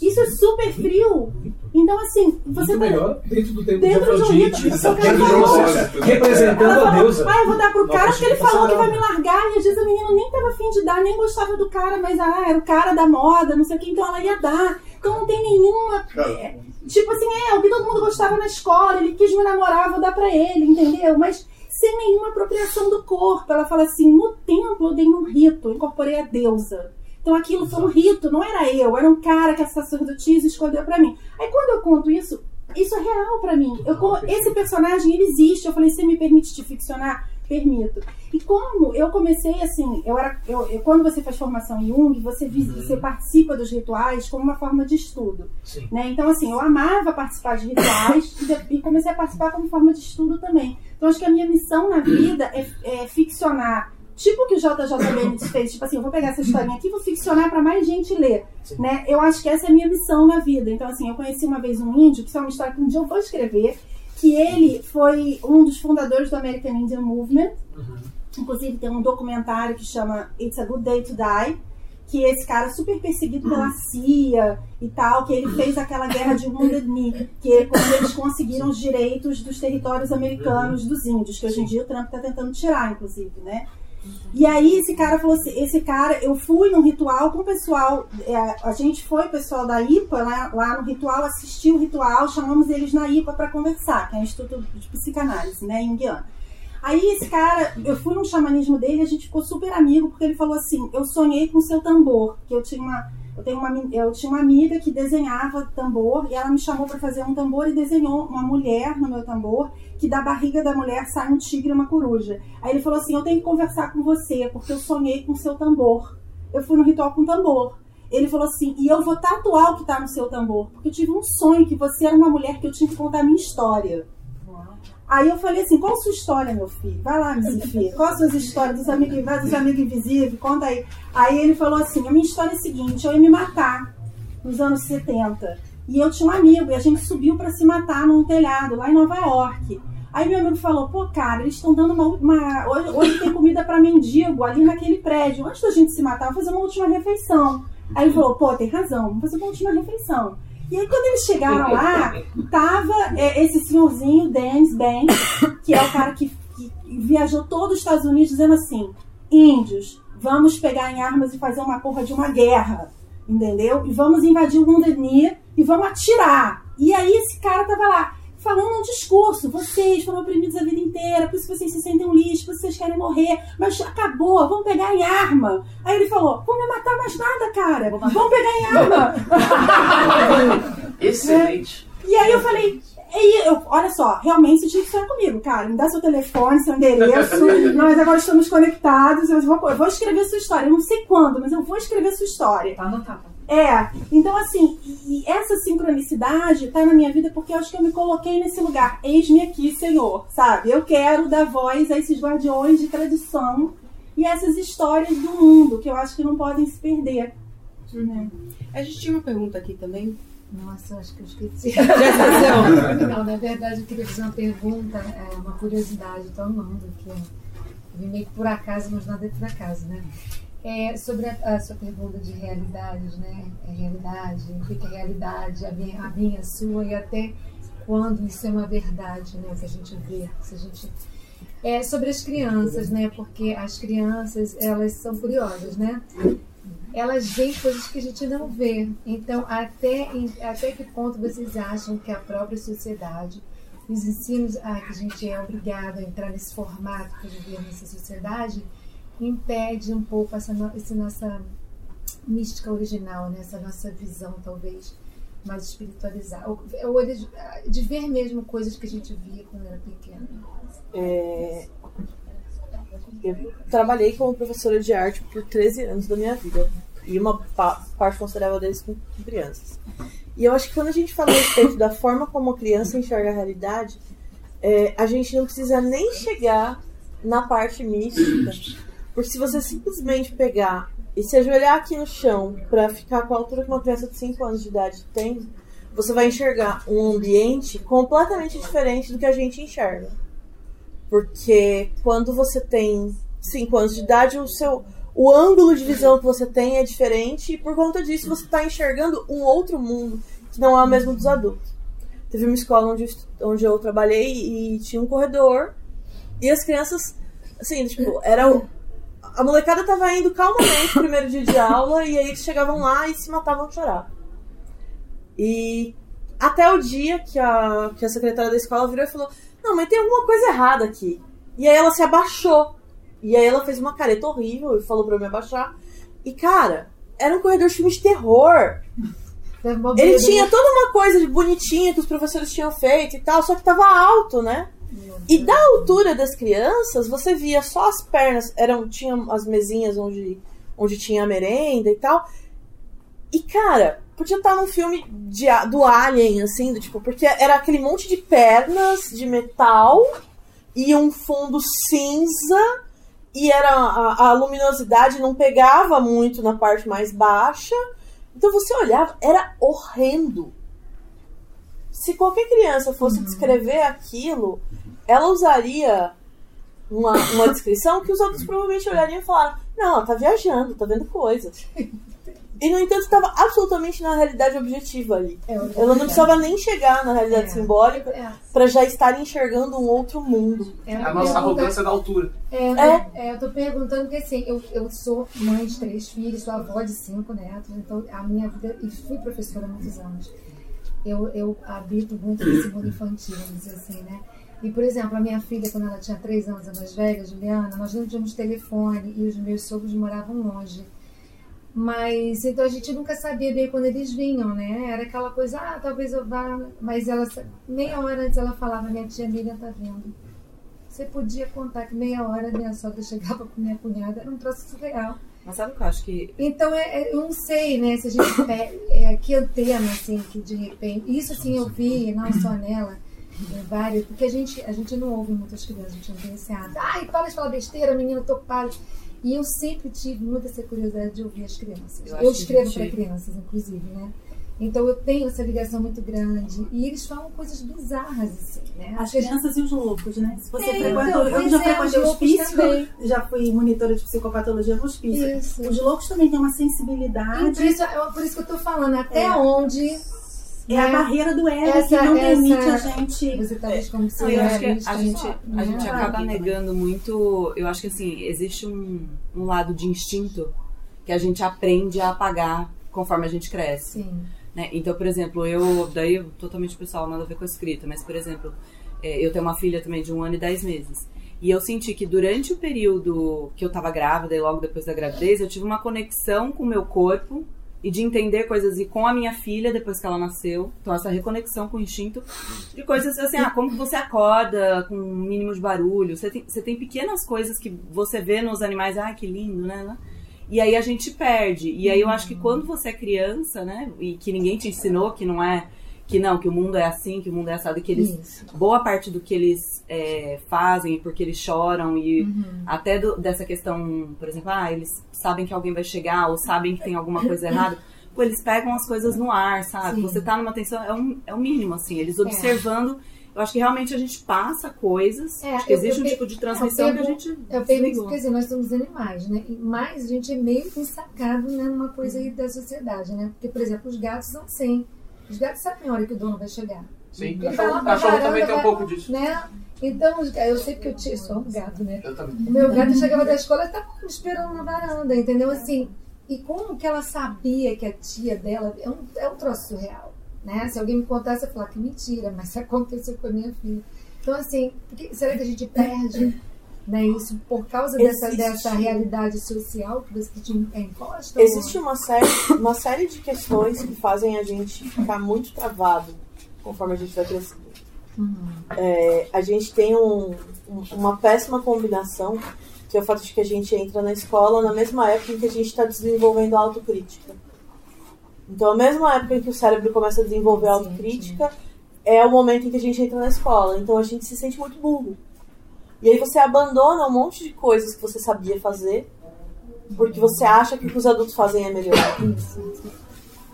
Isso é super frio. Então, assim, você Muito tá- melhor dentro do tempo Dentro de um rito, um representando Ela a falou, deusa. Ah, eu vou dar pro Uma cara porque ele falou que vai me largar. E às vezes a menina nem tava afim de dar, nem gostava do cara, mas ah, era o cara da moda, não sei o que, então ela ia dar. Então não tem nenhuma. é, tipo assim, é, o que todo mundo gostava na escola, ele quis me namorar, vou dar pra ele, entendeu? Mas sem nenhuma apropriação do corpo. Ela fala assim: no templo eu dei um rito, incorporei a deusa. Então aquilo foi um rito, não era eu, era um cara que a sacerdotisa escolheu pra mim. Aí quando eu conto isso, isso é real pra mim. Eu, esse personagem, ele existe. Eu falei, você me permite te ficcionar? Permito. E como eu comecei assim, eu era, eu, eu- quando você faz formação em Jung, você, vis- você participa dos rituais como uma forma de estudo. Sim. Né? Então, assim, eu amava participar de rituais e, e comecei a participar como forma de estudo também. Então, acho que a minha missão na vida é, é ficcionar. Tipo o que o JJ fez, tipo assim, eu vou pegar essa historinha aqui e vou ficcionar para mais gente ler, né? Eu acho que essa é a minha missão na vida. Então, assim, eu conheci uma vez um índio, que isso é uma história que um dia eu vou escrever, que ele foi um dos fundadores do American Indian Movement. Inclusive, tem um documentário que chama It's a Good Day to Die, que esse cara super perseguido pela CIA e tal, que ele fez aquela guerra de Wounded Knee, que é quando eles conseguiram os direitos dos territórios americanos dos índios, que hoje em dia o Trump está tentando tirar, inclusive, né? E aí esse cara falou assim, esse cara, eu fui num ritual com o pessoal, é, a gente foi, o pessoal da IPA, lá, lá no ritual, assistiu o ritual, chamamos eles na IPA para conversar, que é o Instituto de Psicanálise, né, Jungiana. Aí esse cara, eu fui num xamanismo dele, a gente ficou super amigo, porque ele falou assim, eu sonhei com seu tambor, que eu tinha uma, eu tenho uma, eu tinha uma amiga que desenhava tambor, e ela me chamou para fazer um tambor e desenhou uma mulher no meu tambor, que da barriga da mulher sai um tigre e uma coruja. Aí ele falou assim, eu tenho que conversar com você, porque eu sonhei com seu tambor. Eu fui no ritual com tambor. Ele falou assim, e eu vou tatuar o que tá no seu tambor, porque eu tive um sonho que você era uma mulher que eu tinha que contar a minha história. Aí eu falei assim, qual a sua história, meu filho? Vai lá, meu filho. Qual as suas histórias dos amigos, dos amigos invisíveis? Conta aí. Aí ele falou assim, a minha história é a seguinte, eu ia me matar nos anos 70. E eu tinha um amigo, e a gente subiu pra se matar num telhado lá em Nova York. Aí meu amigo falou, pô, cara, eles estão dando uma, uma- Hoje, hoje tem comida pra mendigo ali naquele prédio. Antes da gente se matar, vamos fazer uma última refeição. Aí ele falou, pô, tem razão, vamos fazer uma última refeição. E aí quando eles chegaram lá, tava é, esse senhorzinho, Dennis Banks, que é o cara que, que viajou todos os Estados Unidos dizendo assim, índios, vamos pegar em armas e fazer uma porra de uma guerra, entendeu? E vamos invadir o Wounded Knee e vamos atirar. E aí esse cara tava lá, falando um discurso, vocês foram oprimidos a vida inteira, por isso vocês se sentem um lixo, por isso vocês querem morrer, mas acabou, vamos pegar em arma. Aí ele falou, vão me matar mais nada, cara, vamos pegar em arma. Excelente. E aí eu falei, e eu, olha só, realmente você tinha que falar comigo, cara. Me dá seu telefone, seu endereço. Nós agora estamos conectados. Eu vou, eu vou escrever sua história. Eu não sei quando, mas eu vou escrever sua história. Tá anotado. É, então assim, e, essa sincronicidade tá na minha vida porque eu acho que eu me coloquei nesse lugar. Eis-me aqui, Senhor, sabe? Eu quero dar voz a esses guardiões de tradição e essas histórias do mundo que eu acho que não podem se perder. né? A gente tinha uma pergunta aqui também. Nossa, acho que eu esqueci. Não, na verdade eu queria fazer uma pergunta, é, uma curiosidade, tô amando, que eu vim meio que por acaso, mas nada é por acaso, né? É, sobre a, a sua pergunta de realidades, né? É realidade, o que é realidade, a minha, a minha, a sua, e até quando isso é uma verdade, né? Que a gente vê, se a gente é sobre as crianças, né? Porque as crianças, elas são curiosas, né? Elas veem coisas que a gente não vê. Então, até, em- até que ponto vocês acham que a própria sociedade os ensinos ah, que a gente é obrigado a entrar nesse formato para viver nessa sociedade impede um pouco essa, essa nossa mística original, né? essa nossa visão, talvez, mais espiritualizada. Ou, de, de ver mesmo coisas que a gente via quando era pequena. É, Eu trabalhei como professora de arte por 13 anos da minha vida. E uma pa- parte considerável deles com crianças. E eu acho que quando a gente fala a respeito da forma como a criança enxerga a realidade, é, a gente não precisa nem chegar na parte mística. Porque se você simplesmente pegar e se ajoelhar aqui no chão para ficar com a altura que uma criança de 5 anos de idade tem, você vai enxergar um ambiente completamente diferente do que a gente enxerga. Porque quando você tem 5 anos de idade, o seu o ângulo de visão que você tem é diferente e por conta disso você está enxergando um outro mundo que não é o mesmo dos adultos. Teve uma escola onde, onde eu trabalhei e tinha um corredor e as crianças, assim, tipo, era a molecada tava indo calmamente no primeiro dia de aula e aí eles chegavam lá e se matavam de chorar. E até o dia que a, que a secretária da escola virou e falou: Não, mas tem alguma coisa errada aqui. E aí ela se abaixou. E aí ela fez uma careta horrível e falou pra eu me abaixar. E cara, era um corredor de filme de terror. Ele tinha toda uma coisa de bonitinha que os professores tinham feito e tal, só que tava alto, né? E da altura das crianças, você via só as pernas, eram tinha as mesinhas onde, onde tinha a merenda e tal. E cara, podia estar num filme de, do Alien, assim, do tipo, porque era aquele monte de pernas de metal e um fundo cinza e era a, a luminosidade não pegava muito na parte mais baixa. Então você olhava, era horrendo. Se qualquer criança fosse descrever aquilo, ela usaria uma, uma descrição que os outros provavelmente olhariam e falaram: Não, ela tá viajando, tá vendo coisas. E no entanto, estava absolutamente na realidade objetiva ali. Ela não precisava nem chegar na realidade simbólica para já estar enxergando um outro mundo. É a nossa arrogância da altura. É, eu tô- É. é, eu tô perguntando porque assim, eu, eu sou mãe de três filhos, sou avó de cinco netos, então a minha vida, e fui professora há muitos anos. Eu, eu habito muito nesse mundo infantil, assim, né? E, por exemplo, a minha filha, quando ela tinha três anos, a mais velha, Juliana, nós não tínhamos telefone e os meus sogros moravam longe. Mas, então a gente nunca sabia bem quando eles vinham, né? Era aquela coisa, ah, talvez eu vá. Mas ela, meia hora antes ela falava, minha tia Miriam tá vindo. Você podia contar que meia hora minha sogra chegava com minha cunhada, era um troço surreal. Mas sabe o que eu acho que. Então, é, é- eu não sei, né, se a gente pega, é, que antena, assim, que de repente. Isso, assim, eu vi, não só nela, em vários, porque a gente, a gente não ouve muitas crianças, a gente não tem esse hábito. Ai, para de falar besteira, menina, tô ocupada. E eu sempre tive muita essa curiosidade de ouvir as crianças. Eu Eu, escrevo gente- para crianças, inclusive, né? Então eu tenho essa ligação muito grande. E eles falam coisas bizarras, assim, né? As crianças e os loucos, né? Se você É, frequentou, então, eu já é, frequentei os hospício, também. já fui monitora de psicopatologia no hospício. Isso. Os loucos também têm uma E sensibilidade. por isso, é por isso que eu tô falando, até É. onde. É a barreira do ego que Essa- não permite essa- a gente. Você talvez como Não, eu acho que a gente, né? a gente acaba Ah, negando muito. Eu acho que assim, existe um, um lado de instinto que a gente aprende a apagar conforme a gente cresce. Sim. Né? Então, por exemplo, eu, daí totalmente pessoal, nada a ver com a escrita, mas por exemplo, é, eu tenho uma filha também de um ano e dez meses. E eu senti que durante o período que eu tava grávida e logo depois da gravidez, eu tive uma conexão com o meu corpo e de entender coisas e com a minha filha depois que ela nasceu. Então, essa reconexão com o instinto de coisas assim, ah, como que você acorda com um mínimo de barulho. Você tem, você tem pequenas coisas que você vê nos animais, ah, que lindo, né? E aí a gente perde. E aí eu acho que quando você é criança, né, e que ninguém te ensinou que não é que não, que o mundo é assim, que o mundo é assado, que eles Isso. boa parte do que eles é, fazem porque eles choram e até do- dessa questão, por exemplo, ah, eles sabem que alguém vai chegar ou sabem que tem alguma coisa errada. Pô, eles pegam as coisas no ar, sabe? Sim. Você tá numa tensão, é, um, é o mínimo, assim. Eles É. Eu acho que realmente a gente passa coisas. É, acho que eu- existe eu um tipo de transmissão eu que a gente. Eu desligou. quer dizer, nós somos animais, né? Mas a gente é meio que ensacado né, numa coisa aí da sociedade, né? Porque, por exemplo, os gatos são assim. Os gatos sabem a hora que o dono vai chegar. Sim, Ele cachorro- cachorro também tem um pouco disso. Né? Então, eu sei que eu tinha só um gato, né? Eu também. O meu gato chegava da escola e estava me esperando na varanda, entendeu? Assim, e como que ela sabia que a tia dela é um, é um troço surreal. Né? Se alguém me contasse, eu ia falar que mentira, mas aconteceu com a minha filha. Então, assim, será que a gente perde né, isso por causa dessa, Existe. dessa realidade social que você te imposta? Existe uma série, uma série de questões que fazem a gente ficar muito travado conforme a gente vai crescendo. É, a gente tem um- um- uma péssima combinação, que é o fato de que a gente entra na escola na mesma época em que a gente está desenvolvendo a autocrítica. Então, a mesma época em que o cérebro começa a desenvolver a autocrítica é o momento em que a gente entra na escola. Então, a gente se sente muito burro. E aí você abandona um monte de coisas que você sabia fazer, porque você acha que o que os adultos fazem é melhor.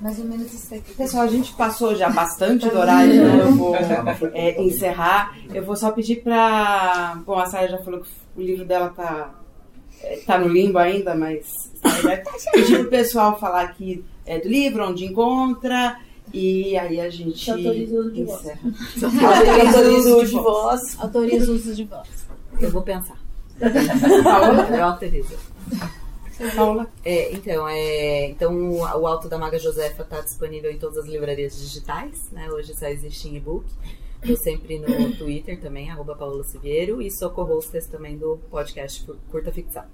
Mais ou menos isso aqui. Pessoal, a gente passou já bastante do horário, então eu vou é, encerrar. Eu vou só pedir pra. Bom, a Sarah já falou que o livro dela tá, é, tá no limbo ainda, mas pedir pro pessoal falar aqui é, do livro, onde encontra. E aí a gente autoriza o uso de voz. encerra. Autoriza o uso de voz. Autoriza o uso de voz. Eu vou pensar. Paola? Eu autorizo. Paula? É, então, é, então, o Alto da Maga Josefa está disponível em todas as livrarias digitais, né? Hoje só existe em e-book. Sempre no Twitter também, arroba Paola Siviero, e sou co-hostess também do podcast Curta Ficção.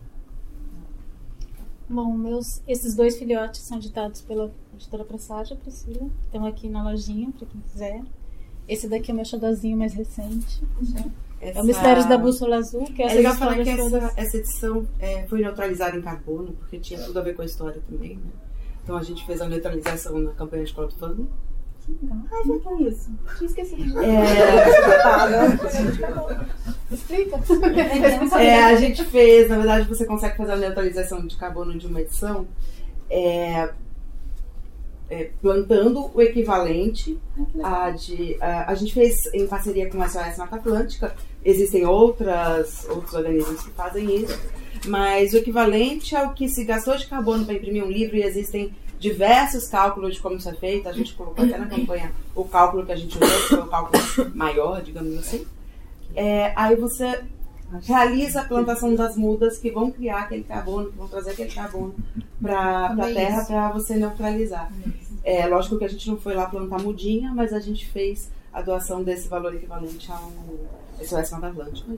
Bom, meus, esses dois filhotes são ditados pela editora Presságio, Priscila. Estão aqui na lojinha, para quem quiser. Esse daqui é o meu xodózinho mais recente. É Essa- o Mistérios da Bússola Azul, que é É essa legal falar que essa, essa edição é, foi neutralizada em carbono, porque tinha tudo a ver com a história também, né? Então a gente fez a neutralização na campanha de crowdfunding. Ai, o que é isso? Tinha esquecido. Explica. É, a gente fez, na verdade, você consegue fazer a neutralização de carbono de uma edição é, é, plantando o equivalente a de. A, a gente fez em parceria com a SOS Mata Atlântica, existem outras, outros organismos que fazem isso, mas o equivalente ao que se gastou de carbono para imprimir um livro, e existem diversos cálculos de como isso é feito, a gente colocou até na campanha o cálculo que a gente usou, que foi o cálculo maior, digamos assim. É, aí você realiza a plantação das mudas que vão criar aquele carbono, que vão trazer aquele carbono para a terra para você neutralizar. É lógico que a gente não foi lá plantar mudinha, mas a gente fez a doação desse valor equivalente ao SOS Mata Atlântica.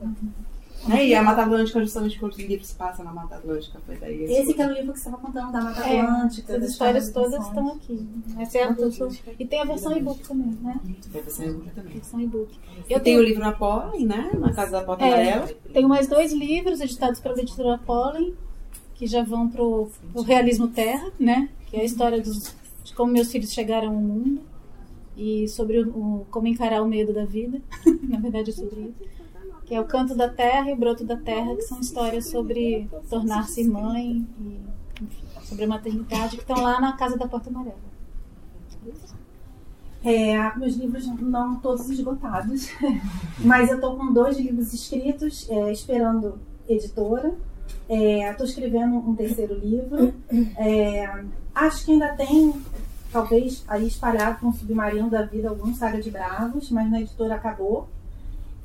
É, e a Mata Atlântica, justamente porque o livro se passa na Mata Atlântica, foi daí. Esse que era o livro que você estava contando da Mata É, Atlântica. As das histórias todas estão aqui. Essa é a dupla. E tem a versão e-book também, né? Deve ser em também. Versão e-book. Eu tenho o livro na Pollen, né? Na Casa da Porta Amarela. É, tenho mais dois livros editados pela editora Pollen, que já vão pro, pro realismo terra, né? Que é a história dos, de como meus filhos chegaram ao mundo e sobre o, o- como encarar o medo da vida. Na verdade é sobre isso. Que é o canto da terra e o broto da terra, que são histórias sobre tornar-se mãe e sobre a maternidade, que estão lá na Casa da Porta Amarela. É, meus livros não todos esgotados, mas eu estou com dois livros escritos, é, esperando editora. Estou escrevendo um terceiro livro. É, acho que ainda tem, talvez, aí espalhado com o Submarino da Vida, algum Saga de Bravos, mas na editora acabou.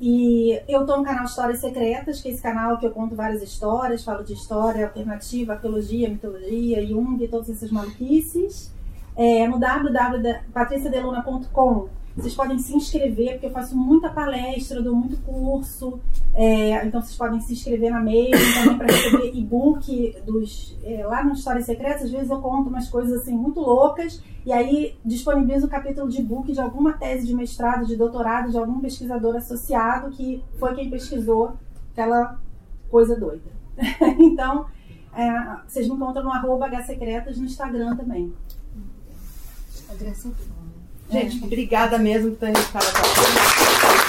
E eu estou no canal Histórias Secretas, que é esse canal que eu conto várias histórias, falo de história alternativa, arqueologia, mitologia, Jung, todas essas maluquices. É, no www.patriciadeluna.com vocês podem se inscrever, porque eu faço muita palestra, dou muito curso. é, então vocês podem se inscrever na mailing também para receber e-book dos. é, lá no Histórias Secretas, às vezes eu conto umas coisas assim muito loucas, e aí disponibilizo o capítulo de e-book de alguma tese de mestrado, de doutorado, de algum pesquisador associado que foi quem pesquisou aquela coisa doida. então, é, vocês me encontram no arroba hsecretas no Instagram também. A Graça Gente, obrigada mesmo por ter estado aqui.